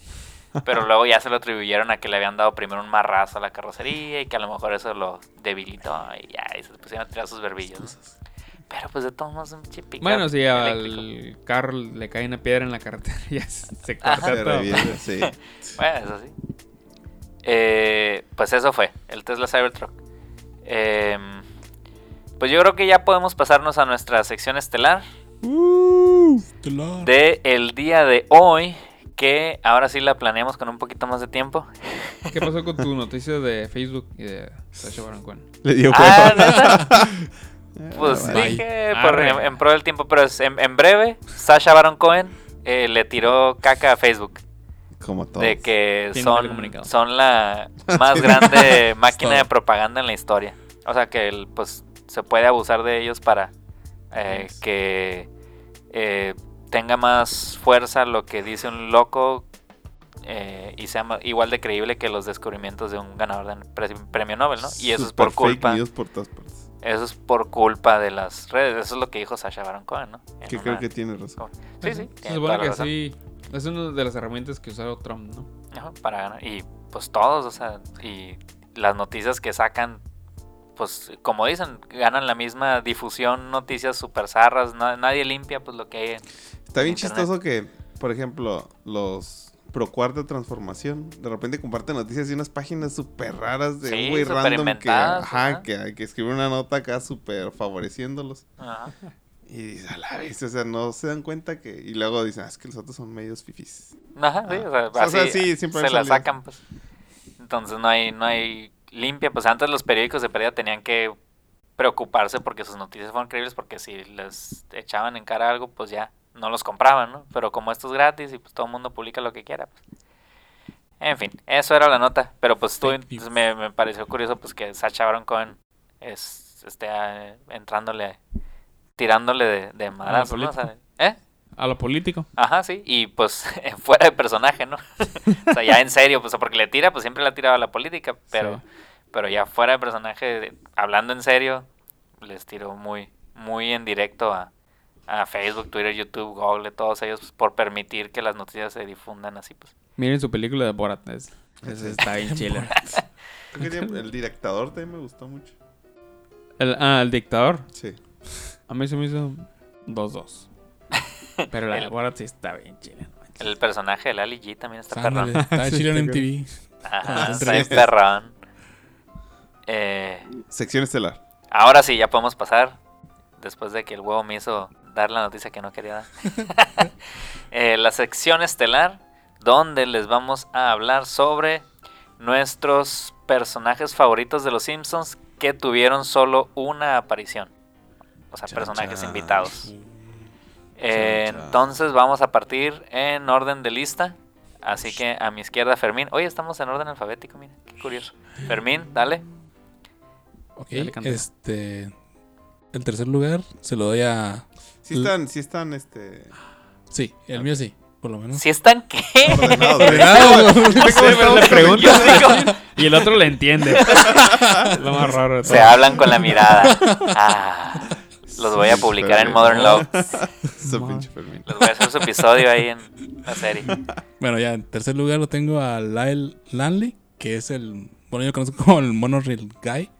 S1: Pero luego ya se lo atribuyeron a que le habían dado primero un marrazo a la carrocería y que a lo mejor eso lo debilitó y ya, y se pusieron a tirar sus verbillos. Pero pues de todos modos un chip pick-up
S4: Bueno, si al carro le cae una piedra en la carretera, ya se corta
S3: Se
S4: todo.
S3: sí.
S1: Bueno, eso sí. Eh, pues eso fue, el Tesla Cybertruck. Em, pues yo creo que ya podemos pasarnos a nuestra sección estelar
S2: Claro.
S1: de el día de hoy, que ahora sí la planeamos con un poquito más de tiempo.
S4: ¿Qué pasó con tu noticia de Facebook y de Sasha Baron Cohen?
S3: Le dio
S1: Ah. Pues
S3: Ah,
S2: Bye.
S1: dije por-
S4: Arre.
S1: en, en pro del tiempo, pero es- en, en breve, Sasha Baron Cohen eh, le tiró caca a Facebook.
S3: Como todo.
S1: De que son, son la más grande máquina de propaganda en la historia. O sea que el, pues se puede abusar de ellos para eh, que eh, tenga más fuerza lo que dice un loco eh, y sea igual de creíble que los descubrimientos de un ganador de pre- premio Nobel, ¿no? Y eso es por
S3: fake
S1: culpa.
S3: news por todas partes.
S1: Eso es por culpa de las redes. Eso es lo que dijo Sasha Baron Cohen, ¿no? En
S3: Que
S1: una-
S3: creo que tiene razón.
S1: Sí, sí.
S4: Se supone que
S1: razón.
S4: sí. Es una de las herramientas que usaron Trump, ¿no?
S1: Ajá, para ganar. Y pues todos, o sea, y las noticias que sacan, pues como dicen, ganan la misma difusión, noticias super zarras, na- nadie limpia pues lo que hay. en-
S3: Está bien
S1: Internet.
S3: chistoso que, por ejemplo, los pro cuarta transformación, de repente comparten noticias de unas páginas súper raras de
S1: Sí,
S3: un güey random que, ajá, que, que escribe una nota acá súper favoreciéndolos.
S1: Ajá.
S3: Y dices, a la vez, o sea, no se dan cuenta que... Y luego dicen, ah, es que los otros son medios fifis.
S1: Ajá, sí, o sea,
S3: O sea, sí, siempre
S1: se la sacan, pues. Entonces no hay, no hay limpia, pues antes los periódicos de pérdida tenían que preocuparse porque sus noticias fueron creíbles, porque si les echaban en cara algo, pues ya no los compraban, ¿no? Pero como esto es gratis y pues todo el mundo publica lo que quiera, pues. En fin, eso era la nota, pero pues tú, pues, me, me pareció curioso pues que Sacha Baron Cohen es, esté eh, entrándole tirándole de, de madrazo, ¿no? O sea, ¿Eh?
S4: A lo político.
S1: Ajá, sí, y pues fuera de personaje, ¿no? o sea, ya en serio, pues porque le tira, pues siempre le ha tirado a la política, pero,
S4: Sí.
S1: pero ya fuera de personaje, hablando en serio, les tiró muy, muy en directo a, a Facebook, Twitter, YouTube, Google, todos ellos, pues, por permitir que las noticias se difundan así, pues.
S4: Miren su película de Borat. Es, es- está bien
S3: que El directador también me gustó mucho.
S4: El, ah, el dictador.
S3: Sí.
S4: A mí se me hizo 2-2. Pero la de
S1: El-
S4: Borat sí está bien no manches.
S1: El personaje de Lali G también está
S2: Ándale,
S1: perrón.
S2: Está
S4: Sí,
S2: chido en MTV.
S1: Ajá,
S2: Las
S1: está bien perrón. Eh,
S3: Sección estelar.
S1: ahora sí, ya podemos pasar. Después de que el huevo me hizo dar la noticia que no quería dar. Eh, la sección estelar, donde les vamos a hablar sobre nuestros personajes favoritos de los Simpsons que tuvieron solo una aparición. O sea, personajes invitados. Eh, entonces vamos a partir en orden de lista. Así que a mi izquierda Fermín. Oye, estamos en orden alfabético, mira, qué curioso. Fermín, dale.
S2: Ok,
S4: Dale,
S2: este. El tercer lugar se lo doy a.
S3: Sí están, sí están, este...
S2: Sí, el mío sí, por lo menos.
S1: Si están qué?
S2: Ordenado.
S4: Pero le
S1: digo-
S4: y el otro le entiende. Lo más raro de todo.
S1: Se hablan con la mirada. Ah, los voy a
S3: Sí,
S1: publicar en. Modern Love.
S3: Su pinche Fermín.
S1: Les voy a hacer su episodio ahí en la serie.
S2: Bueno, ya en tercer lugar lo tengo a Lyle Lanley, que es el. Bueno, yo conozco como el Monorail Guy,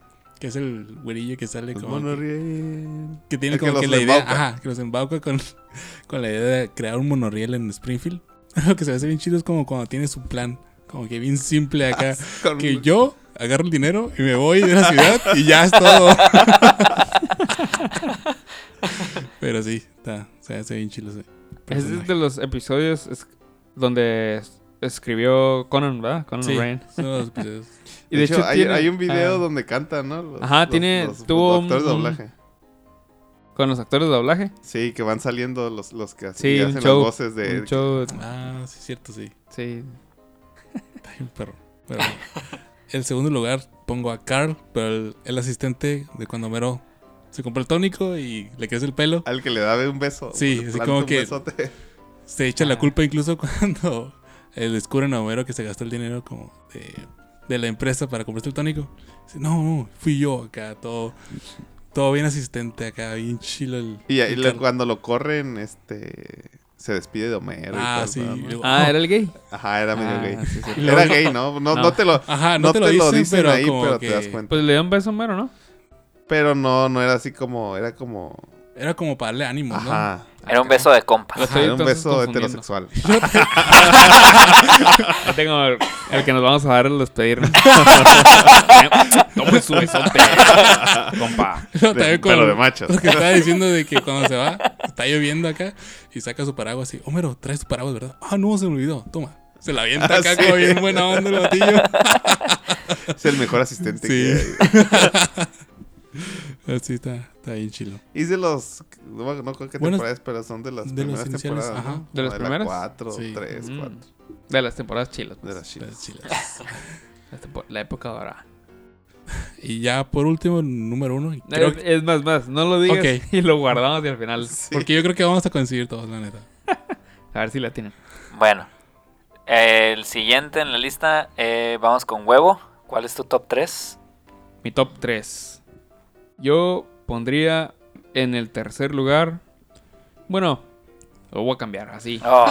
S2: que es el güerillo que sale como. que,
S3: Monorriel.
S2: que tiene
S3: El
S2: como que, la idea.
S3: embauca.
S2: Ajá, que los embauca con, con la idea de crear un monorriel en Springfield. Lo que se hace bien chido es como cuando tiene su plan, como que bien simple acá.
S3: Con-
S2: que yo agarro el dinero y me voy de la ciudad y ya es todo. Pero sí, está, se hace bien chido ese
S4: es de los episodios donde es- escribió Conan, ¿verdad? Conan
S2: Sí,
S4: O'Brien.
S2: son los episodios.
S4: Y
S3: de, hecho, hay,
S4: tiene-
S3: hay un video
S4: ah,
S3: donde cantan, ¿no? Los-
S4: Ajá,
S3: los-
S4: tiene-
S3: Los,
S4: tuvo
S3: los actores de doblaje.
S4: Con los actores de doblaje.
S3: Sí, que van saliendo los, los que así
S4: Sí,
S3: hacen
S4: show.
S3: las voces de...
S4: un show,
S2: Ah, sí, cierto, sí.
S4: sí.
S2: Está bien perro. Pero el segundo lugar pongo a Carl, pero el, el asistente de cuando Mero se compra el tónico y le crece el pelo.
S3: Al que le da un beso.
S2: Sí, así como
S3: un
S2: que-
S3: besote.
S2: Se echa la
S4: Ah.
S2: culpa incluso cuando eh, descubren a Homero que se gastó el dinero como de, de la empresa para comprarse el tónico. Dice, no, no, fui yo acá, todo, todo bien asistente acá, bien chilo el...
S3: Y, ahí
S2: el
S3: cuando lo corren, este... Se despide de Homero. y
S2: Ah,
S3: todo,
S2: sí.
S4: Ah, ¿era el gay?
S3: Ajá, era medio
S4: Ah,
S3: gay.
S4: sí, sí.
S2: Y luego-
S3: Era gay, ¿no? No,
S4: No.
S3: no te lo...
S2: Ajá, no,
S3: No
S2: te lo dicen, pero
S3: ahí, pero
S2: que...
S3: te das cuenta.
S4: Pues le dio un beso a Mero, ¿no?
S3: Pero no, no era así como... Era como...
S2: Era como para darle ánimo, ¿no?
S1: Era un beso de compas.
S3: Ajá, era un beso heterosexual.
S4: Yo tengo el, el que nos vamos a dar al despedirnos. Tome su besote, compa.
S2: Pero también
S3: De-
S2: con
S3: pero de machos.
S2: Lo que estaba diciendo de que cuando se va, está lloviendo acá y saca su paraguas así. Homero, traes tu paraguas, ¿verdad? Ah, no, se me olvidó. Toma. Se la avienta
S3: Ah,
S2: acá
S3: sí.
S2: como bien buena onda el batillo.
S3: Es el mejor asistente
S2: Sí.
S3: que hay.
S2: Así está, está bien chilo.
S3: Y de los... No, no creo que
S2: Bueno,
S3: temporadas, pero son de las
S2: de
S3: primeras temporadas,
S2: ajá.
S3: ¿no?
S4: ¿De las primeras?
S3: 4,
S2: Sí.
S3: 3,
S4: Mm.
S3: 4.
S4: De las temporadas chilas.
S3: De las chilas.
S4: La, tempo- la época ahora.
S2: Y ya por último, número uno. Creo
S4: Es,
S2: que-
S4: es más, más, no lo digas y lo guardamos y al final.
S2: Porque yo creo que vamos a coincidir todos, la neta.
S4: A ver si la tienen.
S1: Bueno, el siguiente en la lista, eh, vamos con huevo. ¿Cuál es tu top 3?
S4: Mi top 3. Yo pondría en el tercer lugar. Bueno, lo voy a cambiar así.
S1: Oh.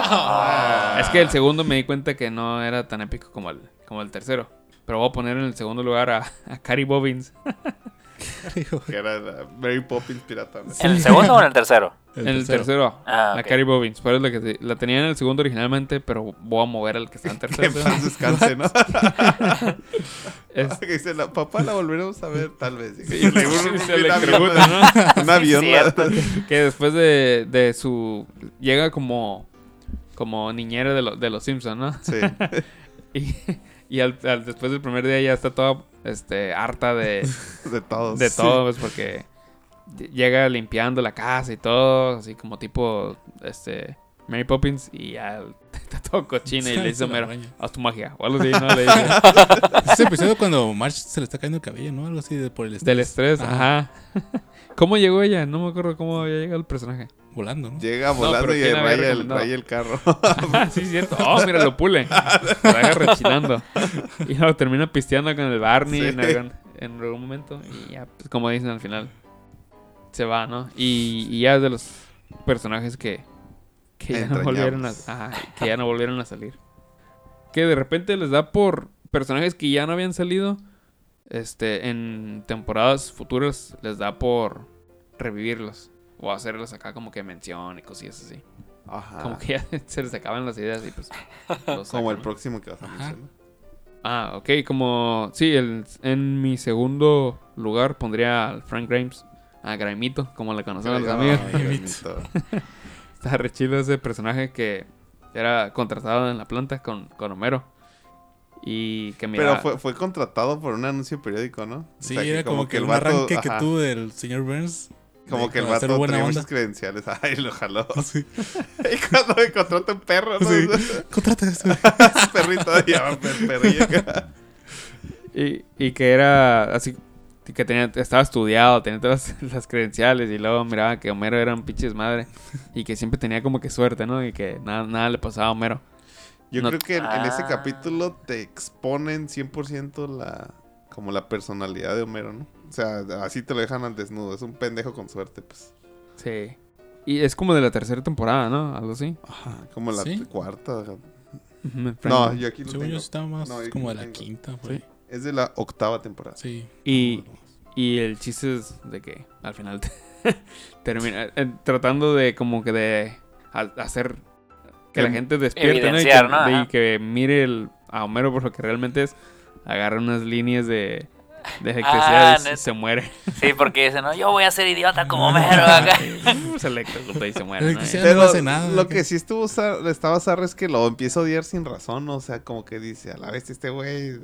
S4: Es que el segundo me di cuenta que no era tan épico como el, como el tercero. Pero voy a poner en el segundo lugar a, a Cary Bobbins.
S3: Que era la Mary Poppins pirata. ¿no?
S1: ¿En el segundo o en el tercero?
S4: en el tercero.
S1: Ah,
S4: A
S1: ok.
S4: Cary Bobbins. Pero es la que te- la tenía en el segundo originalmente, pero voy a mover al que está en
S3: Que
S4: tercero.
S3: en paz descanse, ¿no?
S4: Es-
S3: que dice, la, papá la volveremos a ver tal vez.
S4: Sí,
S3: Y le-
S4: se
S3: avión,
S4: ¿no?
S3: Un avión.
S4: que después de, de su... Llega como... Como niñera de, lo- de los Simpsons, ¿no?
S3: Sí.
S4: Y, y al, al- después del primer día ya está toda este, harta de,
S3: De todos.
S4: de todo, pues porque llega limpiando la casa y todo, así como tipo este Mary Poppins y ya está todo cochino y le dice Homero, haz tu magia. O algo así, ¿no? Le dice.
S2: Ese episodio cuando Marge se le está cayendo el cabello, ¿no? Algo así de por el estrés.
S4: Del estrés,
S2: Ajá.
S4: ajá. ¿Cómo llegó ella? No me acuerdo cómo había llegado el personaje.
S2: Volando, ¿no?
S3: Llega volando
S4: pero
S3: y
S4: ¿quién había
S3: raya el, raya el carro.
S4: Ah, sí, cierto. Oh, mira, lo pule. Lo deja rechinando. Y luego termina pisteando con el Barney
S3: Sí.
S4: en, algún, en algún momento. Y ya, pues, como dicen al final, se va, ¿no? Y, y ya es de los personajes que, que ya no volvieron a, ajá, que ya no volvieron a salir. Que de repente les da por personajes que ya no habían salido. Este, en temporadas futuras les da por revivirlos. O hacerlos acá como que mención y cosillas así.
S3: Ajá.
S4: Como que ya se les acaban las ideas y pues.
S3: Como el próximo que vas a mencionar.
S4: Ah, ok, como. Sí, el, en mi segundo lugar pondría al Frank Grimes. A Grimito, como le conocemos los amigos.
S3: Ay.
S4: Está re chido ese personaje que era contratado en la planta con, con Homero. Y que mira.
S3: Pero fue, fue contratado por un anuncio periódico, ¿no? O
S2: Sí,
S3: sea,
S2: era como que,
S3: el vato-
S2: arranque que tuvo del señor Burns.
S3: Como que el vato tenía
S2: onda.
S3: muchas credenciales. Ay, lo jaló.
S2: Sí.
S3: y cuando me contrata un perro, ¿no?
S2: Sí. Contrata.
S3: Ese perrito ya, per- perrillo.
S4: Y, y que era así. Que tenía, estaba estudiado, tenía todas las, las credenciales. Y luego miraba que Homero era un pinche madre. Y que siempre tenía como que suerte, ¿no? Y que nada, nada le pasaba a Homero.
S3: Yo
S4: No-
S3: creo que en, en ese
S1: Ah.
S3: capítulo te exponen 100% la como la personalidad de Homero, ¿no? O sea, así te lo dejan al desnudo. Es un pendejo con suerte, pues.
S4: Sí. Y es como de la tercera temporada, ¿no? Algo así.
S3: Ajá, como la
S2: ¿Sí?
S3: cuarta. No, yo aquí lo
S2: Según
S3: tengo.
S2: yo estaba más
S3: No,
S2: como de la
S3: tengo.
S2: quinta, por ahí.
S3: Es de la octava temporada.
S2: Sí.
S4: Y, y el chiste es de que al final termina eh, tratando de como que de ha- hacer que la
S3: Em-
S4: gente despierte ¿no? y, que,
S1: ¿no?
S4: y que mire el- a Homero por lo que realmente es. Agarra unas líneas de, de
S1: Ah,
S4: y se-
S1: neta.
S4: se muere.
S1: Sí, porque dicen, no, yo voy a ser idiota como Homero acá.
S4: se electrocuta y se muere. ¿no?
S3: Pero
S2: no hace nada.
S3: lo que sí estuvo zar- estaba zarra es que lo empieza a odiar sin razón, ¿no? o sea, como que dice, a la vez este güey,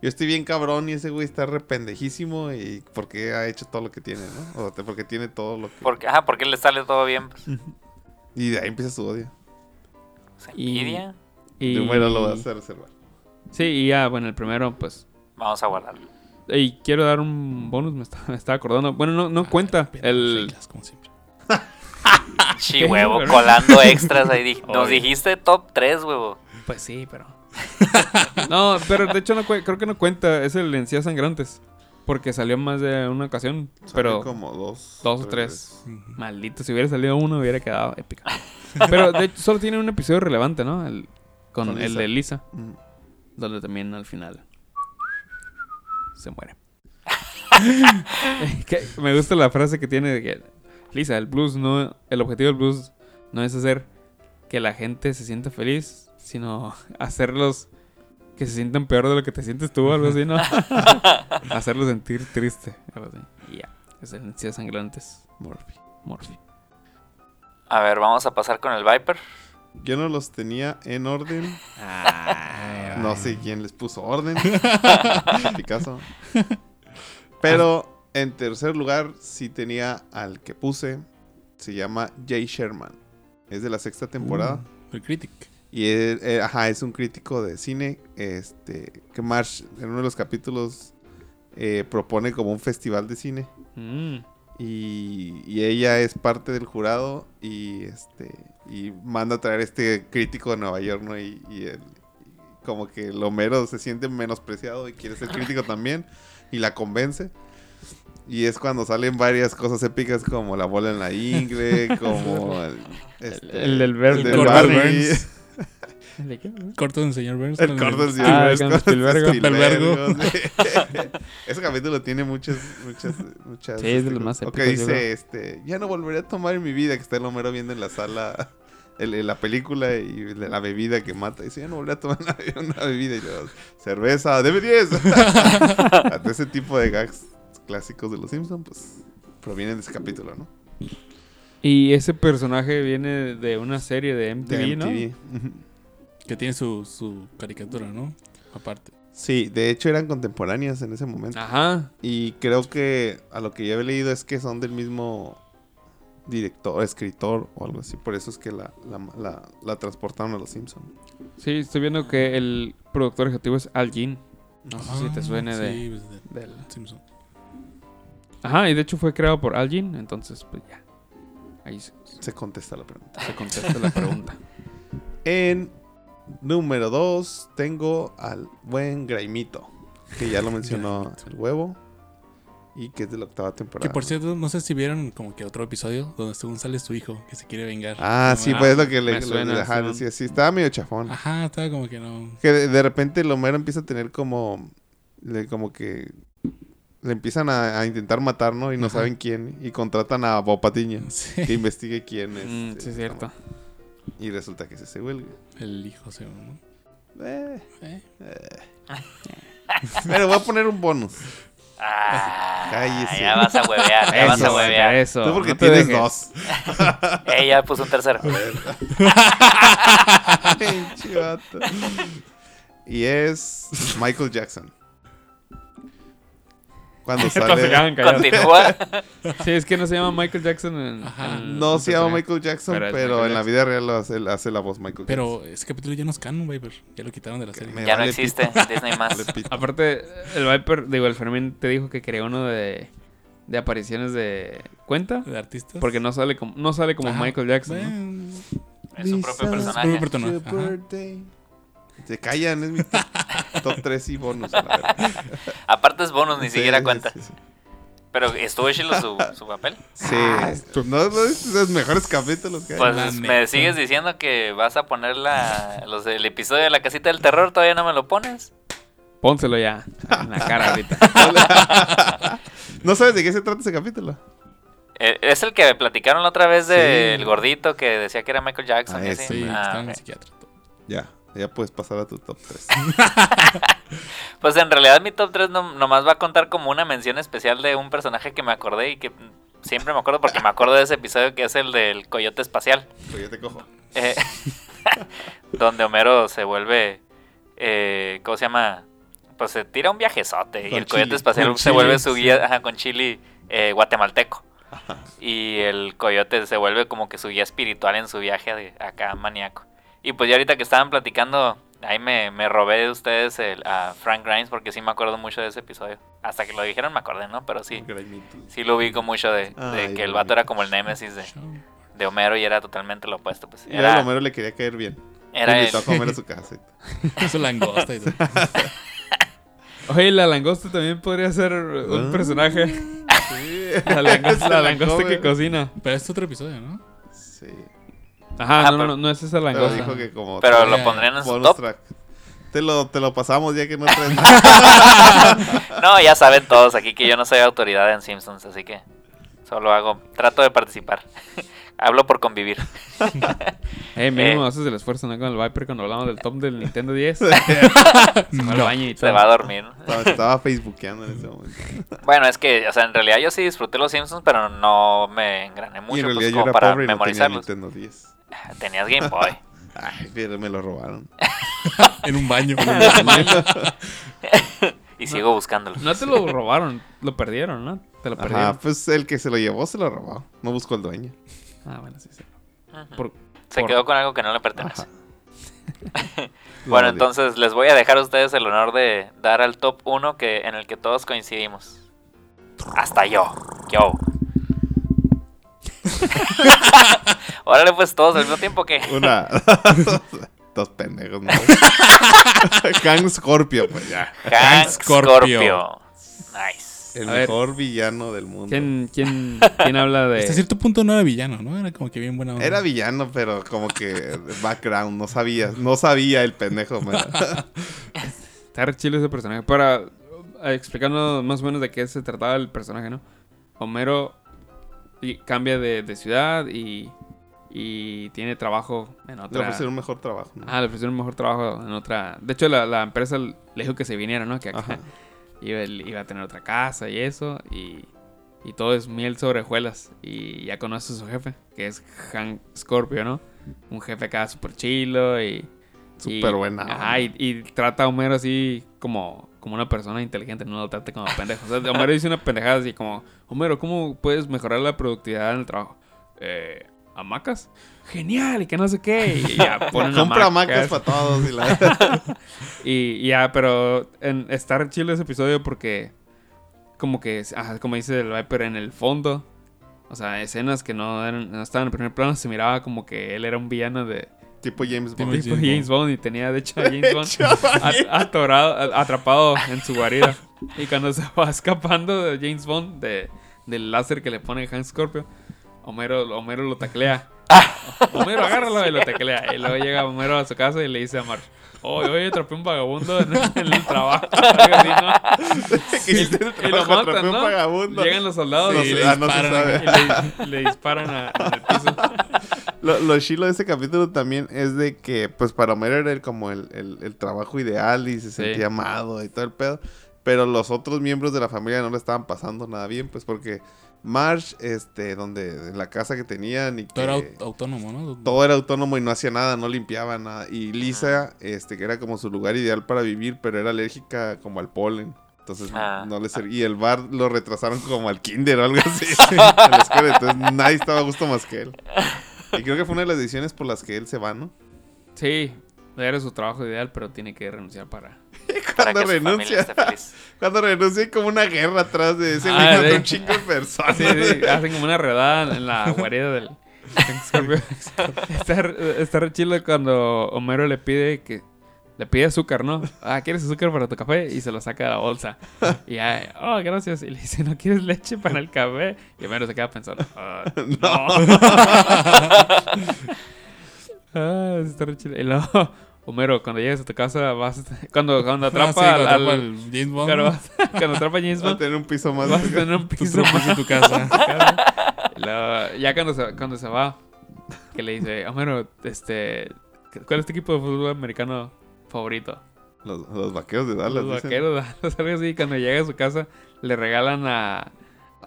S3: yo estoy bien cabrón y ese güey está rependejísimo y porque ha hecho todo lo que tiene, ¿no? O porque tiene todo lo que...
S1: Porque, ajá, porque le sale todo bien. Pues,
S3: Y de ahí empieza su odio.
S4: Y-
S1: envidia.
S4: y-
S3: bueno lo vas a reservar.
S4: Sí, y ya, bueno, el primero, pues.
S1: Vamos a guardarlo.
S4: Y quiero dar un bonus, me, está- me estaba acordando. Bueno, no, no cuenta.
S2: Pero
S4: El,
S2: reglas, como siempre.
S1: Sí,
S4: ¿Qué?
S1: huevo, colando extras ahí. Nos
S4: Oye.
S1: dijiste top 3, huevo.
S4: Pues sí, pero. no, pero de hecho no creo que no cuenta. Es el Encías Sangrantes. Porque salió más de una ocasión.
S3: Salió
S4: Pero
S3: como dos.
S4: dos o tres. Maldito, si hubiera salido uno hubiera quedado épica. pero de hecho solo tiene un episodio relevante, ¿no? El, con,
S3: Con
S4: el
S3: Lisa.
S4: de Lisa.
S3: Mm.
S4: Donde también al final se muere. Me gusta la frase que tiene de que Lisa, el blues no, el objetivo del blues no es hacer que la gente se sienta feliz, sino hacerlos que se sientan peor de lo que te sientes tú, algo así, ¿no? Hacerlos sentir triste, algo así. Ya, es el Encías sangrantes,
S3: Murphy.
S4: Morphy.
S1: A ver, vamos a pasar con el Viper.
S3: Yo no los tenía en orden. No sé quién les puso orden. Picasso. Pero en tercer lugar sí tenía al que puse. Se llama Jay Sherman. Es de la sexta temporada.
S2: Uh, el Critic.
S3: Y él, eh, ajá, es un crítico de cine. Este. Que Marsh en uno de los capítulos eh, propone como un festival de cine.
S4: Mm.
S3: Y, y ella es parte del jurado y este y manda a traer este crítico de Nueva York, ¿no? Y, y el- y como que el Homero se siente menospreciado y quiere ser crítico también y la convence. Y es cuando salen varias cosas épicas como la bola en la ingle, como el, este,
S4: el
S3: el
S2: el
S3: del
S2: corto
S3: Barney.
S4: ¿De qué?
S2: Corto del señor Burns.
S3: el corto del
S4: Ah,
S3: Spielberg.
S4: Spielberg,
S3: sí. Ese capítulo tiene muchas, muchas, muchas.
S4: Sí, es de
S3: este,
S4: los más
S3: Ok,
S4: épicos, yo
S3: dice, este, ya no volveré a tomar en mi vida, que está el Homero viendo en la sala el- la película y la, bebida que mata. Dice, ya no volveré a tomar una, una bebida. Y luego, cerveza, debe 10. De ese tipo de gags clásicos de los Simpsons, pues, provienen de ese capítulo, ¿no?
S4: Y ese personaje viene de una serie de MTV,
S3: De
S4: ¿no?
S3: MTV. Ujú.
S2: Que tiene su, su caricatura, ¿no? Aparte.
S3: Sí, de hecho eran contemporáneas en ese momento.
S4: Ajá.
S3: Y creo que a lo que yo he leído es que son del mismo director, escritor o algo así. Por eso es que la, la, la, la transportaron a los Simpsons.
S4: Sí, estoy viendo que el productor ejecutivo es Al Jean. No sé si te
S2: Ah,
S4: suene de...
S2: pues, de-
S4: del-
S2: Simpson.
S4: Ajá, y de hecho fue creado por Al Jean, entonces pues ya. Ahí se,
S3: Se contesta la pregunta.
S4: se contesta la pregunta.
S3: En número 2 tengo al buen Graimito, que ya lo mencionó el huevo y que es de la octava temporada.
S2: Que por cierto, no sé si vieron como que otro episodio donde según sale su hijo que se quiere vengar.
S3: Ah,
S2: No,
S3: sí,
S2: ah,
S3: pues es lo que le,
S4: me
S3: le-
S4: suena,
S3: ajá,
S4: Simón.
S3: decía, sí, estaba medio chafón.
S2: Ajá, estaba como que no.
S3: Que de, de repente el Homero empieza a tener como, le, como que le empiezan a, a intentar matar, ¿no? Y no
S2: Ajá.
S3: saben quién. Y contratan a Bob Patiño
S2: Sí.
S3: que investigue quién es.
S4: Mm, sí,
S3: eh,
S4: es cierto.
S3: Y resulta que es ese güey.
S2: El hijo se ¿no?
S3: Eh,
S2: Eh,
S3: pero voy a poner un bonus.
S1: Ah,
S3: Cállese.
S1: ya vas a huevear, ya vas a
S4: Eso,
S1: huevear.
S4: eso.
S3: Tú porque
S4: no
S3: tienes
S4: dejes.
S3: dos.
S1: Ella puso un tercero.
S3: Y es Michael Jackson. Cuando sale...
S1: Continúa.
S4: Sí, es que no se llama Michael Jackson en...
S2: Ajá.
S4: en-
S3: No se llama. Michael Jackson,
S4: Pero
S3: pero,
S4: Michael
S3: en la
S4: Jackson.
S3: vida real lo hace, hace la voz Michael
S2: pero ese capítulo ya no es canon, Viper. Ya lo quitaron de la serie.
S3: Me
S1: Ya no existe
S3: pito.
S1: Disney más.
S3: Jackson.
S4: Aparte, el Viper, digo, el Fermín te dijo que quería uno de, de apariciones de cuenta.
S2: De artistas.
S4: Porque no sale como, no sale como
S2: Ajá.
S4: Michael Jackson.
S1: Es su propio personaje.
S2: Su propio
S3: Se callan, es mi top, top 3 y bonus.
S1: Aparte es bonus, ni
S3: Sí,
S1: siquiera cuenta.
S3: sí, sí.
S1: Pero estuvo chilo su, su papel.
S3: Sí, no, no es de los mejores capítulos que hay.
S1: Pues
S2: La
S1: me
S2: neta.
S1: sigues diciendo que vas a poner la, los del episodio de la casita del terror, todavía no me lo pones.
S4: Pónselo ya en la cara ahorita.
S3: ¿No sabes de qué se trata ese capítulo?
S1: Eh, Es el que platicaron la otra vez del
S3: Sí.
S1: gordito que decía que era Michael Jackson.
S3: Ah,
S1: y
S3: ese.
S1: así.
S2: Sí,
S1: Ah,
S2: está en
S1: ok.
S2: el psiquiatra.
S3: Ya, ya puedes pasar a tu top 3.
S1: Pues en realidad mi top 3 no, nomás va a contar como una mención especial de un personaje que me acordé y que siempre me acuerdo porque me acuerdo de ese episodio que es el del coyote espacial.
S3: Pues yo te cojo.
S1: Eh, donde Homero se vuelve, eh, ¿cómo se llama? Pues se tira un viajezote y
S3: Con
S1: el coyote espacial se vuelve su
S2: sí.
S1: guía ajá, con chili eh, guatemalteco. Y el coyote se vuelve como que su guía espiritual en su viaje de acá maníaco. Y pues ya ahorita que estaban platicando, ahí me, me robé de ustedes el, a Frank Grimes porque sí me acuerdo mucho de ese episodio. Hasta que lo dijeron me acordé, ¿no? Pero sí, sí lo ubico mucho de, de
S3: Ay,
S1: que el vato era como el némesis de, de Homero y era totalmente lo opuesto. Pues
S3: Y a
S1: era,
S3: Homero le quería caer bien.
S1: era el,
S3: Invitó a comer a su casa.
S2: Eso langosta y todo.
S4: Oye, la langosta también podría ser un
S3: Ah.
S4: personaje.
S3: Sí.
S4: La langosta, la
S3: la
S4: langosta que cocina.
S2: Pero es otro episodio, ¿no?
S3: Sí.
S4: Ajá,
S1: Ah,
S4: no,
S1: pero-
S4: no, no es esa
S3: Pero
S4: langosta.
S3: dijo que como...
S1: Pero
S2: Ya,
S1: lo pondrían en su
S3: bonus
S1: top.
S3: track. Te lo, te lo pasamos ya que no traes nada.
S1: No, ya saben todos aquí que yo no soy autoridad en Simpsons, así que solo hago, trato de participar. Hablo por convivir.
S4: Eh, mínimo
S1: Eh.
S4: haces el esfuerzo, ¿no? Con el Viper cuando hablamos del top del Nintendo 10. Se fue al baño y
S1: Se
S4: todo.
S1: va a dormir. ¿no?
S3: Estaba, facebookeando en ese momento.
S1: Bueno, es que, o sea, en realidad yo sí disfruté los Simpsons, pero no me engrané
S3: y en
S1: mucho
S3: realidad
S1: pues,
S3: yo
S1: como
S3: era
S1: para
S3: pobre y no tenía
S1: memorizarlos.
S3: Nintendo 10.
S1: Tenías Game Boy.
S3: Ay, pero me lo robaron.
S2: En un baño.
S1: Y sigo buscándolo.
S4: No te lo robaron, lo perdieron, ¿no? Te lo perdieron.
S3: Ajá, pues el que se lo llevó se lo robó. No buscó al dueño.
S4: Ah, bueno, sí, sí. Por-
S1: Se
S4: por-
S1: quedó con algo que no le pertenece. Bueno, entonces les voy a dejar a ustedes el honor de dar al top 1 que, en el que todos coincidimos. Hasta yo. Yo. Órale, pues todos al mismo tiempo que.
S3: Una. Dos pendejos, ¿no? Kang Scorpio, pues ya.
S1: Hank
S2: Scorpio.
S1: Scorpio. Nice.
S3: El
S4: A ver.
S3: mejor villano del mundo.
S4: ¿Quién, quién, quién habla de...?
S2: Hasta cierto punto no era villano, ¿no? Era como que bien buena onda.
S3: Era villano, pero como que background, no sabía, no sabía el pendejo, man.
S4: Está re chido ese personaje. Para eh, explicando más o menos de qué se trataba el personaje, ¿no? Homero y- cambia de, de ciudad y, y tiene trabajo en
S3: Le
S4: otra...
S3: ofrecieron un mejor trabajo. ¿no?
S4: Ah, le ofrecieron un mejor trabajo en otra... De hecho, la, la empresa le dijo que se viniera, ¿no? Que acá iba, iba a tener otra casa y eso. Y, y todo es miel sobre hojuelas. Y ya conoce a su jefe, que es Hank Scorpio, ¿no? Un jefe acá súper chilo y...
S3: Súper buena
S4: Ajá, y, y trata a Homero así como, como una persona inteligente, no lo trata como pendejo. O sea, Homero dice una pendejada así como, Homero, ¿cómo puedes mejorar la productividad en el trabajo? eh, ¿hamacas? Genial, y que no sé qué. Y ya ponen
S3: Compra
S4: hamacas.
S3: para todos. Y la...
S4: Y y ya, pero en, está chido ese episodio porque, como que, como dice el Viper, en el fondo, o sea, escenas que no, eran, no estaban en primer plano, se miraba como que él era un villano de
S3: tipo James
S2: Tipo
S3: Bond.
S4: tipo
S2: James
S4: James Bond y tenía, de hecho, a James Bond atorado, atrapado en su guarida. Y cuando se va escapando de James Bond, de, del láser que le pone Hank Scorpio, Homero, Homero lo taclea. Homero, agárralo y lo taclea. Y luego llega Homero a su casa y le dice a Marge, oye, oye, atrapé un vagabundo en, en el trabajo. Así, ¿no?
S3: hiciste el
S4: Y lo
S3: trabajo,
S4: matan,
S3: un
S4: ¿no?
S3: vagabundo.
S4: Llegan los soldados
S3: No
S4: y, le
S3: ah, no
S4: disparan, y le, le disparan a- en el piso.
S3: Lo, lo chilo de ese capítulo también es de que, pues para Homero era el- como el, el- el trabajo ideal y se
S4: Sí.
S3: sentía amado y todo el pedo. Pero los otros miembros de la familia no le estaban pasando nada bien, pues porque Marge, este, donde, en la casa que tenían y
S2: Todo era
S3: que
S2: au- autónomo, ¿no?
S3: todo era autónomo y no hacía nada, no limpiaba nada. Y Lisa, este, que era como su lugar ideal para vivir, pero era alérgica como al polen. Entonces
S1: Ah.
S3: no le servía. Y el bar lo retrasaron como al kinder o algo así. a la escuela. Entonces nadie estaba a gusto más que él. Y creo que fue una de las decisiones por las que él se va, ¿no?
S4: Sí, era su trabajo ideal, pero tiene que renunciar para...
S1: Para
S3: Cuando renuncia.
S1: esté feliz.
S3: Cuando renuncia hay como una guerra atrás de ese
S4: Ah, sí.
S3: un chingo de personas.
S4: Sí, sí, hacen como una redada en la guarida del está, está re chido cuando Homero le pide que... Le pide azúcar, ¿no? Ah, ¿quieres azúcar para tu café? Y se lo saca de la bolsa. Y ya, oh, gracias. Y le dice, ¿no quieres leche para el café? Y Homero se queda pensando, "Ah, no. ah, está re chido. Y luego, Homero, cuando llegues a tu casa, vas... Cuando, cuando atrapa,
S2: Ah, sí, cuando
S4: al,
S2: atrapa
S4: al-
S2: James Bond.
S4: vas- cuando atrapa a James
S3: Va a
S4: Bond,
S3: tener un piso más.
S4: vas a tener un piso más
S2: en tu casa.
S4: y luego, ya cuando se, cuando se va, que le dice, Homero, este, ¿cuál es tu equipo de fútbol americano favorito?
S3: Los, los vaqueros de Dallas.
S4: Los
S3: dicen.
S4: vaqueros, Dallas, algo así. Cuando llega a su casa, le regalan a, a,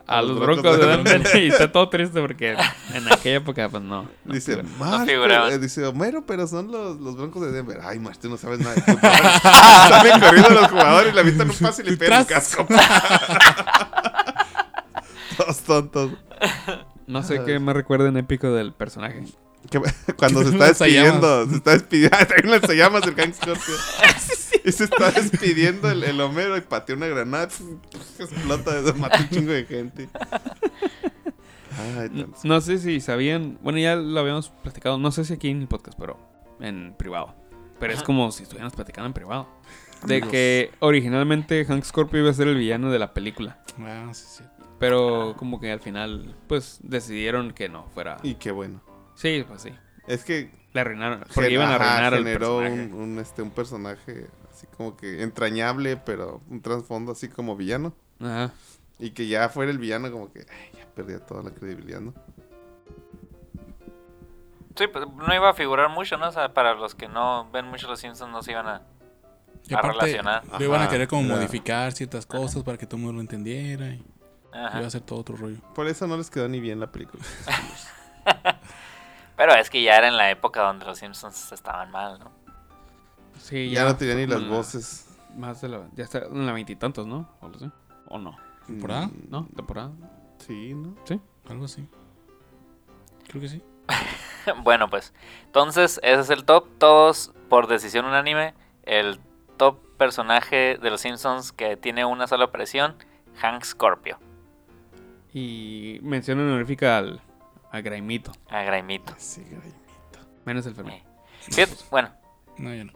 S3: A
S4: los
S3: los
S4: broncos
S3: Broncos
S4: de
S3: de
S4: Denver y está todo triste porque en aquella época, pues no. no
S3: Dice,
S4: figura.
S1: Figuraban.
S3: pero- eh, dice, Homero, pero son los, los broncos de Denver. Ay, Marge, tú no sabes nada de. Salen corriendo los jugadores y le avientan un pase y le pegan el casco. Todos tontos.
S4: No sé qué me recuerda en épico del personaje.
S3: Que- cuando se está despidiendo, se está despidiendo. Se llama el Hank Scorpio. Y se está despidiendo el, el Homero y patea una granada. Explota, mata un chingo de gente. Ay.
S4: No sé si sabían, bueno, ya lo habíamos platicado, no sé si aquí en el podcast, pero en privado. Pero es como si estuviéramos platicando en privado. De que originalmente Hank Scorpio iba a ser el villano de la película.
S2: Ah, sí, sí.
S4: Pero como que al final, pues decidieron que no fuera.
S3: Y qué bueno.
S4: Sí, pues sí.
S3: Es que
S4: Le arruinaron. Porque
S3: gen-
S4: iban a
S3: ajá,
S4: arruinar al
S3: generó
S4: personaje.
S3: un, un, este, un personaje así como que entrañable, pero un trasfondo así como villano.
S4: Ajá.
S3: Y que ya fuera el villano como que ay, ya perdía toda la credibilidad, ¿no?
S1: Sí, pues no iba a figurar mucho, ¿no? O sea, para los que no ven mucho los Simpsons no se iban a,
S2: Y
S1: a
S2: aparte,
S1: relacionar.
S2: le iban a querer como modificar ciertas cosas para que todo el mundo lo entendiera. Y
S1: Ajá.
S2: iba a ser todo otro rollo.
S3: Por eso no les quedó ni bien la película.
S1: Pero es que ya era en la época donde los Simpsons estaban mal, ¿no?
S4: Sí,
S3: ya, no tenía ni las
S4: la-
S3: voces.
S4: Más de la. Ya está en la veintitantos, ¿no? O, lo sé. ¿O no?
S2: ¿Temporada?
S3: Mm,
S4: ¿No? ¿Temporada?
S3: Sí, ¿no?
S2: Algo así. Creo que sí.
S1: bueno, pues. Entonces, ese es el top. Todos por decisión unánime. El top personaje de los Simpsons que tiene una sola aparición, Hank Scorpio.
S4: Y mención honorífica al. A Graimito.
S1: A Graimito.
S3: Sí, güey.
S4: Menos el Fermín.
S1: Eh. Bueno,
S2: No, ya no.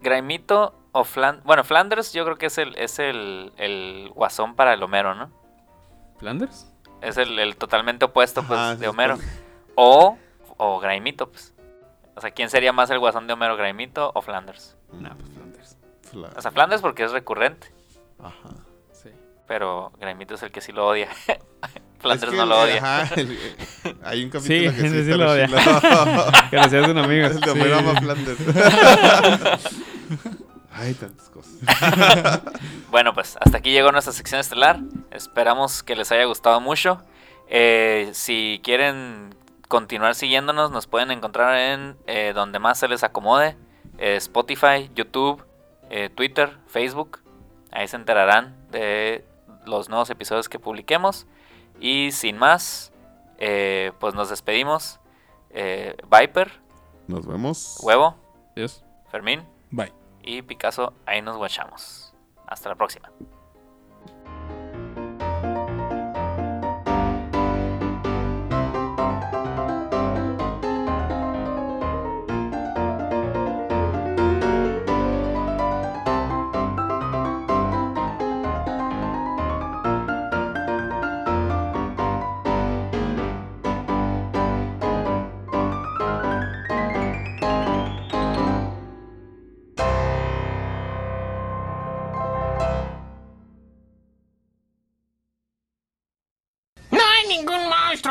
S1: Graimito o Flanders. Bueno, Flanders yo creo que es el, es el, el guasón para el Homero, ¿no?
S4: ¿Flanders?
S1: Es el, el totalmente opuesto pues,
S3: Ajá,
S1: de Homero. O, o Graimito, pues. O sea, ¿quién sería más el guasón de Homero, Graimito o Flanders?
S4: Nah, pues Flanders.
S3: Fla-
S1: O sea, Flanders porque es recurrente,
S3: Ajá.
S4: Sí.
S1: pero Graimito es el que sí lo odia. Flanders
S3: Es que
S1: no lo odia.
S3: Ajá, el- hay un capítulo
S4: Sí,
S3: que sí,
S4: lo odia. Que le seas un amigo.
S3: El de ama Flanders. Ay, tantas cosas.
S1: Bueno, pues hasta aquí llegó nuestra sección estelar. Esperamos que les haya gustado mucho. Eh, si quieren continuar siguiéndonos, nos pueden encontrar en eh, donde más se les acomode. eh, Spotify, YouTube, eh, Twitter, Facebook. Ahí se enterarán de los nuevos episodios que publiquemos. Y sin más, Eh, pues nos despedimos. Eh, Viper,
S3: Nos vemos.
S1: Huevo,
S4: Adiós.
S1: Fermín
S2: Bye.
S1: y Picasso. Ahí nos guachamos. Hasta la próxima.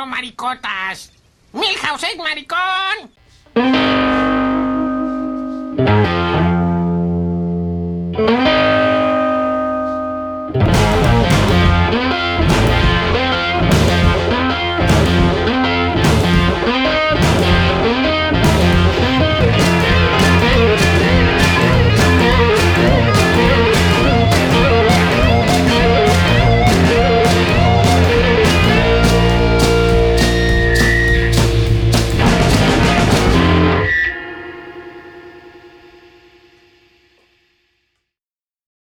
S5: maricotas. Milhouse es maricón.